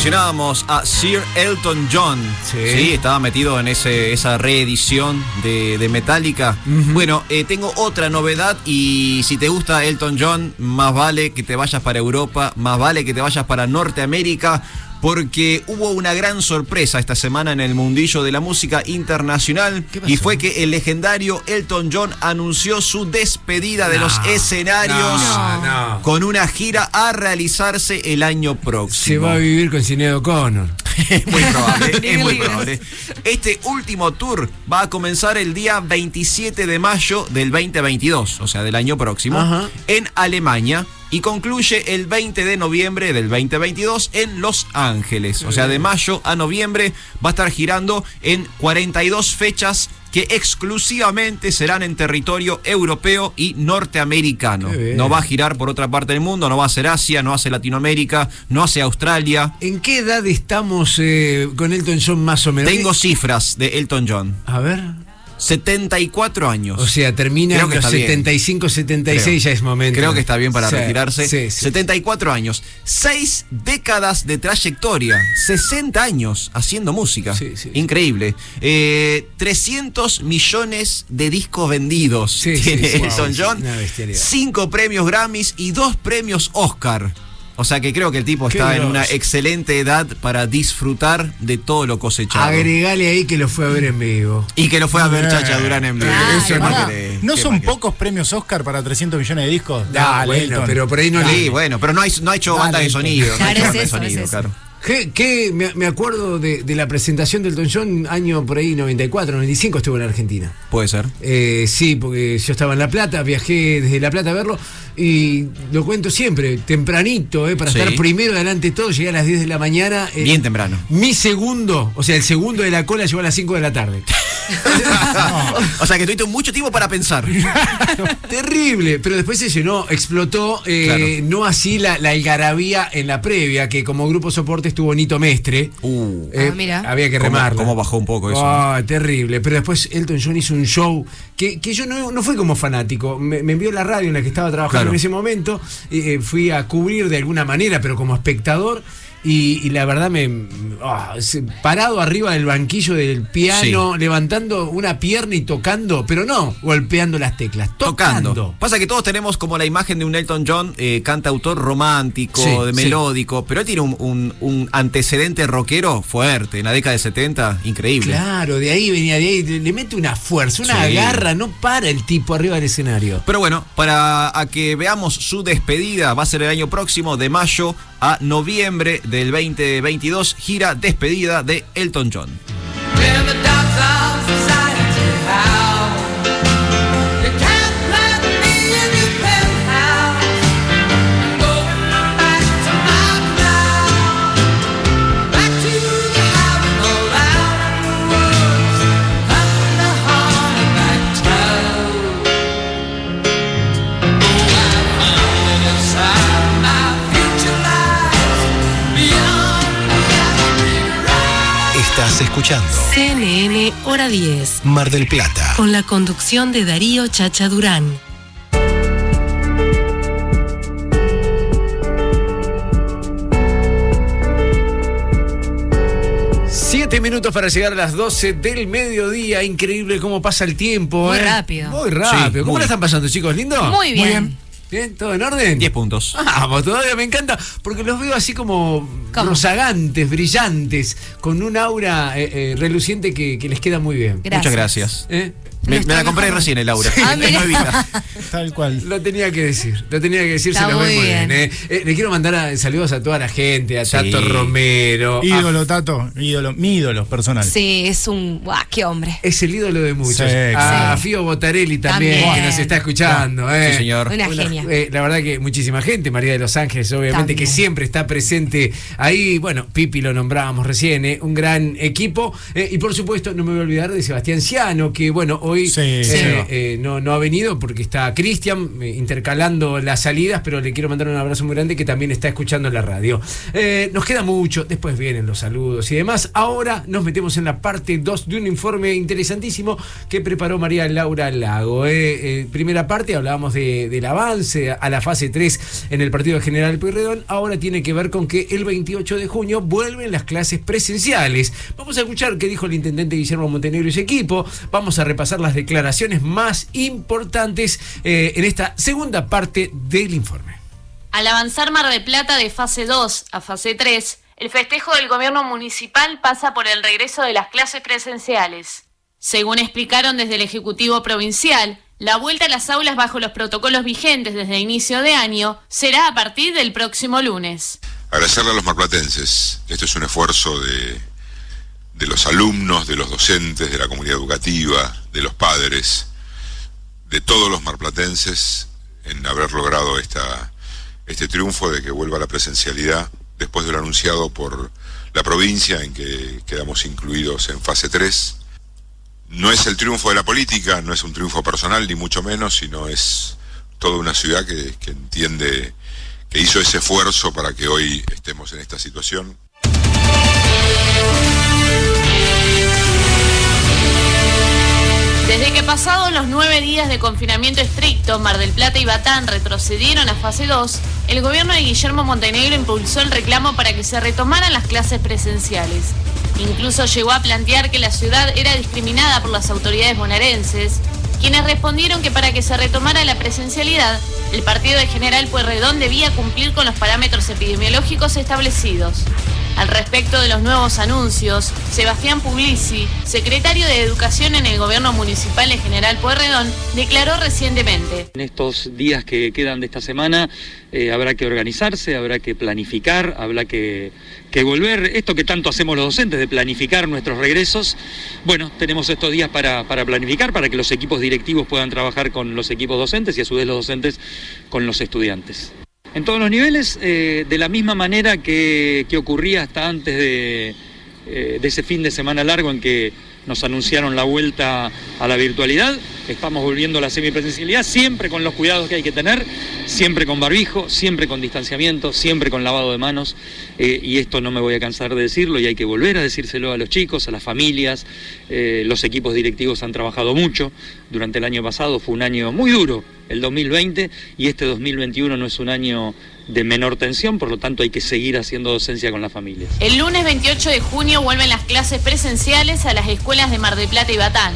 Mencionábamos a Sir Elton John. Sí. estaba metido en ese, esa reedición de, de Metallica. Bueno, eh, tengo otra novedad y si te gusta Elton John, más vale que te vayas para Europa, más vale que te vayas para Norteamérica. Porque hubo una gran sorpresa esta semana en el mundillo de la música internacional y fue que el legendario Elton John anunció su despedida de No, los escenarios no, no. con una gira a realizarse el año próximo. Se va a vivir con Sinead O'Connor. muy probable, es muy probable. Este último tour va a comenzar el día 27 de mayo del 2022, o sea, del año próximo, Ajá. en Alemania y concluye el 20 de noviembre del 2022 en Los Ángeles. O sea, de mayo a noviembre va a estar girando en 42 fechas que exclusivamente serán en territorio europeo y norteamericano. No va a girar por otra parte del mundo, no va a ser Asia, no hace Latinoamérica, no hace Australia. ¿En qué edad estamos eh, con Elton John más o menos? Tengo cifras de Elton John. A ver. 74 años. O sea, termina Creo en que los está bien. 75, 76 Creo. ya es momento. Creo que está bien para Sí, retirarse. sí, sí. 74 años. Seis décadas de trayectoria. 60 años haciendo música. Increíble. Eh, 300 millones de discos vendidos tiene Elton wow, John. una bestialidad. Cinco premios Grammys y dos premios Oscar. O sea que creo que el tipo Qué está en una excelente edad para disfrutar de todo lo cosechado. Agregale ahí que lo fue a ver en vivo. Y que lo fue a ver Chacha Durán en vivo. ¿No ¿Qué son pocos premios Oscar para 300 millones de discos? Ah, bueno, Elton. pero por ahí no Sí, le- bueno, pero no, hay, no ha hecho Dale, banda de sonido. no ha Claro, hecho es banda de eso, es sonido, eso. claro. ¿Qué, qué- me, me acuerdo de, de la presentación del Elton John, año por ahí 94, 95 estuvo en Argentina. Puede ser. Eh, sí, porque yo estaba en La Plata, viajé desde La Plata a verlo y lo cuento siempre, tempranito, eh, para Sí. estar primero delante de todo, llegué a las 10 de la mañana. eh, Bien temprano. Mi segundo, o sea, el segundo de la cola llegó a las 5 de la tarde. O sea que tuviste mucho tiempo para pensar. Terrible, pero después se llenó, explotó, eh, Claro. no así la, la algarabía en la previa, que como grupo soporte estuvo Nito Mestre. Eh, Ah, mira. Había que ¿Cómo- remarla. cómo bajó un poco eso, Ah, terrible. Pero después Elton John hizo un show que, que yo no, no fui como fanático. Me, me envió la radio en la que estaba trabajando Claro. En ese momento. eh, eh, fui a cubrir de alguna manera, pero como espectador. Y, y la verdad me ah, parado arriba del banquillo del piano, levantando una pierna y tocando, pero no golpeando las teclas, tocando. Tocando. Pasa que todos tenemos como la imagen de un Elton John, eh, cantautor romántico, Sí, de sí. melódico, pero él tiene un, un- un antecedente rockero fuerte en la década de 70, increíble. Claro, de ahí venía, de ahí le, mete una fuerza, una garra, no para el tipo arriba del escenario. Pero bueno, para a que veamos su despedida, va a ser el año próximo, de mayo a noviembre del 2022, gira despedida de Elton John. Estás escuchando CNN Hora 10. Mar del Plata. Con la conducción de Darío Chacha Durán. Siete minutos para llegar a las 12 del mediodía. Increíble cómo pasa el tiempo. Muy ¿eh? rápido. Muy rápido. Sí, ¿Cómo muy. la están pasando, chicos? ¿Lindo? Muy bien. ¿Bien? ¿Todo en orden? 10 puntos. Vamos, todavía me encanta porque los veo así como ¿Cómo? rozagantes, brillantes, con un aura eh, eh, reluciente que, que les queda muy bien. Gracias. Muchas gracias. ¿Eh? Me, me la compré recién el Laura. Ah, mira. nuevita. Tal cual. Lo tenía que decir, lo tenía que decir, Está se lo ve muy bien. bien. ¿eh? Eh, le quiero mandar a- saludos a toda la gente, a Sí. Tato Romero. a- Ídolo, Tato. Ídolo. Mi ídolo personal. Sí, es un. ¡Guau, qué hombre! es el ídolo de muchos. Sí, a sí. Fío Botarelli también, También. que nos está escuchando. ¿eh? Sí, señor. Una genia. eh, la verdad que muchísima gente, María de los Ángeles, obviamente, que siempre está presente ahí. Bueno, Pipi lo nombrábamos recién, ¿eh? un gran equipo. Eh, y por supuesto, no me voy a olvidar de Sebastián Ciano, que bueno, hoy Sí, eh, eh, no, no ha venido porque está Cristian eh, intercalando las salidas, pero le quiero mandar un abrazo muy grande que también está escuchando la radio. Nos queda mucho, después vienen los saludos y demás. Ahora nos metemos en la parte 2 de un informe interesantísimo que preparó María Laura Lago. primera parte hablábamos de- del avance a la fase 3 en el partido de General Pueyrredón. Ahora tiene que ver con que el 28 de junio vuelven las clases presenciales. Vamos a escuchar qué dijo el intendente Guillermo Montenegro y su equipo. Vamos a repasar las declaraciones más importantes eh, en esta segunda parte del informe. Al avanzar Mar de Plata de fase 2 a fase 3, el festejo del gobierno municipal pasa por el regreso de las clases presenciales. Según explicaron desde el Ejecutivo Provincial, la vuelta a las aulas bajo los protocolos vigentes desde inicio de año será a partir del próximo lunes. Agradecerle a los marplatenses. Esto es un esfuerzo de, de los alumnos, de los docentes, de la comunidad educativa, de los padres, de todos los marplatenses en haber logrado esta, este triunfo de que vuelva la presencialidad después de lo anunciado por la provincia en que quedamos incluidos en fase 3. No es el triunfo de la política, no es un triunfo personal, ni mucho menos, sino es toda una ciudad que, que entiende que hizo ese esfuerzo para que hoy estemos en esta situación. Desde que pasados los nueve días de confinamiento estricto, Mar del Plata y Batán retrocedieron a fase 2, el gobierno de Guillermo Montenegro impulsó el reclamo para que se retomaran las clases presenciales. Incluso llegó a plantear que la ciudad era discriminada por las autoridades bonaerenses, quienes respondieron que para que se retomara la presencialidad El partido de General Pueyrredón debía cumplir con los parámetros epidemiológicos establecidos. Al respecto de los nuevos anuncios, Sebastián Puglisi, secretario de Educación en el gobierno municipal de General Pueyrredón, declaró recientemente. En estos días que quedan de esta semana eh, habrá que organizarse, habrá que planificar, habrá que, que volver, esto que tanto hacemos los docentes, de planificar nuestros regresos. Bueno, tenemos estos días para, para planificar, para que los equipos directivos puedan trabajar con los equipos docentes y a su vez los docentes con los estudiantes. En todos los niveles, eh, de la misma manera que, que ocurría hasta antes de, eh, de ese fin de semana largo en que nos anunciaron la vuelta a la virtualidad, estamos volviendo a la semipresencialidad, siempre con los cuidados que hay que tener, siempre con barbijo, siempre con distanciamiento, siempre con lavado de manos, eh, y esto no me voy a cansar de decirlo y hay que volver a decírselo a los chicos, a las familias, eh, los equipos directivos han trabajado mucho. Durante el año pasado, fue un año muy duro, el 2020, y este 2021 no es un año de menor tensión, por lo tanto hay que seguir haciendo docencia con las familias. El lunes 28 de junio vuelven las clases presenciales a las escuelas de Mar del Plata y Batán.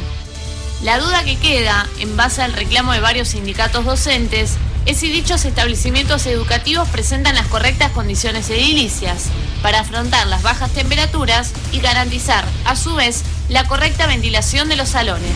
La duda que queda, en base al reclamo de varios sindicatos docentes, es si dichos establecimientos educativos presentan las correctas condiciones edilicias para afrontar las bajas temperaturas y garantizar, a su vez, la correcta ventilación de los salones.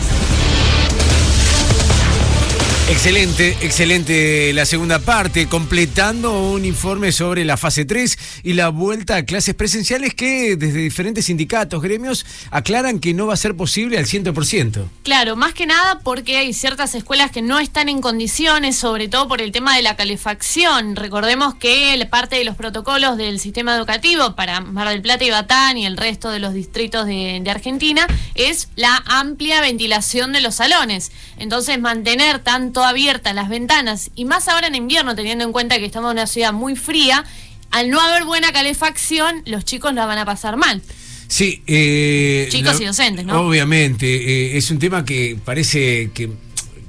Excelente, excelente la segunda parte, completando un informe sobre la fase 3 y la vuelta a clases presenciales que desde diferentes sindicatos, gremios, aclaran que no va a ser posible al 100%. Claro, más que nada porque hay ciertas escuelas que no están en condiciones, sobre todo por el tema de la calefacción. Recordemos que parte de los protocolos del sistema educativo para Mar del Plata y Batán y el resto de los distritos de, de Argentina es la amplia ventilación de los salones. Entonces, mantener tanto abiertas las ventanas y más ahora en invierno, teniendo en cuenta que estamos en una ciudad muy fría, al no haber buena calefacción, los chicos la van a pasar mal. Sí, eh, Chicos la- y docentes, ¿no? Obviamente, eh, es un tema que parece que,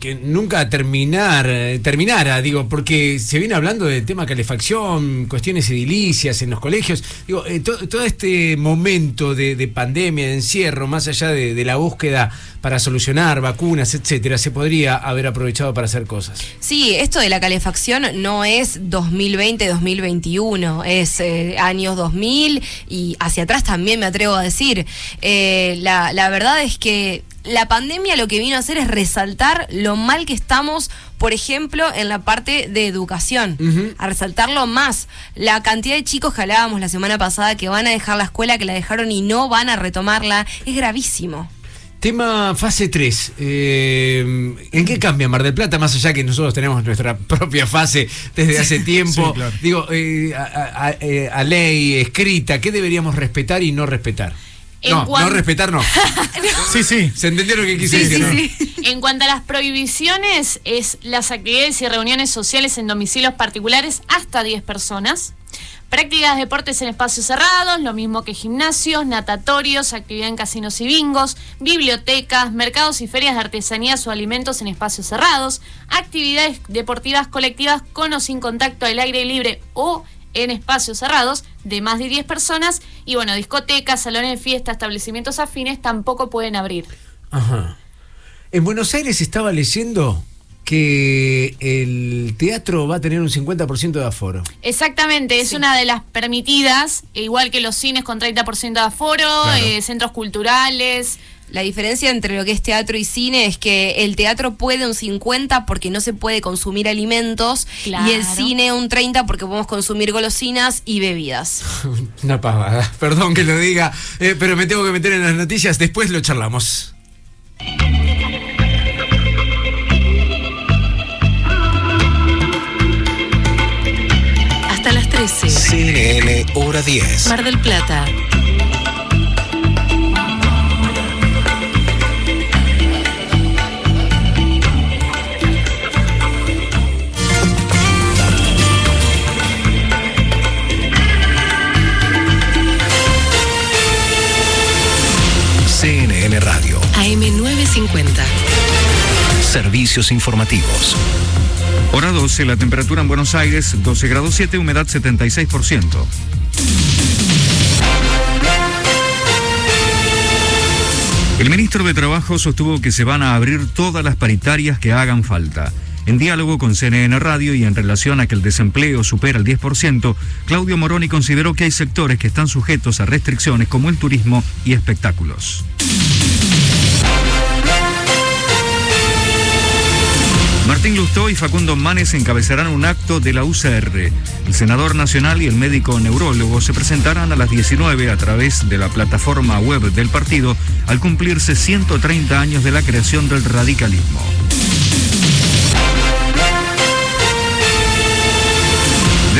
que nunca terminar, eh, terminara, digo, porque se viene hablando del tema calefacción, cuestiones edilicias en los colegios. Digo, eh, to- todo este momento de, de pandemia, de encierro, más allá de, de la búsqueda para solucionar vacunas, etcétera, se podría haber aprovechado para hacer cosas. Sí, esto de la calefacción no es 2020-2021, es eh, años 2000 y hacia atrás también me atrevo a decir. Eh, la, la verdad es que la pandemia lo que vino a hacer es resaltar lo mal que estamos, por ejemplo, en la parte de educación, a resaltarlo más. La cantidad de chicos que hablábamos la semana pasada que van a dejar la escuela, que la dejaron y no van a retomarla, es gravísimo. Tema fase 3. eh, ¿En qué cambia Mar del Plata? Más allá que nosotros tenemos nuestra propia fase desde hace tiempo. Sí, claro. Digo, eh, a, a- a- eh, a ley escrita, ¿qué deberíamos respetar y no respetar? En no, cuan- no respetar no. Sí, sí. ¿Se entendieron lo que quise Sí, decir? sí, no? En cuanto a las prohibiciones, es las actividades y reuniones sociales en domicilios particulares hasta 10 personas. Prácticas de deportes en espacios cerrados, lo mismo que gimnasios, natatorios, actividad en casinos y bingos, bibliotecas, mercados y ferias de artesanías o alimentos en espacios cerrados, actividades deportivas colectivas con o sin contacto al aire libre o en espacios cerrados de más de 10 personas y bueno, discotecas, salones de fiesta, establecimientos afines tampoco pueden abrir. Ajá. En Buenos Aires estaba leyendo que el teatro va a tener un 50% de aforo. Exactamente, es una de las permitidas, e igual que los cines con 30% de aforo, Claro. eh, centros culturales. La diferencia entre lo que es teatro y cine es que el teatro puede un 50 porque no se puede consumir alimentos Claro. y el cine un 30 porque podemos consumir golosinas y bebidas. Una pavada, perdón que lo diga, eh, pero me tengo que meter en las noticias, después lo charlamos. Hasta las 13. CNN Hora 10. Mar del Plata. AM950. Servicios informativos. Hora 12, la temperatura en Buenos Aires, 12 grados 7, humedad 76%. El ministro de Trabajo sostuvo que se van a abrir todas las paritarias que hagan falta. En diálogo con CNN Radio y en relación a que el desempleo supera el 10%, Claudio Moroni consideró que hay sectores que están sujetos a restricciones como el turismo y espectáculos. Martín Lustó y Facundo Manes encabezarán un acto de la UCR. El senador nacional y el médico neurólogo se presentarán a las 19 a través de la plataforma web del partido al cumplirse 130 años de la creación del radicalismo.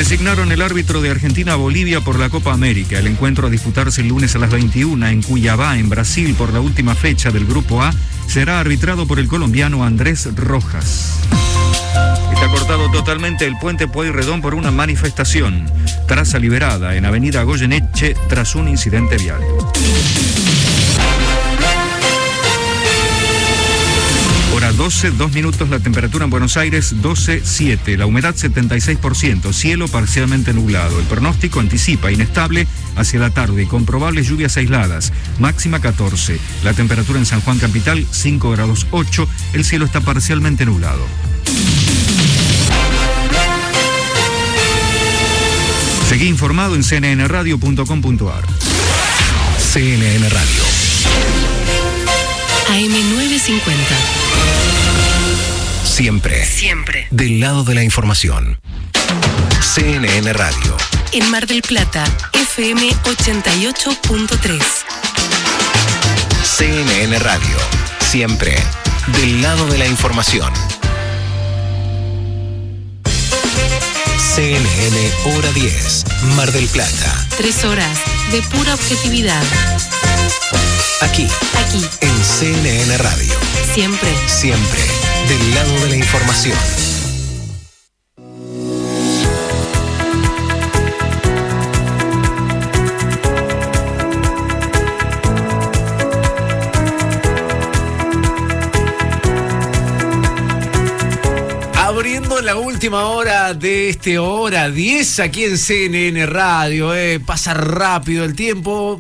Designaron el árbitro de Argentina-Bolivia por la Copa América. El encuentro a disputarse el lunes a las 21 en Cuyabá, en Brasil, por la última fecha del Grupo A, será arbitrado por el colombiano Andrés Rojas. Está cortado totalmente el puente Pueyrredón por una manifestación. Traza liberada en Avenida Goyeneche tras un incidente vial. Hora 12, 2 minutos, la temperatura en Buenos Aires 12.7, la humedad 76%, cielo parcialmente nublado. El pronóstico anticipa inestable hacia la tarde con probables lluvias aisladas, máxima 14. La temperatura en San Juan Capital 5 grados 8, el cielo está parcialmente nublado. Seguí informado en cnnradio.com.ar. CNN Radio. AM950. Siempre. Siempre. Del lado de la información. CNN Radio. En Mar del Plata, FM 88.3. CNN Radio. Siempre. Del lado de la información. CNN Hora 10. Mar del Plata. Tres horas de pura objetividad. Aquí. Aquí. En CNN Radio. Siempre. Siempre. Del lado de la información. Abriendo la última hora de este hora 10 aquí en CNN Radio, eh, pasa rápido el tiempo.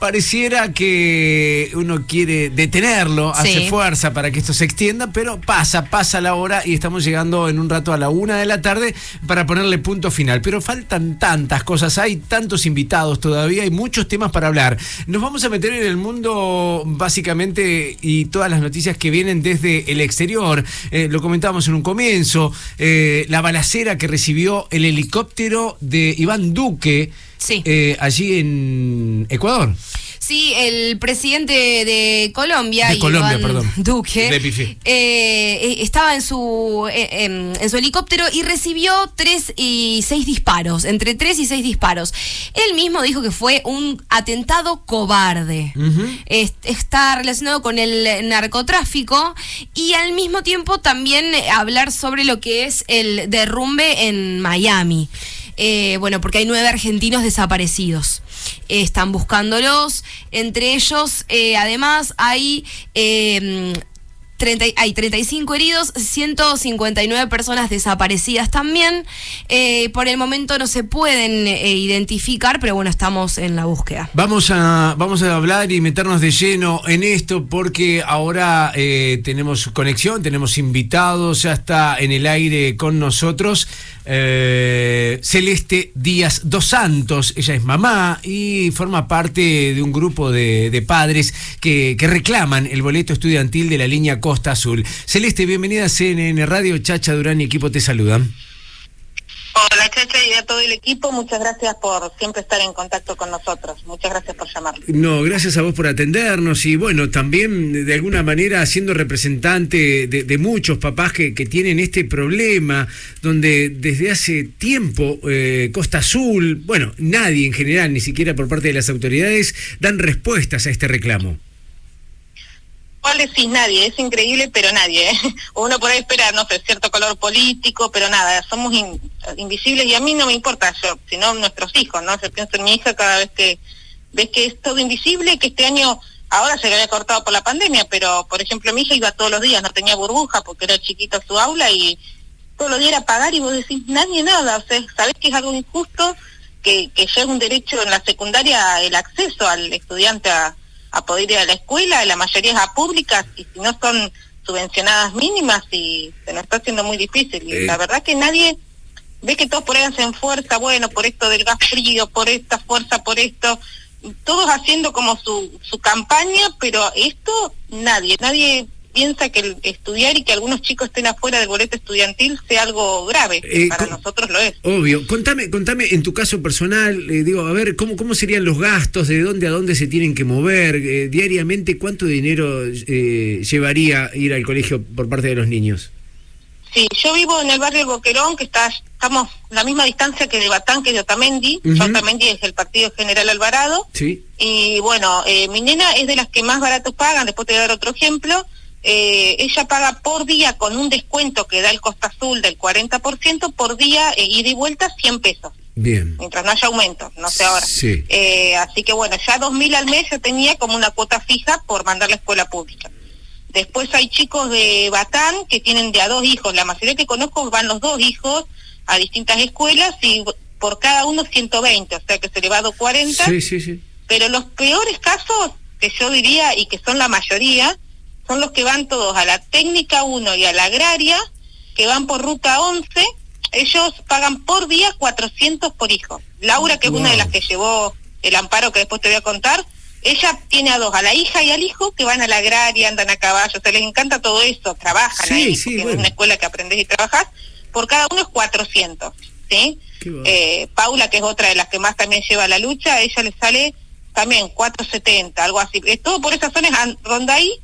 Pareciera que uno quiere detenerlo, Sí. hace fuerza para que esto se extienda, pero pasa, pasa la hora y estamos llegando en un rato a la una de la tarde para ponerle punto final. Pero faltan tantas cosas, hay tantos invitados todavía, hay muchos temas para hablar. Nos vamos a meter en el mundo básicamente y todas las noticias que vienen desde el exterior. Eh, lo comentábamos en un comienzo, eh, la balacera que recibió el helicóptero de Iván Duque eh, allí en Ecuador. Sí, el presidente de Colombia, De Colombia, Iván perdón. Duque, eh, eh, estaba en su, eh, em, en su helicóptero y recibió tres y seis disparos, entre tres y seis disparos. Él mismo dijo que fue un atentado cobarde. Es- está relacionado con el narcotráfico y al mismo tiempo también hablar sobre lo que es el derrumbe en Miami. Eh, bueno, porque hay nueve argentinos desaparecidos. Eh, están buscándolos. Entre ellos, eh, además, hay, 30 y- hay 35 heridos, 159 personas desaparecidas también. Eh, por el momento no se pueden eh, identificar, pero bueno, estamos en la búsqueda. Vamos a, vamos a hablar y meternos de lleno en esto porque ahora eh, tenemos conexión, tenemos invitados, ya está en el aire con nosotros Celeste Díaz Dos Santos. Ella es mamá y forma parte de un grupo de, de padres que, que reclaman el boleto estudiantil de la línea Costa Azul. Celeste, bienvenida a CNN Radio. Chacha Durán y equipo te saludan. Hola Chacha y a todo el equipo, muchas gracias por siempre estar en contacto con nosotros. Muchas gracias por llamarnos. No, gracias a vos por atendernos y bueno, también de alguna manera siendo representante de, de muchos papás que, que tienen este problema, donde desde hace tiempo eh, Costa Azul, bueno, nadie en general, ni siquiera por parte de las autoridades, dan respuestas a este reclamo. ¿Cuál decís? Nadie, es increíble, pero nadie. ¿eh? Uno por ahí espera, no sé, cierto color político, pero nada, somos in- invisibles y a mí no me importa, yo, sino nuestros hijos, ¿no? Yo pienso en mi hija cada vez que ves que es todo invisible, que este año, ahora se había cortado por la pandemia, pero por ejemplo mi hija iba todos los días, no tenía burbuja porque era chiquita su aula y todos los días era pagar y vos decís, nadie nada, o sea, sabés que es algo injusto, que, que ya es un derecho en la secundaria el acceso al estudiante a, a poder ir a la escuela, la mayoría es a públicas y si no son subvencionadas mínimas y se nos está haciendo muy difícil. Y Eh. la verdad que nadie ve que todos por ahí hacen fuerza, bueno, por esto del gas frío, por esta fuerza, por esto, todos haciendo como su, su campaña, pero esto nadie, nadie piensa que el estudiar y que algunos chicos estén afuera del boleto estudiantil sea algo grave, Eh, para nosotros lo es. Obvio. Contame, contame en tu caso personal, eh, digo, a ver, ¿cómo, ¿cómo serían los gastos? ¿De dónde a dónde se tienen que mover? Eh, diariamente, ¿cuánto dinero eh, llevaría ir al colegio por parte de los niños? Sí, yo vivo en el barrio El Boquerón, que está, estamos a la misma distancia que de Batán, que de Otamendi. Ujú. Otamendi es el partido General Alvarado. Sí. Y bueno, eh, mi nena es de las que más barato pagan, después te voy a dar otro ejemplo. Eh, ella paga por día con un descuento que da el Costa Azul del 40%, por día eh, ida y vuelta 100 pesos, Bien. mientras no haya aumento, no sé ahora. Sí. Eh, así que bueno, ya 2.000 al mes yo tenía como una cuota fija por mandar la escuela pública. Después hay chicos de Batán que tienen de a dos hijos. La mayoría que conozco van los dos hijos a distintas escuelas y por cada uno 120, o sea que se le va a 40. Sí, sí, sí. Pero los peores casos, que yo diría y que son la mayoría, son los que van todos a la técnica 1 y a la agraria, que van por ruta 11. Ellos pagan por día 400 por hijo. Laura, que es una de las que llevó el amparo que después te voy a contar, ella tiene a dos, a la hija y al hijo, que van a la agraria, andan a caballo, o sea, les encanta todo eso, trabajan Sí, ahí, sí, bueno. es una escuela que aprendes y trabajas, por cada uno es 400, ¿sí? Eh, Paula, que es otra de las que más también lleva la lucha, a ella le sale también 470, algo así. Es todo por esas zonas, ronda ahí,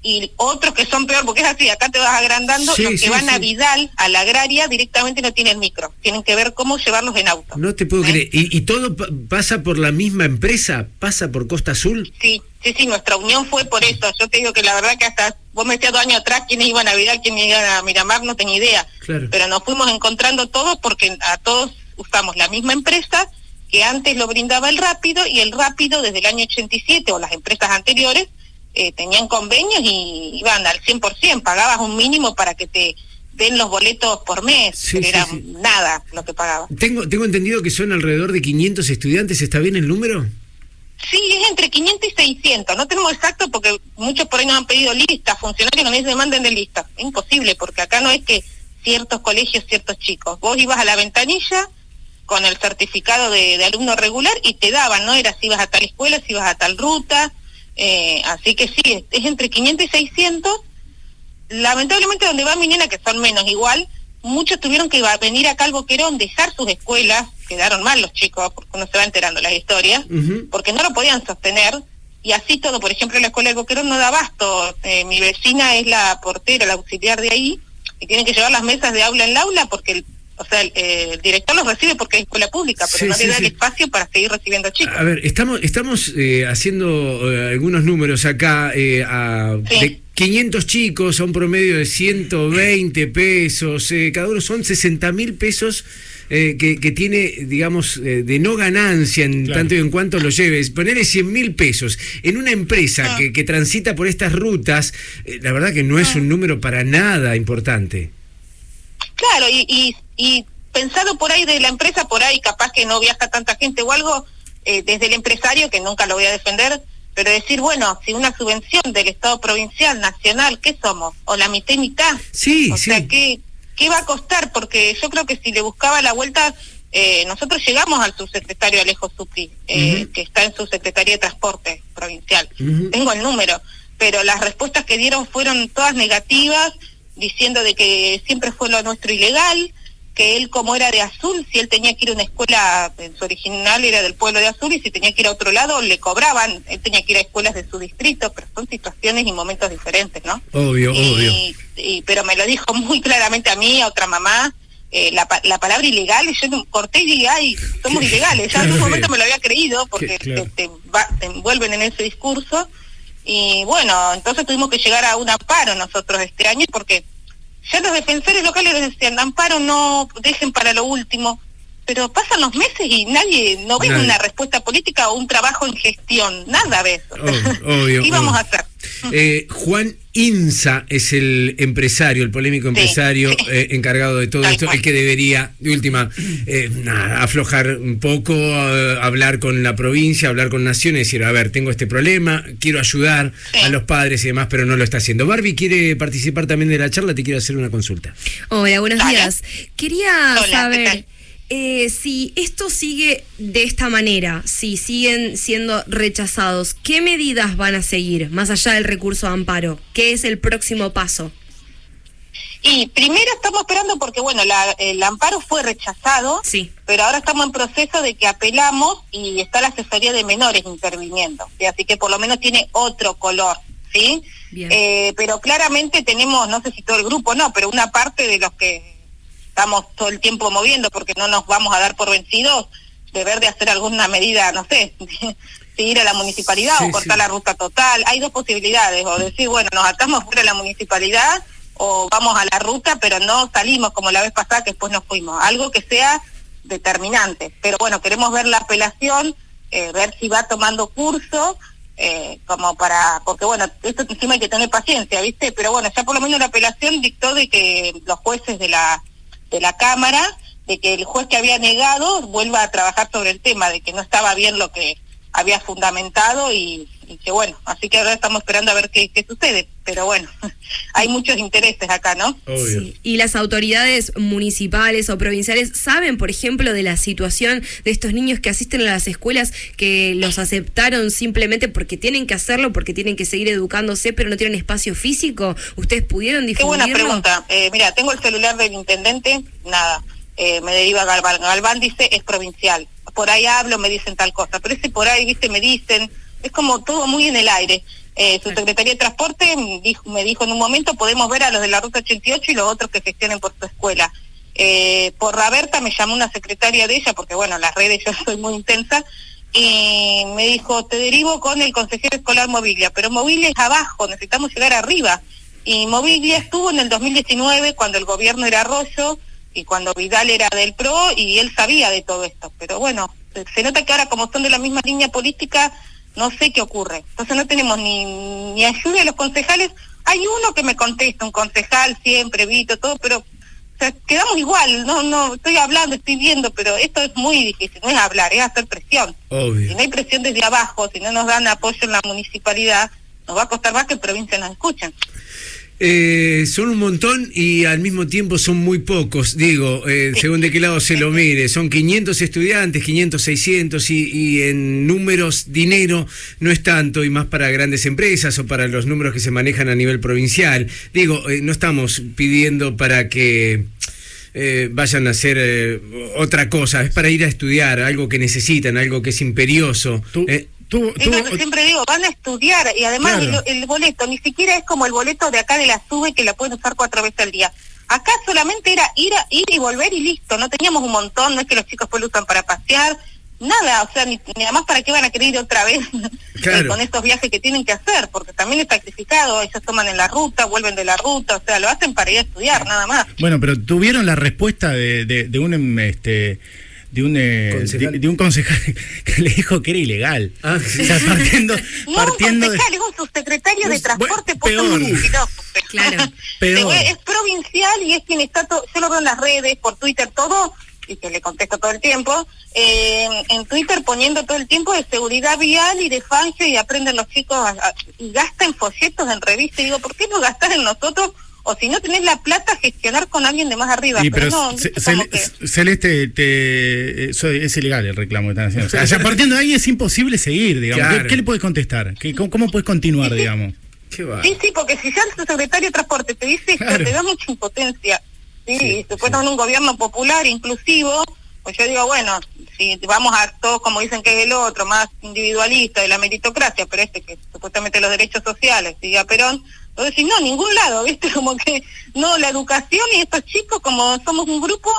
y otros que son peor, porque es así, acá te vas agrandando, Sí, los que sí, van a. Vidal, a la agraria, directamente no tienen micro, tienen que ver cómo llevarlos en auto. No te puedo creer. ¿Y, y todo pa- pasa por la misma empresa? ¿Pasa por Costa Azul? Sí, sí, sí, nuestra unión fue por eso. Yo te digo que la verdad que hasta, vos me decías dos años atrás quiénes iban a Vidal, quiénes iban a Miramar, no tenía idea. Claro. Pero nos fuimos encontrando todos porque a todos usamos la misma empresa que antes lo brindaba el Rápido y el Rápido desde el año 87 o las empresas anteriores eh, tenían convenios y iban al 100%, pagabas un mínimo para que te den los boletos por mes, Sí, sí, era sí. nada lo que pagabas. Tengo, tengo entendido que son alrededor de 500 estudiantes. ¿Está bien el número? Sí, es entre 500 y 600. No tenemos exacto porque muchos por ahí nos han pedido listas, funcionarios que nos dicen manden de listas. Imposible porque acá no es que ciertos colegios, ciertos chicos. Vos ibas a la ventanilla con el certificado de, de alumno regular y te daban, ¿no? Era si ibas a tal escuela, si ibas a tal ruta. Eh, así que sí, es, es entre 500 y 600. Lamentablemente donde va mi nena, que son menos igual, muchos tuvieron que venir acá al Boquerón, dejar sus escuelas, quedaron mal los chicos, porque uno se va enterando las historias porque no lo podían sostener y así todo, por ejemplo, la escuela del Boquerón no da abasto. Eh, mi vecina es la portera, la auxiliar de ahí y tienen que llevar las mesas de aula en la aula porque el, o sea, el, eh, el director los recibe porque es escuela pública, pero Sí, no sí, le da sí. el espacio para seguir recibiendo chicos. A ver, estamos, estamos eh, haciendo eh, algunos números acá. eh, a, De 500 chicos a un promedio de 120 pesos. eh, cada uno son 60 mil pesos. eh, que, que tiene, digamos, eh, de no ganancia en Claro. tanto y en cuanto lo lleves. Ponerle 100 mil pesos en una empresa Ah. que, que transita por estas rutas, eh, la verdad que no es un número para nada importante. Claro, y, y, y pensado por ahí de la empresa, por ahí capaz que no viaja tanta gente o algo, eh, desde el empresario, que nunca lo voy a defender, pero decir, bueno, si una subvención del Estado provincial, nacional, ¿qué somos? ¿O la mitad y mitad? Sí, o sí. sea, ¿qué, ¿qué va a costar? Porque yo creo que si le buscaba la vuelta, eh, nosotros llegamos al subsecretario Alejo Supri, eh, que está en subsecretaría de Transporte Provincial. Tengo el número, pero las respuestas que dieron fueron todas negativas, diciendo de que siempre fue lo nuestro ilegal, que él como era de Azul, si él tenía que ir a una escuela, en su original era del pueblo de Azul, y si tenía que ir a otro lado, le cobraban, él tenía que ir a escuelas de su distrito, pero son situaciones y momentos diferentes, ¿no? Obvio, y, obvio. y- pero me lo dijo muy claramente a mí, a otra mamá, eh, la, la palabra ilegal, y yo corté y dije, ay, somos ilegales. Ya en un momento me lo había creído, porque claro. te, te va- te envuelven en ese discurso. Y bueno, entonces tuvimos que llegar a un amparo nosotros este año, porque ya los defensores locales les decían, amparo no dejen para lo último. Pero pasan los meses y nadie, no ves Nadie. una respuesta política o un trabajo en gestión, nada ves. O sea, Obvio, ¿Qué íbamos obvio. a hacer? Eh, Juan Inza es el empresario, el polémico empresario eh, encargado de todo esto, el que debería, de última, eh, nada, aflojar un poco, eh, hablar con la provincia, hablar con Naciones, decir, a ver, tengo este problema, quiero ayudar a los padres y demás, pero no lo está haciendo. Barbie quiere participar también de la charla, te quiero hacer una consulta. Hola, buenos días. Quería saber eh, si esto sigue de esta manera, si siguen siendo rechazados, ¿qué medidas van a seguir más allá del recurso de amparo? ¿Qué es el próximo paso? Y primero estamos esperando porque, bueno, la- el amparo fue rechazado, pero ahora estamos en proceso de que apelamos y está la asesoría de menores interviniendo, ¿sí? así que por lo menos tiene otro color, ¿sí? Eh, pero claramente tenemos, no sé si todo el grupo no, pero una parte de los que estamos todo el tiempo moviendo porque no nos vamos a dar por vencidos, deber de hacer alguna medida, no sé, de ir a la municipalidad Sí, o cortar la ruta total. Hay dos posibilidades, o decir, bueno, nos atamos fuera de la municipalidad o vamos a la ruta, pero no salimos como la vez pasada que después nos fuimos. Algo que sea determinante. Pero bueno, queremos ver la apelación, eh, ver si va tomando curso, eh, como para, porque bueno, esto encima hay que tener paciencia, ¿viste? Pero bueno, ya por lo menos la apelación dictó de que los jueces de la, de la Cámara, de que el juez que había negado vuelva a trabajar sobre el tema, de que no estaba bien lo que había fundamentado y, y que bueno, así que ahora estamos esperando a ver qué, qué sucede. Pero bueno, hay muchos intereses acá, ¿no? ¿Y las autoridades municipales o provinciales saben, por ejemplo, de la situación de estos niños que asisten a las escuelas que los aceptaron simplemente porque tienen que hacerlo, porque tienen que seguir educándose, pero no tienen espacio físico? ¿Ustedes pudieron Qué difundirlo? buena pregunta. Eh, mira, tengo el celular del intendente, nada. Eh, me deriva Galván. Galván dice es provincial. Por ahí hablo, me dicen tal cosa. Pero ese por ahí, viste, me dicen. Es como todo muy en el aire. Eh, su Secretaría de Transporte me dijo, me dijo en un momento, podemos ver a los de la Ruta 88 y los otros que gestionen por su escuela. Eh, por Raberta me llamó una secretaria de ella, porque bueno, en las redes yo soy muy intensa, y me dijo, te derivo con el consejero escolar Mobilia, pero Mobilia es abajo, necesitamos llegar arriba. Y Mobilia estuvo en el 2019 cuando el gobierno era Arroyo y cuando Vidal era del PRO y él sabía de todo esto. Pero bueno, se- nota que ahora como son de la misma línea política, no sé qué ocurre. Entonces no tenemos ni, ni ayuda de los concejales. Hay uno que me contesta, un concejal siempre, Vito, todo, pero o sea, quedamos igual. No, no, estoy hablando, estoy viendo, pero esto es muy difícil. No es hablar, es hacer presión. Si Obvio. no hay presión desde abajo, si no nos dan apoyo en la municipalidad, nos va a costar más que en provincia nos escuchen. Eh, son un montón y al mismo tiempo son muy pocos, digo, eh, según de qué lado se lo mire. Son 500 estudiantes, 500, 600 y, y en números, dinero no es tanto y más para grandes empresas o para los números que se manejan a nivel provincial. Digo, eh, no estamos pidiendo para que... eh, vayan a hacer eh, otra cosa, es para ir a estudiar, algo que necesitan, algo que es imperioso. Eh, Es lo que siempre digo, van a estudiar y además Claro. el, el boleto ni siquiera es como el boleto de acá de la SUBE que la pueden usar cuatro veces al día. Acá solamente era ir, a, ir y volver y listo, no teníamos un montón, no es que los chicos pues lo usan para pasear, nada, o sea, ni, ni además para qué van a querer ir otra vez eh, Claro. con estos viajes que tienen que hacer, porque también es sacrificado, ellos toman en la ruta, vuelven de la ruta, o sea, lo hacen para ir a estudiar, nada más. Bueno, pero tuvieron la respuesta de, de, de un este de un eh, Concejal. de, de un concejal que le dijo que era ilegal. o sea, partiendo, No, partiendo un de concejal, es un subsecretario de transporte, pues peor. Claro. Peor. Es provincial y es quien está, to- yo lo veo en las redes, por Twitter, todo, y que le contesto todo el tiempo, eh, en Twitter poniendo todo el tiempo de seguridad vial y de Fangio y aprenden los chicos a- a- y gastan folletos en revista. Y digo, ¿por qué no gastar en nosotros? O si no tenés la plata, gestionar con alguien de más arriba. Sí, pero, pero no, Ce- viste, Cel- como que- Celeste, te, eso es ilegal el reclamo que están haciendo. O sea, ya partiendo de ahí es imposible seguir, digamos. Claro. ¿Qué, qué le puedes contestar? ¿Qué, cómo, cómo puedes continuar, digamos? Sí, sí, porque si ya el secretario de Transporte te dice esto, Claro. te da mucha impotencia. Sí, y después en un gobierno popular, inclusivo, pues yo digo, bueno, si vamos a todos como dicen que es el otro, más individualista de la meritocracia, pero este que supuestamente los derechos sociales, sigue a Perón, entonces no, ningún lado, ¿viste? Como que, no, la educación y estos chicos, como somos un grupo,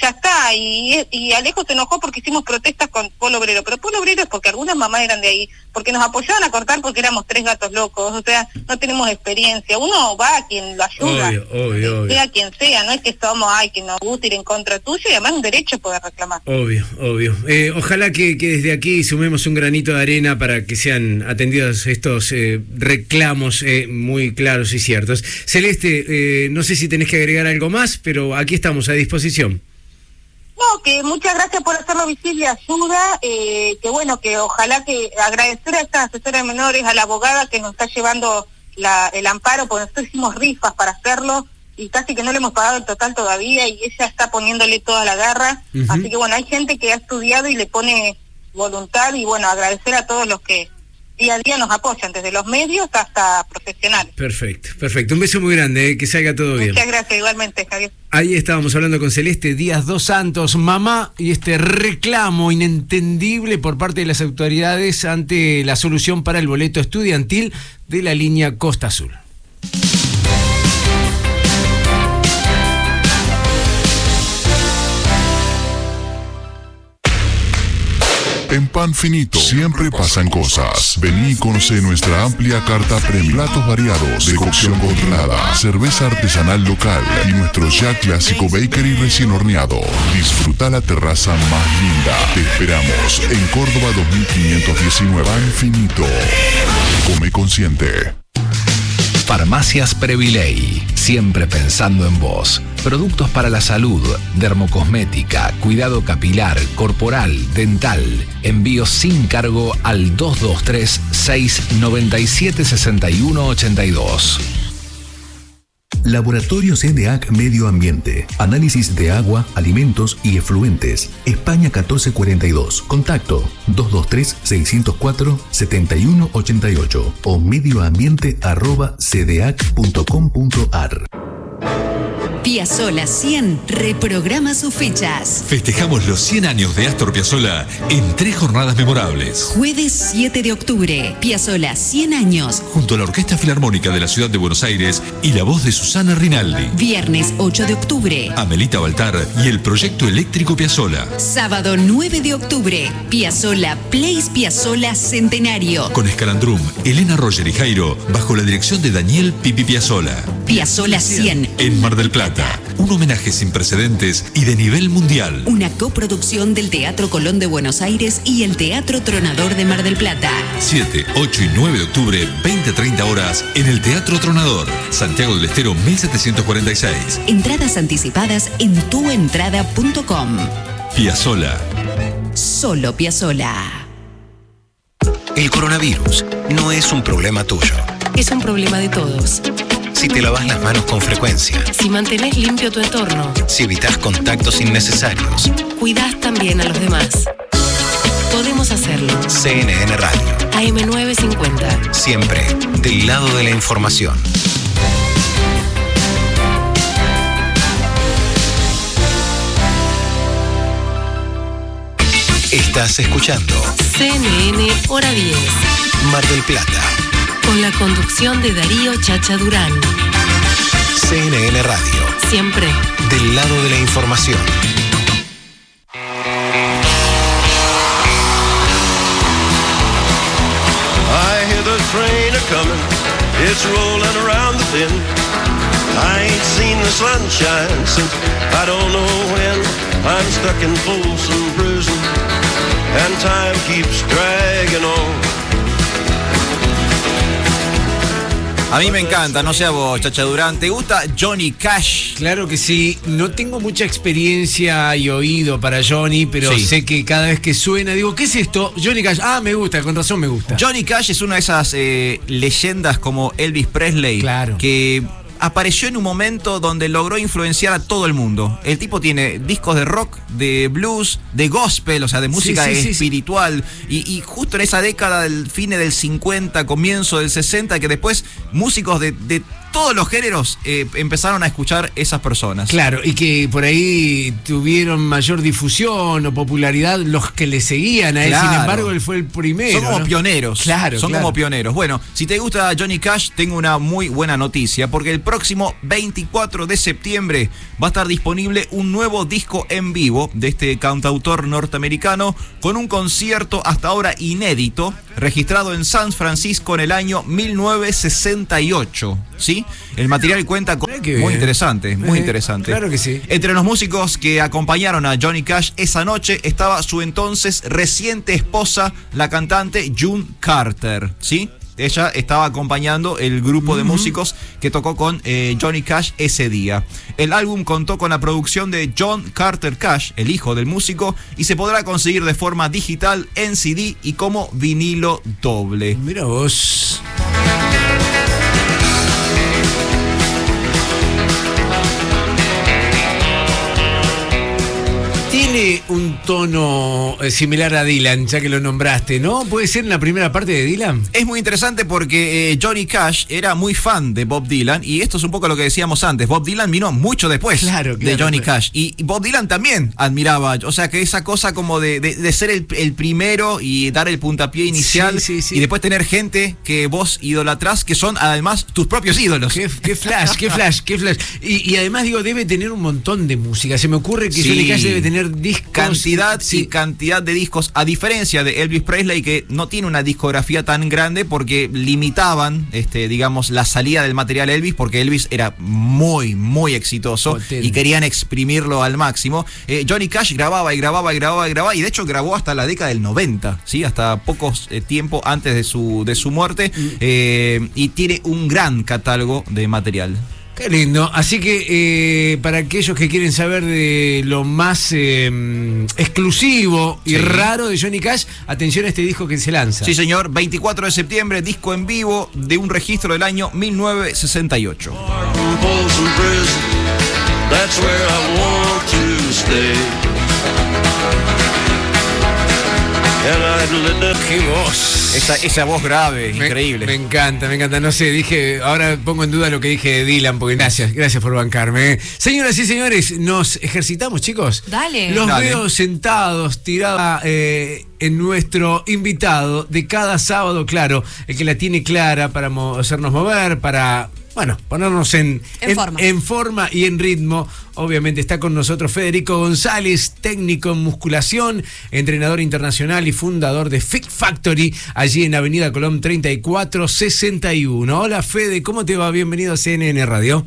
ya está. Y, y Alejo se enojó porque hicimos protestas con Polo Obrero, pero Polo Obrero es porque algunas mamás eran de ahí, porque nos apoyaban a cortar porque éramos tres gatos locos, o sea, no tenemos experiencia. Uno va a quien lo ayuda, Obvio, obvio, obvio. sea quien sea, no es que somos, ay, que nos gusta ir en contra tuyo y además un derecho poder reclamar. Obvio, obvio. Eh, ojalá que, que desde aquí sumemos un granito de arena para que sean atendidos estos eh, reclamos eh, muy claros y ciertos. Celeste, eh, no sé si tenés que agregar algo más, pero aquí estamos a disposición. No, que muchas gracias por hacerlo visible, ayuda, eh, que bueno, que ojalá que agradecer a esta asesora de menores, a la abogada que nos está llevando la, el amparo, porque nosotros hicimos rifas para hacerlo y casi que no le hemos pagado el total todavía y ella está poniéndole toda la garra. Así que bueno, hay gente que ha estudiado y le pone voluntad y bueno, agradecer a todos los que día a día nos apoyan, desde los medios hasta profesionales. Perfecto, perfecto. Un beso muy grande, eh, que salga todo bien. Muchas gracias igualmente, Javier. Ahí estábamos hablando con Celeste Díaz Dos Santos, mamá, y este reclamo inentendible por parte de las autoridades ante la solución para el boleto estudiantil de la línea Costa Azul. En Pan Finito siempre pasan cosas. Vení y conoce nuestra amplia carta premium. Platos variados, de cocción controlada, cerveza artesanal local y nuestro ya clásico bakery recién horneado. Disfruta la terraza más linda. Te esperamos en Córdoba 2519. Pan Finito. Come consciente. Farmacias Previley, siempre pensando en vos. Productos para la salud, dermocosmética, cuidado capilar, corporal, dental. Envíos sin cargo al 223 697 6182. Laboratorio CDAC Medio Ambiente. Análisis de agua, alimentos y efluentes. España 1442. Contacto 223-604-7188 o medioambiente.cdac.com.ar. Piazzola 100 reprograma sus fechas. Festejamos los 100 años de Astor Piazzolla en tres jornadas memorables. Jueves 7 de octubre, Piazzola 100 años. Junto a la Orquesta Filarmónica de la Ciudad de Buenos Aires y la voz de Susana Rinaldi, Viernes 8 de octubre. Amelita Baltar y el Proyecto Eléctrico Piazzolla. Sábado 9 de octubre, Piazzola Place Piazzola Centenario. Con Escalandrum, Elena Roger y Jairo, bajo la dirección de Daniel Pipi Piazzolla. Piazzola 100. En Mar del Plata, un homenaje sin precedentes y de nivel mundial. Una coproducción del Teatro Colón de Buenos Aires y el Teatro Tronador de Mar del Plata. 7, 8 y 9 de octubre, 20-30 horas, en el Teatro Tronador, Santiago del Estero 1746. Entradas anticipadas en tuentrada.com. Piazzola. Solo Piazzola. El coronavirus no es un problema tuyo. Es un problema de todos. Si te lavas las manos con frecuencia, Si mantenés limpio tu entorno, si evitas contactos innecesarios, cuidás también a los demás. Podemos hacerlo. CNN Radio, AM950. siempre del lado de la información. Estás escuchando CNN Hora 10. Mar del Plata, Con la conducción de Darío Chacha Durán. CNN Radio, Siempre. del lado de la información. I hear the train a coming, it's rolling around the bend. I ain't seen the sunshine since I don't know when. I'm stuck in Folsom Prison, and time keeps dragging on. A mí me encanta, no sé a vos, Chacha Durán. ¿Te gusta Johnny Cash? Claro que sí, no tengo mucha experiencia y oído para Johnny, pero Sí. sé que cada vez que suena digo, ¿qué es esto? Johnny Cash, ah, me gusta, con razón me gusta. Johnny Cash es una de esas eh, leyendas como Elvis Presley que apareció en un momento donde logró influenciar a todo el mundo. El tipo tiene discos de rock, de blues, de gospel, o sea, de música sí, sí, sí. espiritual. Y, y justo en esa década del fin del 50, comienzo del 60, que después músicos de, de todos los géneros eh, empezaron a escuchar esas personas. Claro, y que por ahí tuvieron mayor difusión o popularidad los que le seguían a él. Sin embargo, él fue el primero. Son como ¿no? pioneros. Claro, Son claro. como pioneros. Bueno, si te gusta Johnny Cash, tengo una muy buena noticia, porque el próximo 24 de septiembre va a estar disponible un nuevo disco en vivo de este cantautor norteamericano con un concierto hasta ahora inédito, registrado en San Francisco en el año 1968. ¿Sí? El material cuenta con. Muy interesante, muy interesante. claro que sí. Entre los músicos que acompañaron a Johnny Cash esa noche estaba su entonces reciente esposa, la cantante June Carter, ¿sí? Ella estaba acompañando el grupo de músicos que tocó con eh, Johnny Cash ese día. El álbum contó con la producción de John Carter Cash, el hijo del músico, y se podrá conseguir de forma digital en CD y como vinilo doble. Mira vos. Tiene un tono eh, similar a Dylan, ya que lo nombraste, ¿no? ¿Puede ser en la primera parte de Dylan? Es muy interesante porque eh, Johnny Cash era muy fan de Bob Dylan y esto es un poco lo que decíamos antes. Bob Dylan vino mucho después Claro, de Johnny claro. Cash y, y Bob Dylan también admiraba, o sea que esa cosa como de, de- de ser el, el primero y dar el puntapié inicial Sí, sí, sí. y después tener gente que vos idolatrás que son además tus propios ídolos. Qué, qué flash, qué flash, qué flash. Y, y además digo, debe tener un montón de música. Se me ocurre que. Johnny Cash debe tener discos. Cantidad Sí. y cantidad de discos, a diferencia de Elvis Presley, que no tiene una discografía tan grande porque limitaban, este, digamos, la salida del material Elvis, porque Elvis era muy, muy exitoso y querían exprimirlo al máximo. Eh, Johnny Cash grababa y grababa y grababa y grababa, y de hecho grabó hasta la década del 90, ¿sí? hasta pocos eh, tiempo antes de su, de su muerte, eh, y tiene un gran catálogo de material. Qué lindo. Así que eh, para aquellos que quieren saber de lo más eh, exclusivo y Sí. raro de Johnny Cash, atención a este disco que se lanza. Sí, señor, 24 de septiembre, disco en vivo de un registro del año 1968. ¡Qué voz! Esa, esa voz grave, Me- increíble. Me encanta, me encanta. No sé, dije, ahora pongo en duda lo que dije de Dylan, porque gracias, gracias por bancarme. eh. Señoras y señores, nos ejercitamos, chicos. Dale. Los Dale. veo sentados, tirados eh, en nuestro invitado de cada sábado, claro, el que la tiene clara para mo- hacernos mover, para, bueno, ponernos en, En forma. en forma y en ritmo. Obviamente está con nosotros Federico González, técnico en musculación, entrenador internacional y fundador de Fit Factory, allí en Avenida Colón 3461. Hola Fede, ¿cómo te va? Bienvenido a CNN Radio.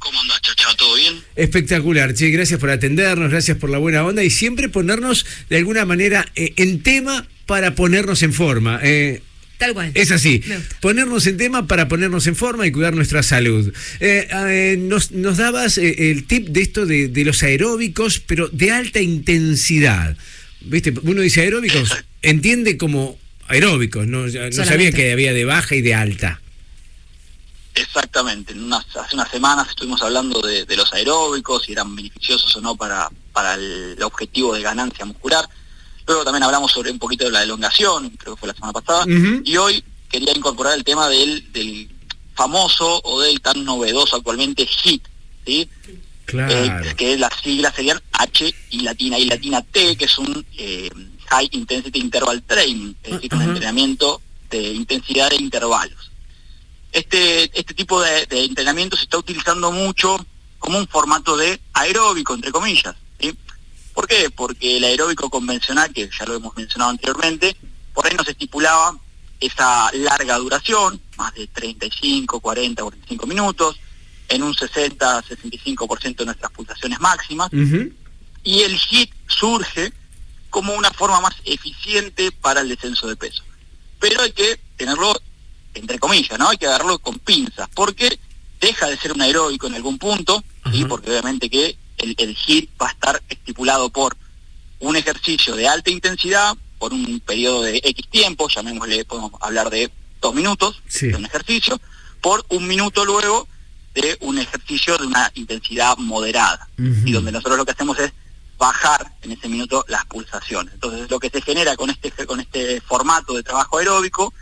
¿Cómo andás, chacha? ¿Todo bien? Espectacular, che, gracias por atendernos, gracias por la buena onda y siempre ponernos de alguna manera eh, en tema para ponernos en forma. eh, Tal cual. es así, ponernos en tema para ponernos en forma y cuidar nuestra salud. Eh, eh, nos, nos dabas eh, el tip de esto de, de los aeróbicos, pero de alta intensidad. ¿Viste? Uno dice aeróbicos, entiende como aeróbicos, no, sabía que había de baja y de alta. Exactamente. En unas- hace unas semanas estuvimos hablando de, de los aeróbicos, si eran beneficiosos o no para, para el objetivo de ganancia muscular. Luego también hablamos sobre un poquito de la elongación, creo que fue la semana pasada. Y hoy quería incorporar el tema del, del famoso o del tan novedoso actualmente HIT, ¿sí? Claro. Eh, que las siglas serían H y latina y latina T, que es un eh, High Intensity Interval Training, es decir, un entrenamiento de intensidad de intervalos. Este, este tipo de, de entrenamiento se está utilizando mucho como un formato de aeróbico, entre comillas. ¿Por qué? Porque el aeróbico convencional, que ya lo hemos mencionado anteriormente, por ahí nos estipulaba esa larga duración, más de 35, 40, 45 minutos, en un 60, 65% de nuestras pulsaciones máximas, y el HIT surge como una forma más eficiente para el descenso de peso. Pero hay que tenerlo, entre comillas, ¿no? Hay que agarrarlo con pinzas, porque deja de ser un aeróbico en algún punto, ¿sí? porque obviamente que el, el va a estar estipulado por un ejercicio de alta intensidad, por un periodo de X tiempo, llamémosle, podemos hablar de dos minutos Sí. de un ejercicio, por un minuto luego de un ejercicio de una intensidad moderada y donde nosotros lo que hacemos es bajar en ese minuto las pulsaciones. Entonces lo que se genera con este con este formato de trabajo aeróbico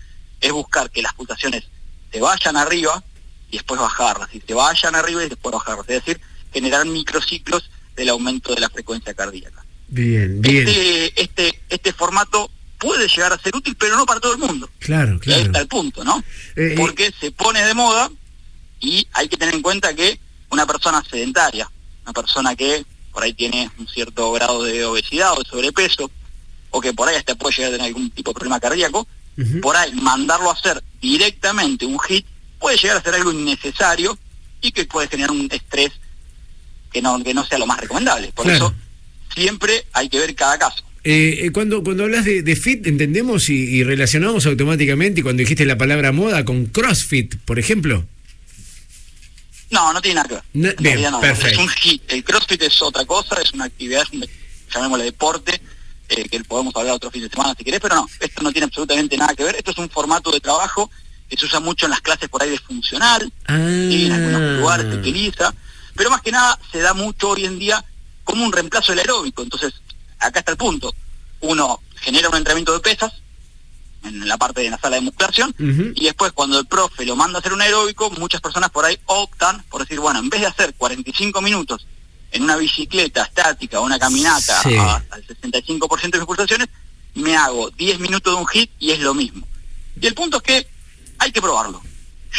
es buscar que las pulsaciones se vayan arriba y después bajarlas, y se vayan arriba y después bajarlas, es decir, generar microciclos del aumento de la frecuencia cardíaca. Bien, bien. Este, este, este formato puede llegar a ser útil, pero no para todo el mundo. Claro, Y ahí claro. está el punto, ¿no? Eh, eh, Porque se pone de moda y hay que tener en cuenta que una persona sedentaria, una persona que por ahí tiene un cierto grado de obesidad o de sobrepeso, o que por ahí hasta puede llegar a tener algún tipo de problema cardíaco, por ahí mandarlo a hacer directamente un hit puede llegar a ser algo innecesario y que puede generar un estrés que no, que no sea lo más recomendable. Por Claro. eso siempre hay que ver cada caso. Eh, eh, cuando, cuando hablas de, de fit, entendemos y, y relacionamos automáticamente cuando dijiste la palabra moda con CrossFit, por ejemplo. No, no tiene nada que ver. No- En bien, realidad no, perfecto. Es un hit. El CrossFit es otra cosa, es una actividad, es un, llamémosle deporte, eh, que podemos hablar otro fin de semana si querés, pero no, esto no tiene absolutamente nada que ver. Esto es un formato de trabajo que se usa mucho en las clases por ahí de funcional, y en algunos lugares se utiliza, pero más que nada se da mucho hoy en día como un reemplazo del aeróbico. Entonces, acá está el punto. Uno genera un entrenamiento de pesas en la parte de la sala de musculación y después cuando el profe lo manda a hacer un aeróbico, muchas personas por ahí optan por decir, bueno, en vez de hacer 45 minutos en una bicicleta estática o una caminata Sí. a- al 65% de mis pulsaciones, me hago 10 minutos de un hit y es lo mismo. Y el punto es que hay que probarlo.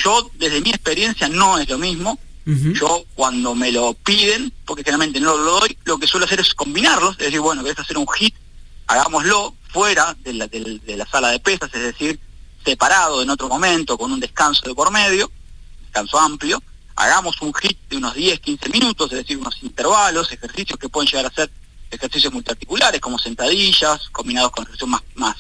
Yo, desde mi experiencia, no es lo mismo. Yo, cuando me lo piden, porque generalmente no lo doy, lo que suelo hacer es combinarlos. Es decir, bueno, querés hacer un hit, hagámoslo fuera de la, de la sala de pesas, es decir, separado en otro momento, con un descanso de por medio, descanso amplio. Hagamos un hit de unos 10, 15 minutos, es decir, unos intervalos, ejercicios que pueden llegar a ser ejercicios multiarticulares, como sentadillas, combinados con ejercicios más, más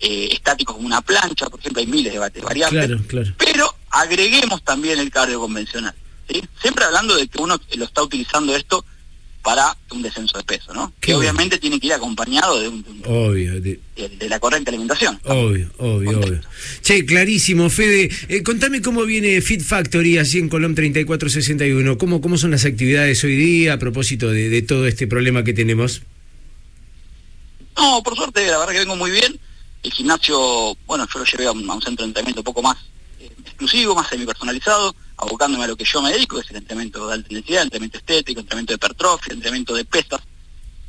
eh, estáticos como una plancha, por ejemplo, hay miles de va- de variantes Claro, claro. pero agreguemos también el cardio convencional. ¿Sí? Siempre hablando de que uno lo está utilizando esto para un descenso de peso, ¿no? Qué Que bueno. obviamente tiene que ir acompañado de, un- de un- Obvio, de- de- de la correcta alimentación. obvio, obvio, obvio. Che, clarísimo, Fede. eh, contame cómo viene Fit Factory allí en Colom 3461. ¿Cómo, ¿Cómo son las actividades hoy día a propósito de, de todo este problema que tenemos? No, por suerte, la verdad que vengo muy bien. El gimnasio, bueno, yo lo llevé a un, a un centro de entrenamiento un poco más exclusivo, más semi-personalizado, abocándome a lo que yo me dedico, que es el entrenamiento de alta intensidad, el entrenamiento estético, el entrenamiento de hipertrofia, el entrenamiento de pesas.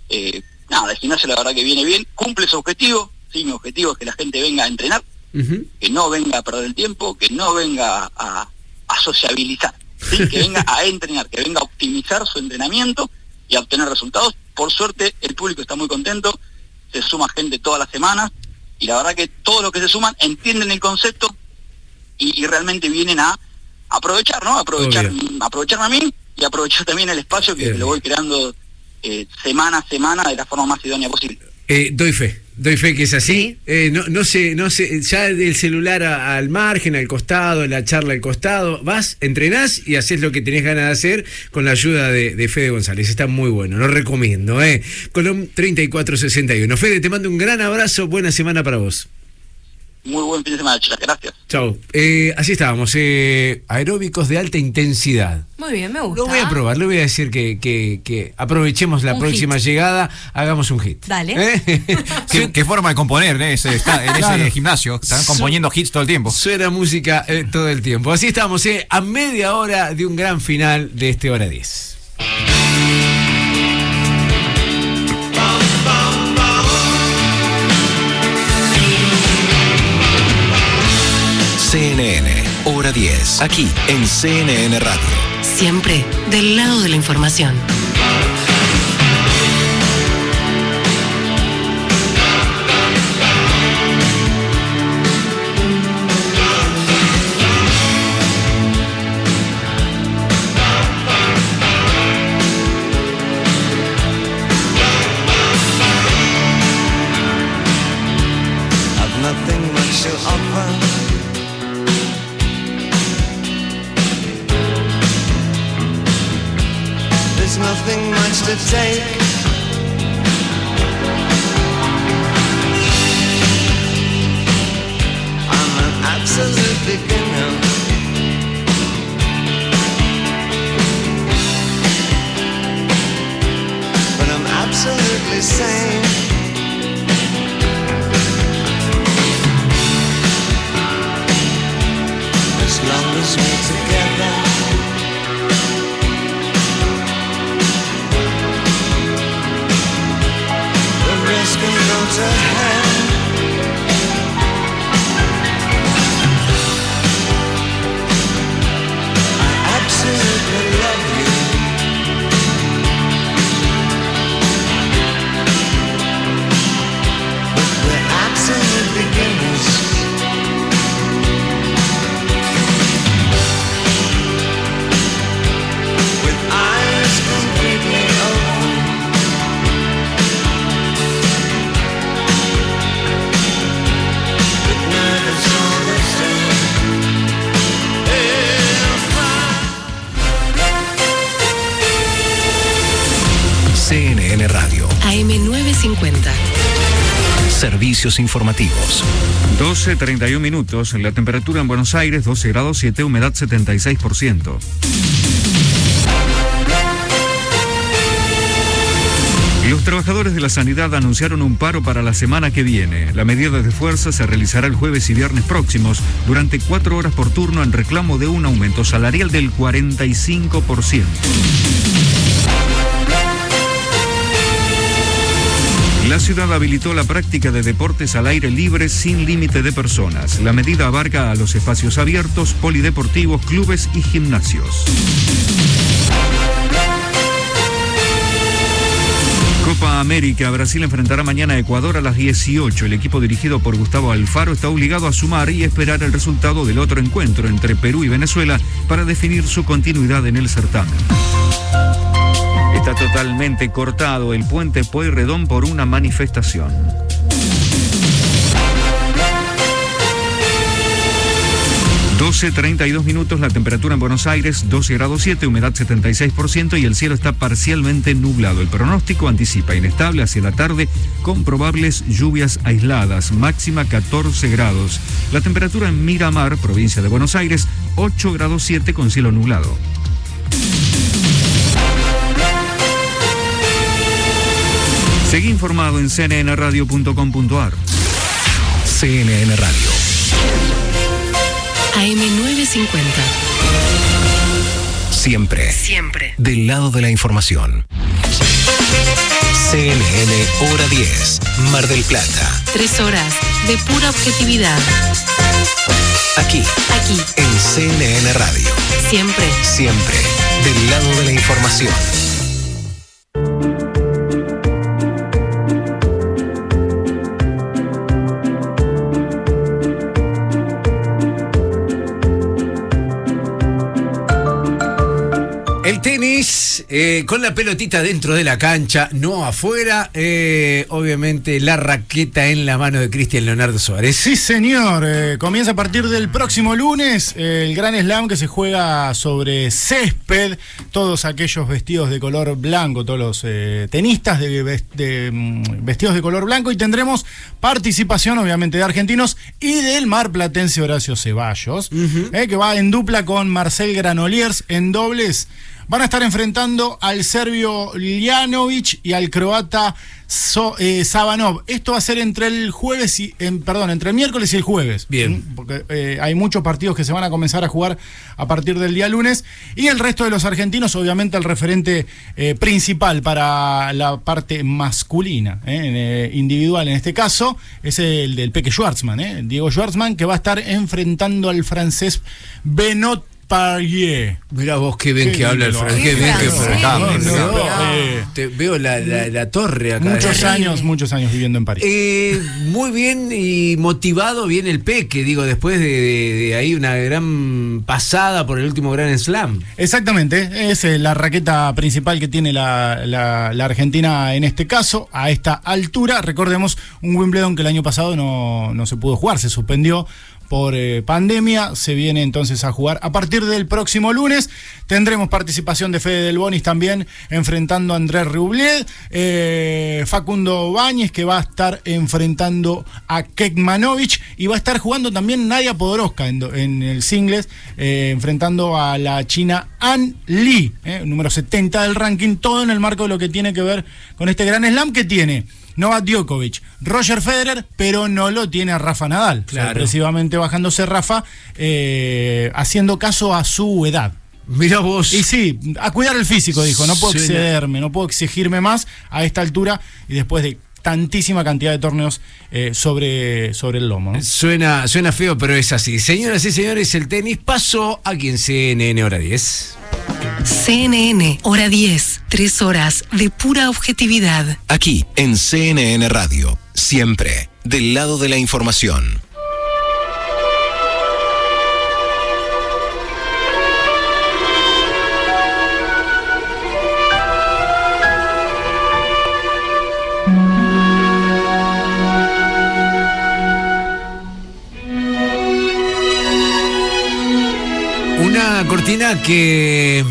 Eh, nada, el gimnasio la verdad que viene bien, cumple su objetivo, sí, mi objetivo es que la gente venga a entrenar, que no venga a perder el tiempo, que no venga a, a sociabilizar, ¿sí? que venga a entrenar, que venga a optimizar su entrenamiento y a obtener resultados. Por suerte, el público está muy contento, se suma gente todas las semanas y la verdad que todos los que se suman entienden el concepto y, y realmente vienen a aprovechar, ¿no? Aprovechar, aprovecharme a mí y aprovechar también el espacio que lo voy creando eh, semana a semana de la forma más idónea posible. Eh, doy fe, doy fe que es así. Eh, no, no sé, no sé, ya del celular a- al margen, al costado, la charla al costado, vas, entrenás y haces lo que tenés ganas de hacer con la ayuda de, de Fede González. Está muy bueno, lo recomiendo, ¿eh? Colom 3461. Fede, te mando un gran abrazo, buena semana para vos. Muy buen fin de semana, chicas. Gracias. Chau. Eh, así estábamos, eh, aeróbicos de alta intensidad. Muy bien, me gusta. Lo voy a probar, le voy a decir que, que- que aprovechemos la Un próxima hit. llegada, hagamos un hit. Dale. ¿Eh? ¿Qué, qué forma de componer ¿eh? ese, está, en Claro. ese gimnasio? Están componiendo hits todo el tiempo. Suena música eh, todo el tiempo. Así estamos, eh, a media hora de un gran final de este hora 10. Hora 10, aquí en CNN Radio. Siempre del lado de la información. Take. Informativos. 12, 31 minutos. La temperatura en Buenos Aires, 12 grados 7, humedad 76%. Los trabajadores de la sanidad anunciaron un paro para la semana que viene. La medida de fuerza se realizará el jueves y viernes próximos durante cuatro horas por turno en reclamo de un aumento salarial del 45%. La ciudad habilitó la práctica de deportes al aire libre sin límite de personas. La medida abarca a los espacios abiertos, polideportivos, clubes y gimnasios. Copa América, Brasil enfrentará mañana a Ecuador a las 18. El equipo dirigido por Gustavo Alfaro está obligado a sumar y esperar el resultado del otro encuentro entre Perú y Venezuela para definir su continuidad en el certamen. Está totalmente cortado el puente Pueyrredón por una manifestación. Doce, 32 minutos, la temperatura en Buenos Aires 12 grados 7, humedad 76% y el cielo está parcialmente nublado. El pronóstico anticipa inestable hacia la tarde con probables lluvias aisladas, máxima 14 grados. La temperatura en Miramar, provincia de Buenos Aires, 8 grados 7 con cielo nublado. Seguí informado en cnnradio.com.ar. CNN Radio. AM950. Siempre. Siempre. Del lado de la información. CNN Hora 10. Mar del Plata. Tres horas de pura objetividad. Aquí. Aquí. En CNN Radio. Siempre. Siempre. Del lado de la información. Eh, con la pelotita dentro de la cancha, no afuera. eh, obviamente la raqueta en la mano de Cristian Leonardo Suárez. Sí, señor. Eh, comienza a partir del próximo lunes el Gran Slam que se juega sobre césped. Todos aquellos vestidos de color blanco, todos los tenistas de, mm, vestidos de color blanco. Y tendremos participación, obviamente, de argentinos y del marplatense Horacio Ceballos, que va en dupla con Marcel Granoliers en dobles. Van a estar enfrentando al serbio Ljanovic y al croata So- eh, Sabanov. Esto va a ser entre el jueves y, en- perdón, entre el miércoles y el jueves. Bien. ¿Mm? Porque eh, hay muchos partidos que se van a comenzar a jugar a partir del día lunes. Y el resto de los argentinos, obviamente, el referente eh, principal para la parte masculina, individual en este caso, es el del Peque Schwartzman, Diego Schwartzman, que va a estar enfrentando al francés Benot Parier. Mira vos qué bien Qué que habla el francés. Qué bien que francés. No, no, eh, te veo la, la- la torre acá. Muchos años, muchos años viviendo en París. Eh, muy bien y motivado bien el Peque, digo, después de, de- de ahí una gran pasada por el último Gran Slam. Exactamente, es eh, la raqueta principal que tiene la, la- la Argentina en este caso, a esta altura. Recordemos un Wimbledon que el año pasado no, no se pudo jugar, se suspendió por eh, pandemia, se viene entonces a jugar a partir del próximo lunes. Tendremos participación de Fede Del Bonis también enfrentando a Andrés Rublet, eh, Facundo Báñez que va a estar enfrentando a Kekmanovic y va a estar jugando también Nadia Podoroska en, en el singles, eh, enfrentando a la china An eh, número 70 del ranking, todo en el marco de lo que tiene que ver con este gran slam que tiene. Novak Djokovic, Roger Federer, pero no lo tiene a Rafa Nadal. Claro. Sorpresivamente bajándose Rafa, eh, haciendo caso a su edad. Mira vos. Y sí, a cuidar el físico, dijo. No puedo excederme, no puedo exigirme más a esta altura y después de tantísima cantidad de torneos eh, sobre, sobre el lomo. ¿no? Suena, suena feo, pero es así. Señoras y señores, el tenis pasó aquí en CNN Hora 10. CNN, hora 10. Tres horas de pura objetividad. Aquí en CNN Radio. Siempre. Del lado de la información. Cortina que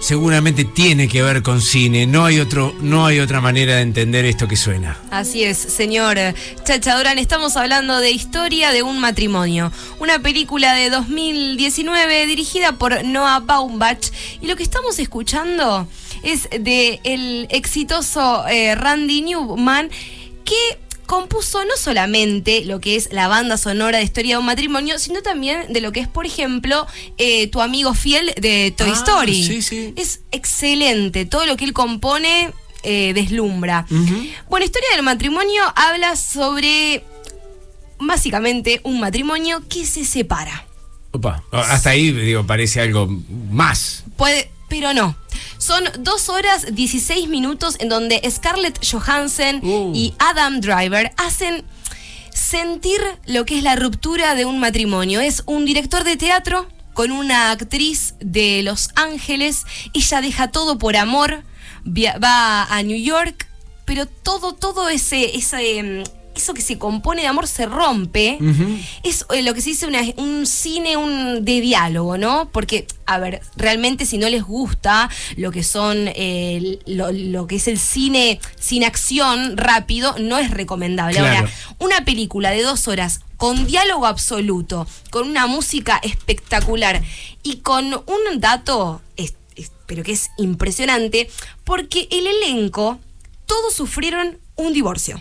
seguramente tiene que ver con cine. No hay otro, no hay otra manera de entender esto que suena. Así es, señor Chacha Durán. Estamos hablando de Historia de un matrimonio, una película de 2019 dirigida por Noah Baumbach. Y lo que estamos escuchando es de el exitoso eh, Randy Newman que compuso no solamente lo que es la banda sonora de Historia de un matrimonio, sino también de lo que es, por ejemplo, eh, tu amigo fiel de Toy Ah, Story. sí, sí. Es excelente. Todo lo que él compone eh, deslumbra. Bueno, Historia del matrimonio habla sobre básicamente un matrimonio que se separa. Opa, hasta ahí digo, parece algo más. Puede, pero no. Son dos horas 16 minutos en donde Scarlett Johansson y Adam Driver hacen sentir lo que es la ruptura de un matrimonio. Es un director de teatro con una actriz de Los Ángeles. Ella deja todo por amor, va a New York, pero todo, todo ese, ese, mm, eso que se compone de amor se rompe. Es eh, lo que se dice una- un cine un, de diálogo, ¿no? Porque, a ver, realmente si no les gusta lo que son, eh, lo, lo que es el cine sin acción rápido, no es recomendable. Claro. Ahora, una película de dos horas con diálogo absoluto, con una música espectacular y con un dato, es- es- pero que es impresionante, porque el elenco, todos sufrieron un divorcio.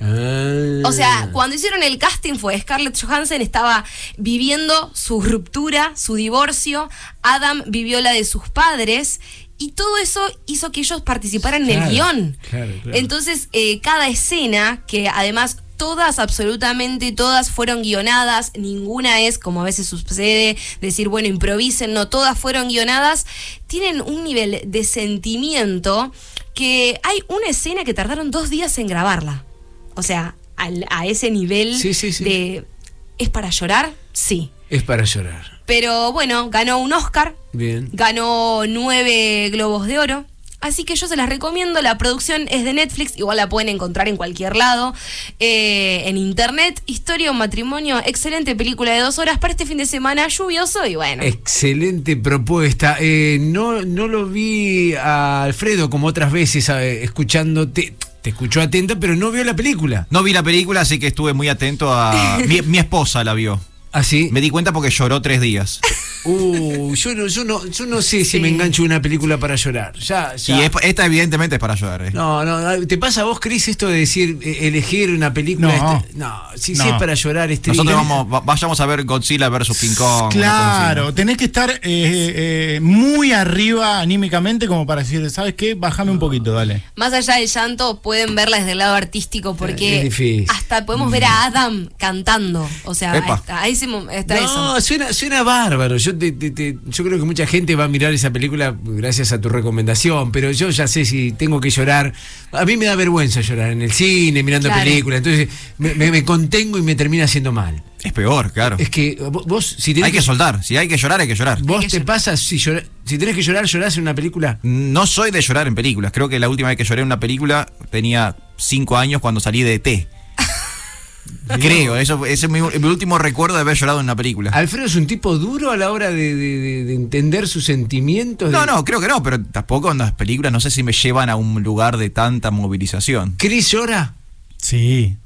O sea, cuando hicieron el casting fue Scarlett Johansson estaba viviendo su ruptura, su divorcio, Adam vivió la de sus padres y todo eso hizo que ellos participaran en el guion. Claro, claro. Entonces, eh, cada escena, que además todas, absolutamente todas fueron guionadas, ninguna es, como a veces sucede, decir, bueno, improvisen, no, todas fueron guionadas, tienen un nivel de sentimiento que hay una escena que tardaron dos días en grabarla. O sea, al- a ese nivel Sí, sí, sí. de... ¿Es para llorar? Sí. Es para llorar. Pero bueno, ganó un Oscar Bien. ganó nueve globos de oro. Así que yo se las recomiendo. La producción es de Netflix, igual la pueden encontrar en cualquier lado. eh, en internet, Historia un matrimonio, excelente película de dos horas para este fin de semana lluvioso y bueno. Excelente propuesta. Eh, no, no lo vi a Alfredo como otras veces eh, escuchándote. Te escuchó atento, pero no vio la película. No vi la película, así que estuve muy atento a. Mi, mi esposa la vio. ¿Ah, sí? Me di cuenta porque lloró tres días. Uh, yo no, yo no, yo no sé si me engancho una película para llorar. Ya, ya. Y es- esta, evidentemente, es para llorar. eh. No, no, ¿te pasa a vos, Cris, esto de decir, eh, elegir una película? No. este- no, si, si No. es para llorar, este Nosotros vamos, va- vayamos a ver Godzilla versus King Kong. Claro, tenés que estar eh, eh, muy arriba anímicamente como para decir, ¿sabes qué? Bájame un poquito, dale. Más allá del llanto, pueden verla desde el lado artístico Es porque difícil. hasta podemos ver a Adam cantando. O sea, Epa. a ese está No, eso. suena, suena bárbaro. Yo, te- te- te- yo creo que mucha gente va a mirar esa película gracias a tu recomendación, pero yo ya sé si tengo que llorar. A mí me da vergüenza llorar en el cine, mirando Claro. películas, entonces me, me- me contengo y me termina haciendo mal. Es peor, claro. Es que vos, vos, si tenés Hay que soltar. Si hay que llorar, hay que llorar. ¿Vos te pasas si, llora- si tenés que llorar, llorás en una película? No soy de llorar en películas. Creo que la última vez que lloré en una película tenía cinco años cuando salí de ET. Creo, eso, ese es mi, mi último recuerdo de haber llorado en una película. ¿Alfredo es un tipo duro a la hora de, de- de- de entender sus sentimientos? No, de- no, creo que no, pero tampoco en las películas no sé si me llevan a un lugar de tanta movilización. ¿Chris llora? Sí.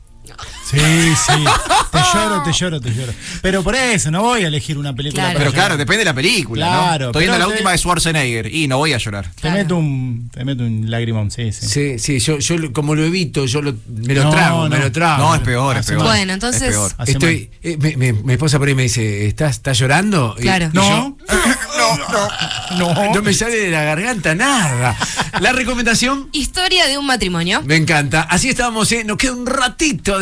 Sí, sí. Te lloro, te lloro, te lloro. Pero por eso, no voy a elegir una película. Pero llorar. claro, depende de la película. Claro, ¿no? Estoy viendo la te- última de Schwarzenegger y no voy a llorar. Te meto un, te meto un lagrimón, sí, sí. Sí, sí, yo, yo como lo evito, yo lo- me lo No, trago, me no. lo trago. No, es peor, es peor. Bueno, entonces- Es peor. Estoy, eh, me- me- mi esposa por ahí me dice, ¿estás, estás llorando? Y- Claro. y No. yo, no, no me sale de la garganta nada. La recomendación Historia de un matrimonio. me encanta. Así estábamos, ¿eh? nos queda un ratito de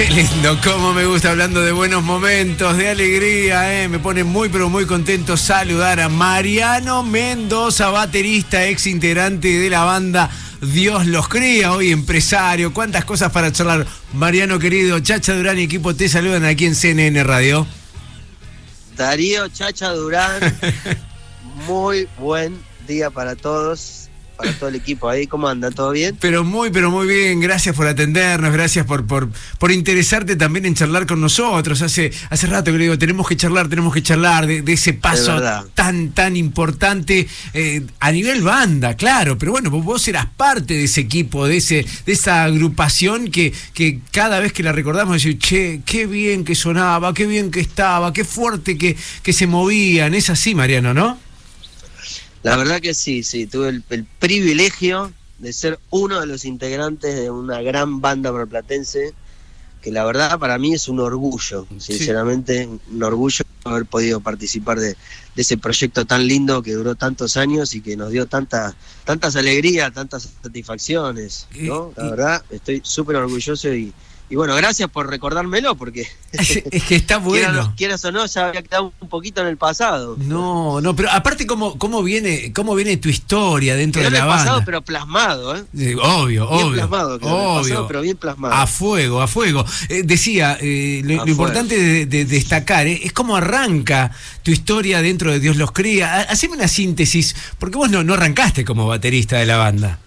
Qué lindo, cómo me gusta hablando de buenos momentos, de alegría, ¿eh? me pone muy pero muy contento saludar a Mariano Mendoza, baterista, ex integrante de la banda Dios los cría, hoy empresario, cuántas cosas para charlar. Mariano querido, Chacha Durán y equipo te saludan aquí en CNN Radio. Darío Chacha Durán, muy buen día para todos, para todo el equipo ahí. ¿Cómo anda? ¿Todo bien? Pero muy, pero muy bien, gracias por atendernos, gracias por, por, por interesarte también en charlar con nosotros. Hace, hace rato que le digo, tenemos que charlar, tenemos que charlar de, de ese paso tan, tan importante eh, a nivel banda, claro, pero bueno, vos, vos eras parte de ese equipo, de ese, de esa agrupación que, que cada vez que la recordamos decimos, che, qué bien que sonaba, qué bien que estaba, qué fuerte que, que se movían. Es así, Mariano, ¿no? La verdad que sí, sí, tuve el, el privilegio de ser uno de los integrantes de una gran banda marplatense, que la verdad para mí es un orgullo, sinceramente, un orgullo haber podido participar de, de ese proyecto tan lindo que duró tantos años y que nos dio tanta, tantas alegrías, tantas satisfacciones, ¿no? La verdad, estoy súper orgulloso y, y bueno, gracias por recordármelo, porque Es que está bueno. quieras, o no, ya había quedado un poquito en el pasado. No, no, pero aparte cómo, cómo viene, cómo viene tu historia dentro Quedó en de el la pasado, banda. pero plasmado, ¿eh? Sí, obvio, Bien obvio. plasmado, obvio. pasado, pero bien plasmado. A fuego, a fuego. Eh, decía, eh, lo, importante de, de destacar eh, es cómo arranca tu historia dentro de Dios los cría. Ha- Haceme una síntesis, porque vos no, no arrancaste como baterista de la banda.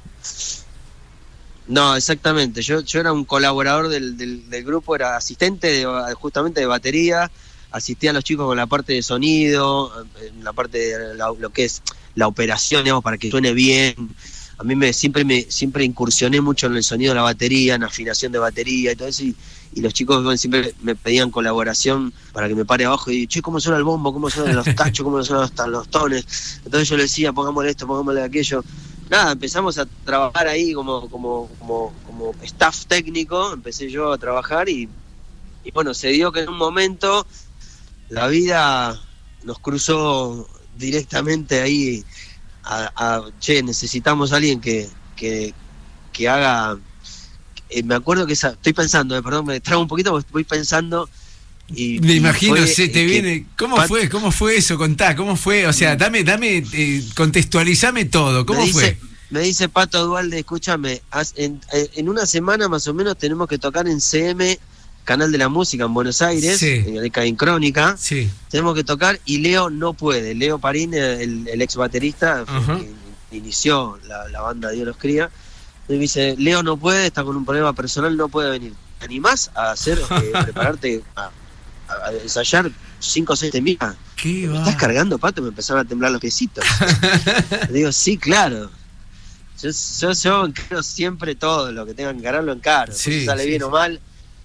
No, exactamente. Yo, yo era un colaborador del, del, del grupo, era asistente de, justamente de batería, asistía a los chicos con la parte de sonido, en la parte de la- lo que es la operación, digamos, para que suene bien. A mí me siempre me siempre incursioné mucho en el sonido de la batería, en afinación de batería y todo eso. Y, y los chicos bueno, siempre me pedían colaboración para que me pare abajo y che, ¿cómo suena el bombo? ¿Cómo suenan los tachos? ¿Cómo suenan los, los tones? Entonces yo le decía, pongámosle esto, pongámosle aquello nada, empezamos a trabajar ahí como, como, como, como staff técnico, empecé yo a trabajar y, y bueno, se dio que en un momento la vida nos cruzó directamente ahí a, che, necesitamos a alguien que, que, que haga... eh, me acuerdo que esa, estoy pensando, eh, perdón, me trago un poquito porque voy pensando y, Me imagino, fue, se te eh, viene. ¿Cómo Pat- fue? ¿Cómo fue eso? Contá, ¿cómo fue? O sea, dame, dame, eh, contextualizame todo. ¿Cómo me dice, fue? Me dice Pato Dualde, escúchame, en, eh, en una semana más o menos tenemos que tocar en CM, Canal de la Música en Buenos Aires, Sí. en, en Crónica. Sí. Tenemos que tocar y Leo no puede. Leo Parín, el, el ex baterista, que inició la, la banda Dios los cría. Me dice, Leo no puede, está con un problema personal, no puede venir. ¿Te animás a hacer, eh, prepararte a, a- ensayar cinco o seis temitas? ¿Qué ¿Me va? estás cargando, Pato? Me empezaron a temblar los piecitos. Digo, sí, claro. Yo, yo, yo encaro siempre todo, lo que tengan que encararlo encaro. Sí, si sale sí, bien sí. o mal,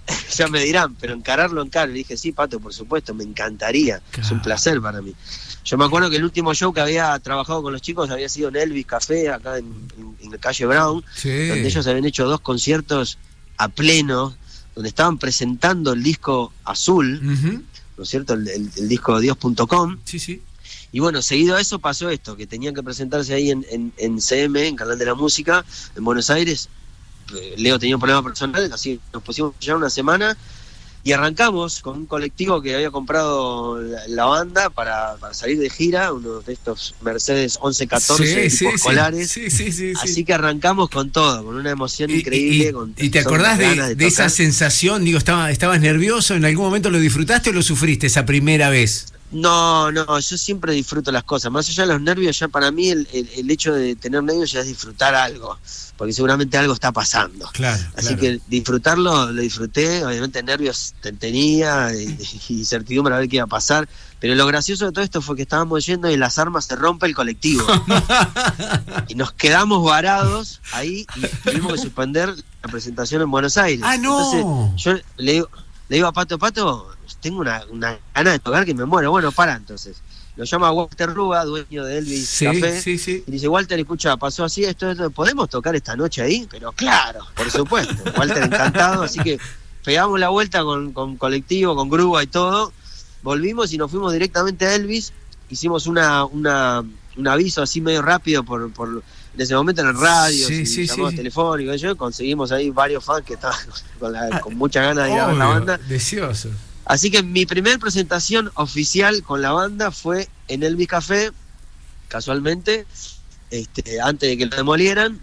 ya me dirán, pero encararlo encaro. Le dije, sí, Pato, por supuesto, me encantaría. Es un placer para mí. Yo me acuerdo que el último show que había trabajado con los chicos había sido en Elvis Café, acá en, en- calle Brown, donde ellos habían hecho dos conciertos a pleno, donde estaban presentando el disco azul, Ujú. ¿no es cierto? El, el- el disco Dios.com. Sí, sí. Y bueno, seguido a eso pasó esto, que tenían que presentarse ahí en, en, en CM, en Canal de la Música, en Buenos Aires. Eh, Leo tenía un problema personal, así nos pusimos ya una semana y arrancamos con un colectivo que había comprado la, la banda para, para salir de gira, uno de estos Mercedes 1114 Sí, escolares. Sí, sí, sí, sí. Así que arrancamos con todo, con una emoción increíble. con ¿Y te acordás de, esa sensación? Digo, estaba, ¿estabas nervioso? ¿En algún momento lo disfrutaste o lo sufriste esa primera vez? No, no, yo siempre disfruto las cosas. Más allá de los nervios, ya para mí el, el- el hecho de tener nervios ya es disfrutar algo, porque seguramente algo está pasando. Claro. Así que disfrutarlo, lo disfruté. Obviamente nervios te- tenía y, y certidumbre a ver qué iba a pasar. Pero lo gracioso de todo esto fue que estábamos yendo y las armas se rompe el colectivo. y nos quedamos varados ahí y tuvimos que suspender la presentación en Buenos Aires. ¡Ah, no! Entonces, yo le digo, le digo a Pato, Pato, tengo una, una gana de tocar que me muero. Bueno, para entonces. Lo llama Walter Ruga, dueño de Elvis Sí, Café. sí, sí. Y dice, Walter, escucha, pasó así, esto, esto, ¿podemos tocar esta noche ahí? Pero claro, por supuesto. Walter encantado, así que pegamos la vuelta con, con colectivo, con grúa y todo. Volvimos y nos fuimos directamente a Elvis. Hicimos una, una, un aviso así medio rápido por, por en ese momento en el radio, Sí, sí, llamados sí. telefónicos. y yo conseguimos ahí varios fans que estaban con, la- con mucha ganas de ir a ver la banda. Deseoso. Así que mi primer presentación oficial con la banda fue en Elvis Café, casualmente, este, antes de que lo demolieran.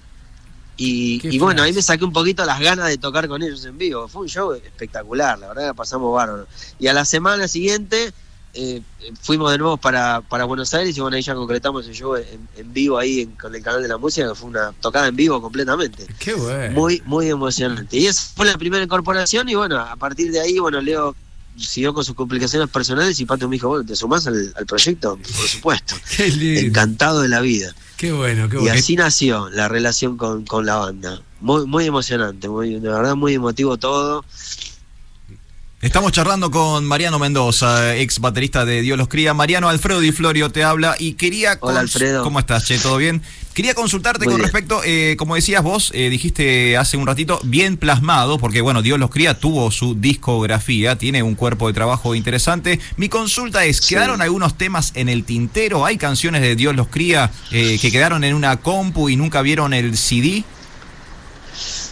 Y, bueno, ahí me saqué un poquito las ganas de tocar con ellos en vivo. Fue un show espectacular, la verdad la pasamos bárbaro. Y a la semana siguiente eh, fuimos de nuevo para, para Buenos Aires y bueno, ahí ya concretamos el show en, en vivo ahí en- con el canal de la música, que fue una tocada en vivo completamente. Qué bueno. Muy, muy emocionante. Y esa fue la primera incorporación y bueno, a partir de ahí, bueno, Leo siguió con sus complicaciones personales y Pato me dijo, bueno, ¿te sumás al, al proyecto? Por supuesto. Qué lindo. Encantado de la vida. Qué bueno, qué Y bueno. así nació la relación con, con la banda. Muy, muy emocionante, muy, de verdad muy emotivo todo. Estamos charlando con Mariano Mendoza, ex baterista de Dios los cría. Mariano Alfredo Di Florio te habla y quería. Hola, Alfredo. ¿Cómo estás, Che? ¿Todo bien? Quería consultarte Muy con bien. respecto, eh, como decías vos, eh, dijiste hace un ratito, bien plasmado, porque bueno, Dios los cría tuvo su discografía, tiene un cuerpo de trabajo interesante. Mi consulta es: ¿quedaron algunos temas en el tintero? ¿Hay canciones de Dios los cría eh, que quedaron en una compu y nunca vieron el CD?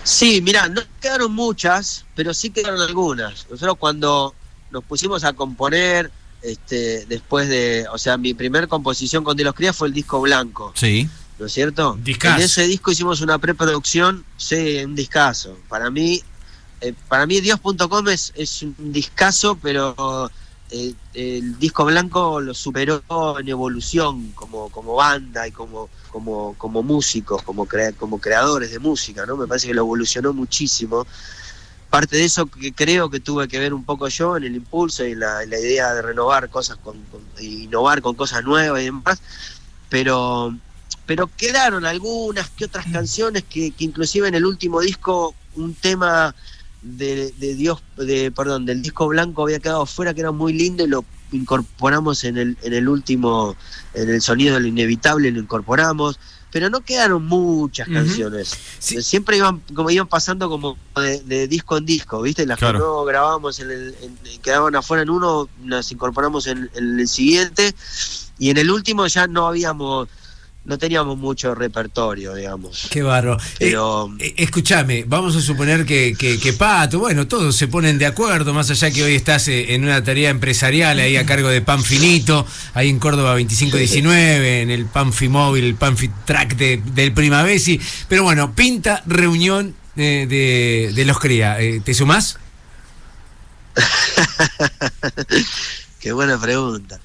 Sí, mira, no quedaron muchas, pero sí quedaron algunas. Nosotros cuando nos pusimos a componer, este, después de, o sea, mi primer composición con De los Crías fue el disco blanco, Sí. ¿No es cierto? Discazo. En ese disco hicimos una preproducción, sí, un discazo. Para mí, eh, para mí Dios.com es, es un discazo, pero eh, el disco blanco lo superó en evolución como, como banda y como, como, como músicos, como, crea- como creadores de música, ¿no? Me parece que lo evolucionó muchísimo. Parte de eso que creo que tuve que ver un poco yo en el impulso y en la, en la idea de renovar cosas, con, con- innovar con cosas nuevas y demás, pero pero quedaron algunas que otras canciones que, que inclusive en el último disco un tema de, de Dios de perdón del disco blanco había quedado fuera que era muy lindo y lo incorporamos en el en el último en el sonido de lo inevitable lo incorporamos. Pero no quedaron muchas canciones. Siempre iban como iban pasando como de, de disco en disco viste las Claro. que no grabábamos en el en- quedaban afuera en uno las incorporamos en, en el siguiente. Y en el último ya no habíamos no teníamos mucho repertorio, digamos. Qué barro. Pero Eh, eh, escúchame, vamos a suponer que, que, que Pato, bueno, todos se ponen de acuerdo, más allá que hoy estás eh, en una tarea empresarial ahí a cargo de Pan Finito, ahí en Córdoba 2519, en el Panfi Móvil, el Panfi Track de, del Primavesi. Pero bueno, pinta reunión eh, de, de los cría. Eh, ¿Te sumás? Qué buena pregunta.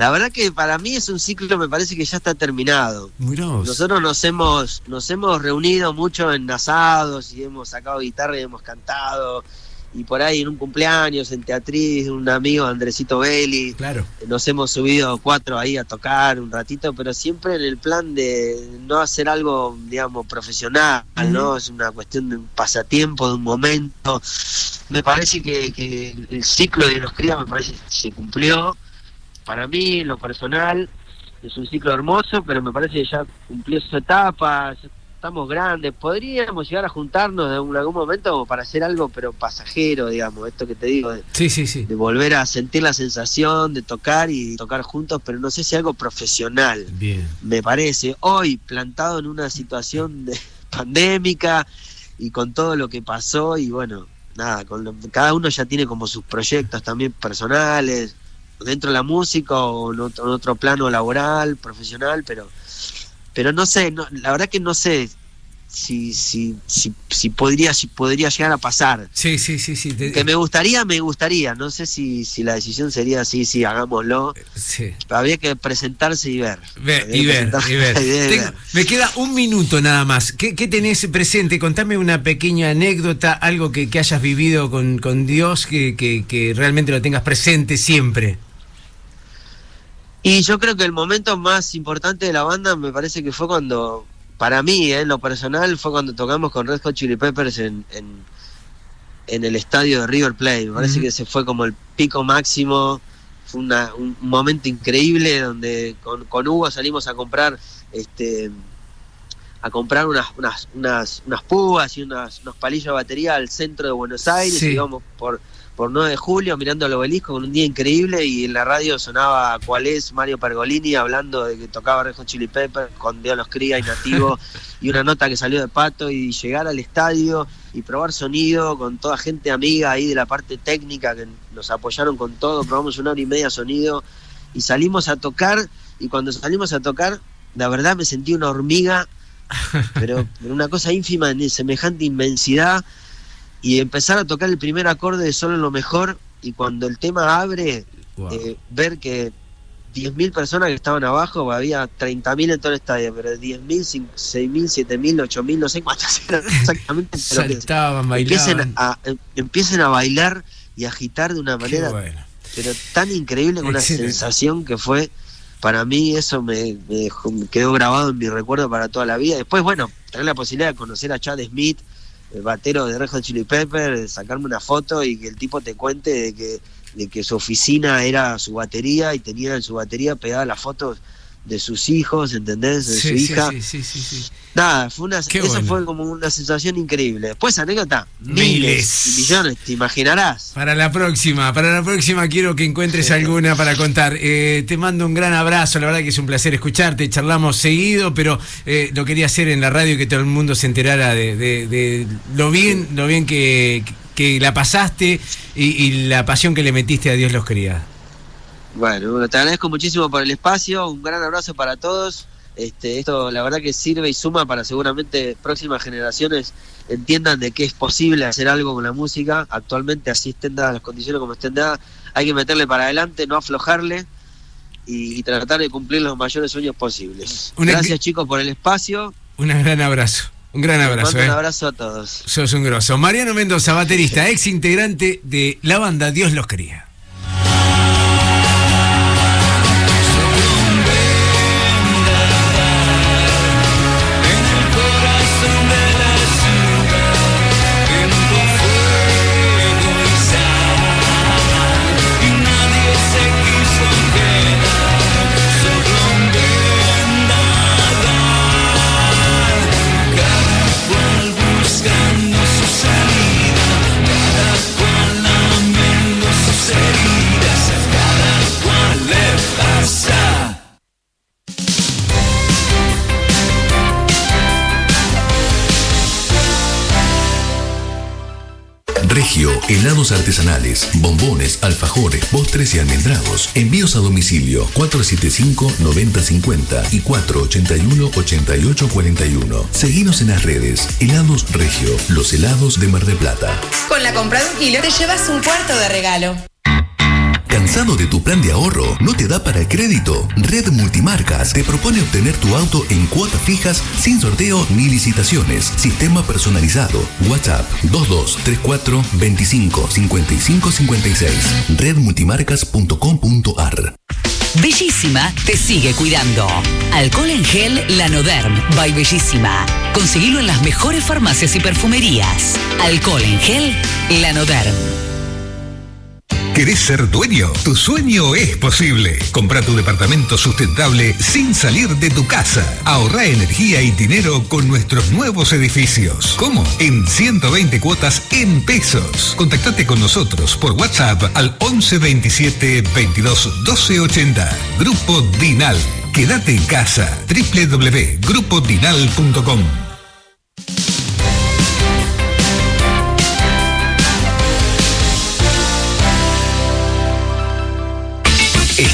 La verdad que para mí es un ciclo, me parece que ya está terminado. Mirá. Nosotros nos hemos, nos hemos reunido mucho en asados y hemos sacado guitarra y hemos cantado. Y por ahí en un cumpleaños, en Teatriz, un amigo, Andresito Belli. Claro. Nos hemos subido cuatro ahí a tocar un ratito, pero siempre en el plan de no hacer algo, digamos, profesional, ¿no? Es una cuestión de un pasatiempo, de un momento. Me parece que, que el ciclo de los crías me parece que se cumplió. Para mí, en lo personal, es un ciclo hermoso, pero me parece que ya cumplió su etapa, estamos grandes. Podríamos llegar a juntarnos en algún, momento para hacer algo, pero pasajero, digamos, esto que te digo, de, Sí, sí, sí. de volver a sentir la sensación de tocar y tocar juntos, pero no sé si algo profesional, Bien. me parece. Hoy, plantado en una situación de pandémica y con todo lo que pasó, y bueno, nada, con lo- cada uno ya tiene como sus proyectos también personales, dentro de la música o en otro, en otro plano laboral, profesional, pero pero no sé, no, la verdad que no sé si, si, si, si podría si podría llegar a pasar. Sí, sí, sí, sí. Que me gustaría, me gustaría. No sé si, si la decisión sería así, sí, hagámoslo. Sí. Habría que presentarse y ver. Y ver, y Tengo- me queda un minuto nada más. ¿Qué, qué tenés presente? Contame una pequeña anécdota, algo que, que hayas vivido con, con Dios, que, que- que realmente lo tengas presente siempre. Y yo creo que el momento más importante de la banda me parece que fue cuando, para mí, eh, en lo personal, fue cuando tocamos con Red Hot Chili Peppers en, en, en el estadio de River Plate. Me parece que ese fue como el pico máximo. Fue una- un un momento increíble donde con, con Hugo salimos a comprar este a comprar unas, unas, unas, unas púas y unas, unos palillos de batería al centro de Buenos Aires, Sí. y íbamos por, por 9 de julio mirando el obelisco con un día increíble y en la radio sonaba cuál es Mario Pergolini hablando de que tocaba Rejo Chili Pepper con Dios los cría y nativo y una nota que salió de pato y llegar al estadio y probar sonido con toda gente amiga ahí de la parte técnica que nos apoyaron con todo, probamos una hora y media sonido y salimos a tocar y cuando salimos a tocar, la verdad me sentí una hormiga pero pero una cosa ínfima en semejante inmensidad y empezar a tocar el primer acorde de solo lo mejor y cuando el tema abre, eh, ver que 10.000 personas que estaban abajo, había 30.000 en todo el estadio, pero 10.000, 6.000, 7.000, 8.000, no sé cuántas eran exactamente. Saltaban, empiecen bailaban. a, em- empiecen a bailar y agitar de una manera bueno. pero tan increíble, con una Excelente. sensación que fue, para mí eso me, me me quedó grabado en mi recuerdo para toda la vida. Después, bueno, tener la posibilidad de conocer a Chad Smith, el batero de Red Hot Chili Pepper, sacarme una foto y que el tipo te cuente de que, de que su oficina era su batería y tenía en su batería pegadas las fotos de sus hijos, ¿entendés? De su Sí, hija. sí, sí. Nada, fue una, Qué eso bueno. fue como una sensación increíble. Después anécdota, Miles. miles, y millones, te imaginarás. Para la próxima, para la próxima quiero que encuentres alguna para contar. Eh, te mando un gran abrazo, la verdad que es un placer escucharte, charlamos seguido, pero eh, lo quería hacer en la radio que todo el mundo se enterara de, de- de lo bien, lo bien que, que la pasaste y, y la pasión que le metiste a Dios los quería. Bueno, te agradezco muchísimo por el espacio, un gran abrazo para todos. Este, esto la verdad que sirve y suma para seguramente próximas generaciones entiendan de que es posible hacer algo con la música. Actualmente así estén dadas las condiciones como estén dadas, hay que meterle para adelante, no aflojarle y, y tratar de cumplir los mayores sueños posibles. Una- Gracias chicos por el espacio. Un gran abrazo, un gran abrazo. un eh. abrazo a todos. Sos un grosso. Mariano Mendoza, baterista, ex integrante de la banda Dios los quería. Regio, helados artesanales, bombones, alfajores, postres y almendrados. Envíos a domicilio 475-9050 y 481-8841. Seguinos en las redes. Helados Regio, los helados de Mar de Plata. Con la compra de un kilo te llevas un cuarto de regalo. ¿Cansado de tu plan de ahorro? ¿No te da para el crédito? Red Multimarcas te propone obtener tu auto en cuotas fijas sin sorteo ni licitaciones. Sistema personalizado. WhatsApp 2234 25 55 56. Redmultimarcas.com.ar Bellísima te sigue cuidando. Alcohol en gel Lanoderm by Bellísima. Conseguilo en las mejores farmacias y perfumerías. Alcohol en gel Lanoderm. ¿Querés ser dueño? Tu sueño es posible. Compra tu departamento sustentable sin salir de tu casa. Ahorra energía y dinero con nuestros nuevos edificios. ¿Cómo? En 120 cuotas en pesos. Contactate con nosotros por WhatsApp al 11 27 22 12 80. Grupo Dinal. Quédate en casa. www.grupodinal.com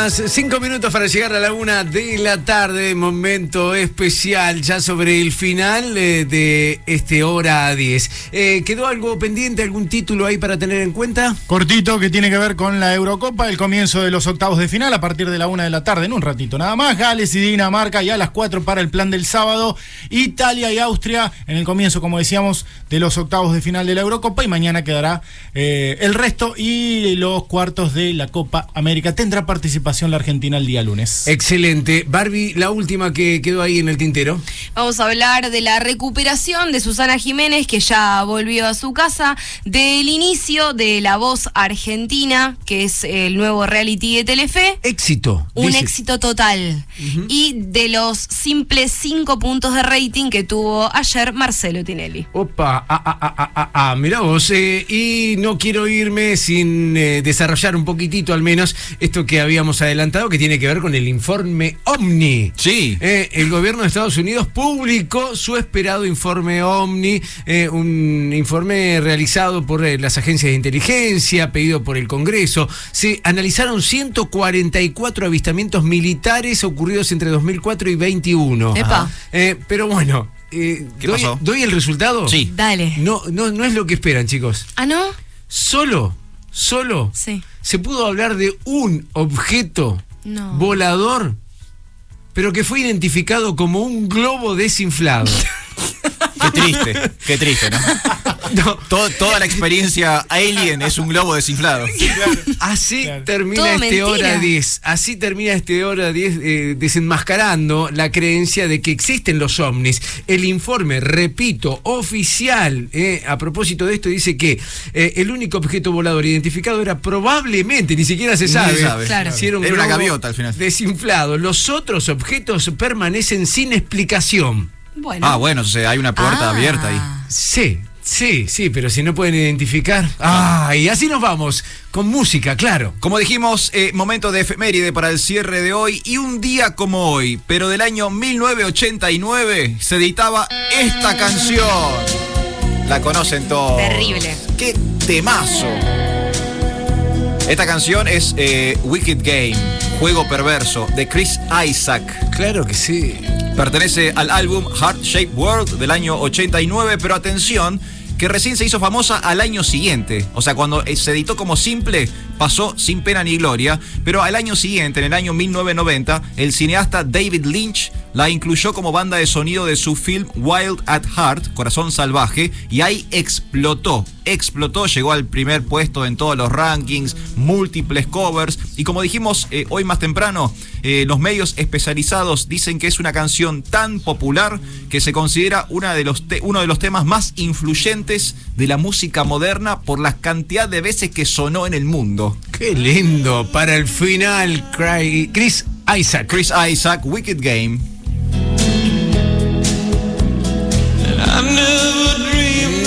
Apenas cinco minutos para llegar a la una de la tarde, momento especial ya sobre el final eh, de este hora 10. Eh, ¿Quedó algo pendiente, algún título ahí para tener en cuenta? Cortito que tiene que ver con la Eurocopa, el comienzo de los octavos de final a partir de la una de la tarde, en un ratito nada más. Gales y Dinamarca ya a las 4 para el plan del sábado. Italia y Austria en el comienzo, como decíamos, de los octavos de final de la Eurocopa y mañana quedará eh, el resto y los cuartos de la Copa América. Tendrá participación la Argentina el día lunes. Excelente. Barbie, la última que quedó ahí en el tintero. Vamos a hablar de la recuperación de Susana Jiménez, que ya volvió a su casa, del inicio de La Voz Argentina, que es el nuevo reality de Telefe. Éxito. Un dice. éxito total. Y de los simples cinco puntos de rating que tuvo ayer Marcelo Tinelli. Opa, ah, ah, ah, ah, ah, ah, mirá vos, eh, y no quiero irme sin eh, desarrollar un poquitito al menos esto que habíamos adelantado que tiene que ver con el informe Omni. Sí. Eh, el gobierno de Estados Unidos publicó su esperado informe Omni, eh, un informe realizado por eh, las agencias de inteligencia, pedido por el Congreso. Se analizaron 144 avistamientos militares ocurridos entre 2004 y 21. Epa. Eh, pero bueno, eh, ¿Qué doy, pasó? doy el resultado? Sí. Dale. No, no, no es lo que esperan, chicos. ¿Ah, no? Solo, solo Sí. Se pudo hablar de un objeto No. volador, pero que fue identificado como un globo desinflado. Qué triste, qué triste, ¿no? To- toda la experiencia alien es un globo desinflado. Así termina Todo este mentira. hora 10. Así termina este hora 10 eh, desenmascarando la creencia de que existen los ovnis. El informe, repito, oficial, eh, a propósito de esto, dice que eh, el único objeto volador identificado era probablemente, ni siquiera se sabe, sabe. Claro. si era, un Era una gaviota al final. Desinflado. Los otros objetos permanecen sin explicación. Bueno. Ah, bueno, o sea, hay una puerta Ah. abierta ahí. Sí, sí, sí, pero si no pueden identificar. Ah, y así nos vamos. Con música, claro. Como dijimos, eh, momento de efeméride para el cierre de hoy y un día como hoy, pero del año 1989 se editaba esta canción. La conocen todos. Terrible. ¡Qué temazo! Esta canción es eh, Wicked Game, Juego Perverso, de Chris Isaac. Claro que sí. Pertenece al álbum Heart Shaped World del año 89, pero atención, que recién se hizo famosa al año siguiente. O sea, cuando eh, se editó como simple, pasó sin pena ni gloria, pero al año siguiente, en el año 1990, el cineasta David Lynch la incluyó como banda de sonido de su film Wild at Heart, Corazón Salvaje, y ahí explotó, explotó, llegó al primer puesto en todos los rankings, múltiples covers, y como dijimos eh, hoy más temprano, eh, los medios especializados dicen que es una canción tan popular que se considera una de los uno de los temas más influyentes de la música moderna por la cantidad de veces que sonó en el mundo. Qué lindo. Para el final, Chris Isaac. Chris Isaac, Wicked Game.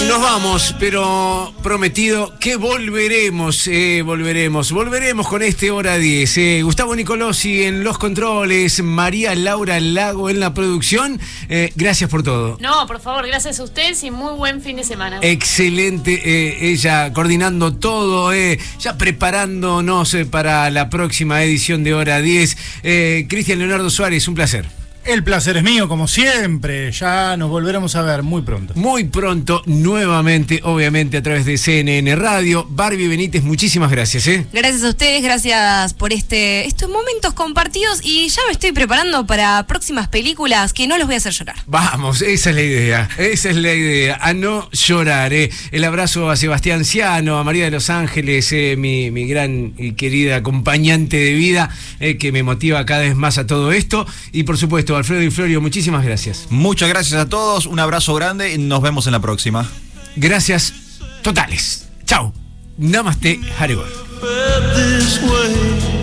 Nos vamos, pero prometido que volveremos, eh, volveremos, volveremos con este hora 10. eh. Gustavo Nicolosi en los controles, María Laura Lago en la producción. Eh, gracias por todo. No, por favor, gracias a ustedes y muy buen fin de semana. Excelente, ella coordinando todo, ya preparándonos para la próxima edición de Hora 10. Eh, Cristian Leonardo Suárez, un placer. El placer es mío, como siempre. Ya nos volveremos a ver muy pronto. Muy pronto, nuevamente, obviamente, a través de CNN Radio. Barbie Benítez, muchísimas gracias. ¿eh? Gracias a ustedes, gracias por este estos momentos compartidos y ya me estoy preparando para próximas películas que no los voy a hacer llorar. Vamos, esa es la idea, esa es la idea, a no llorar. ¿eh? El abrazo a Sebastián Ciano, a María de los Ángeles, eh, mi, mi gran y querida acompañante de vida, eh, que me motiva cada vez más a todo esto. Y por supuesto, Alfredo y Florio, muchísimas gracias. Muchas gracias a todos, un abrazo grande y nos vemos en la próxima. Gracias totales. Chao. Namaste, Haribol. this way.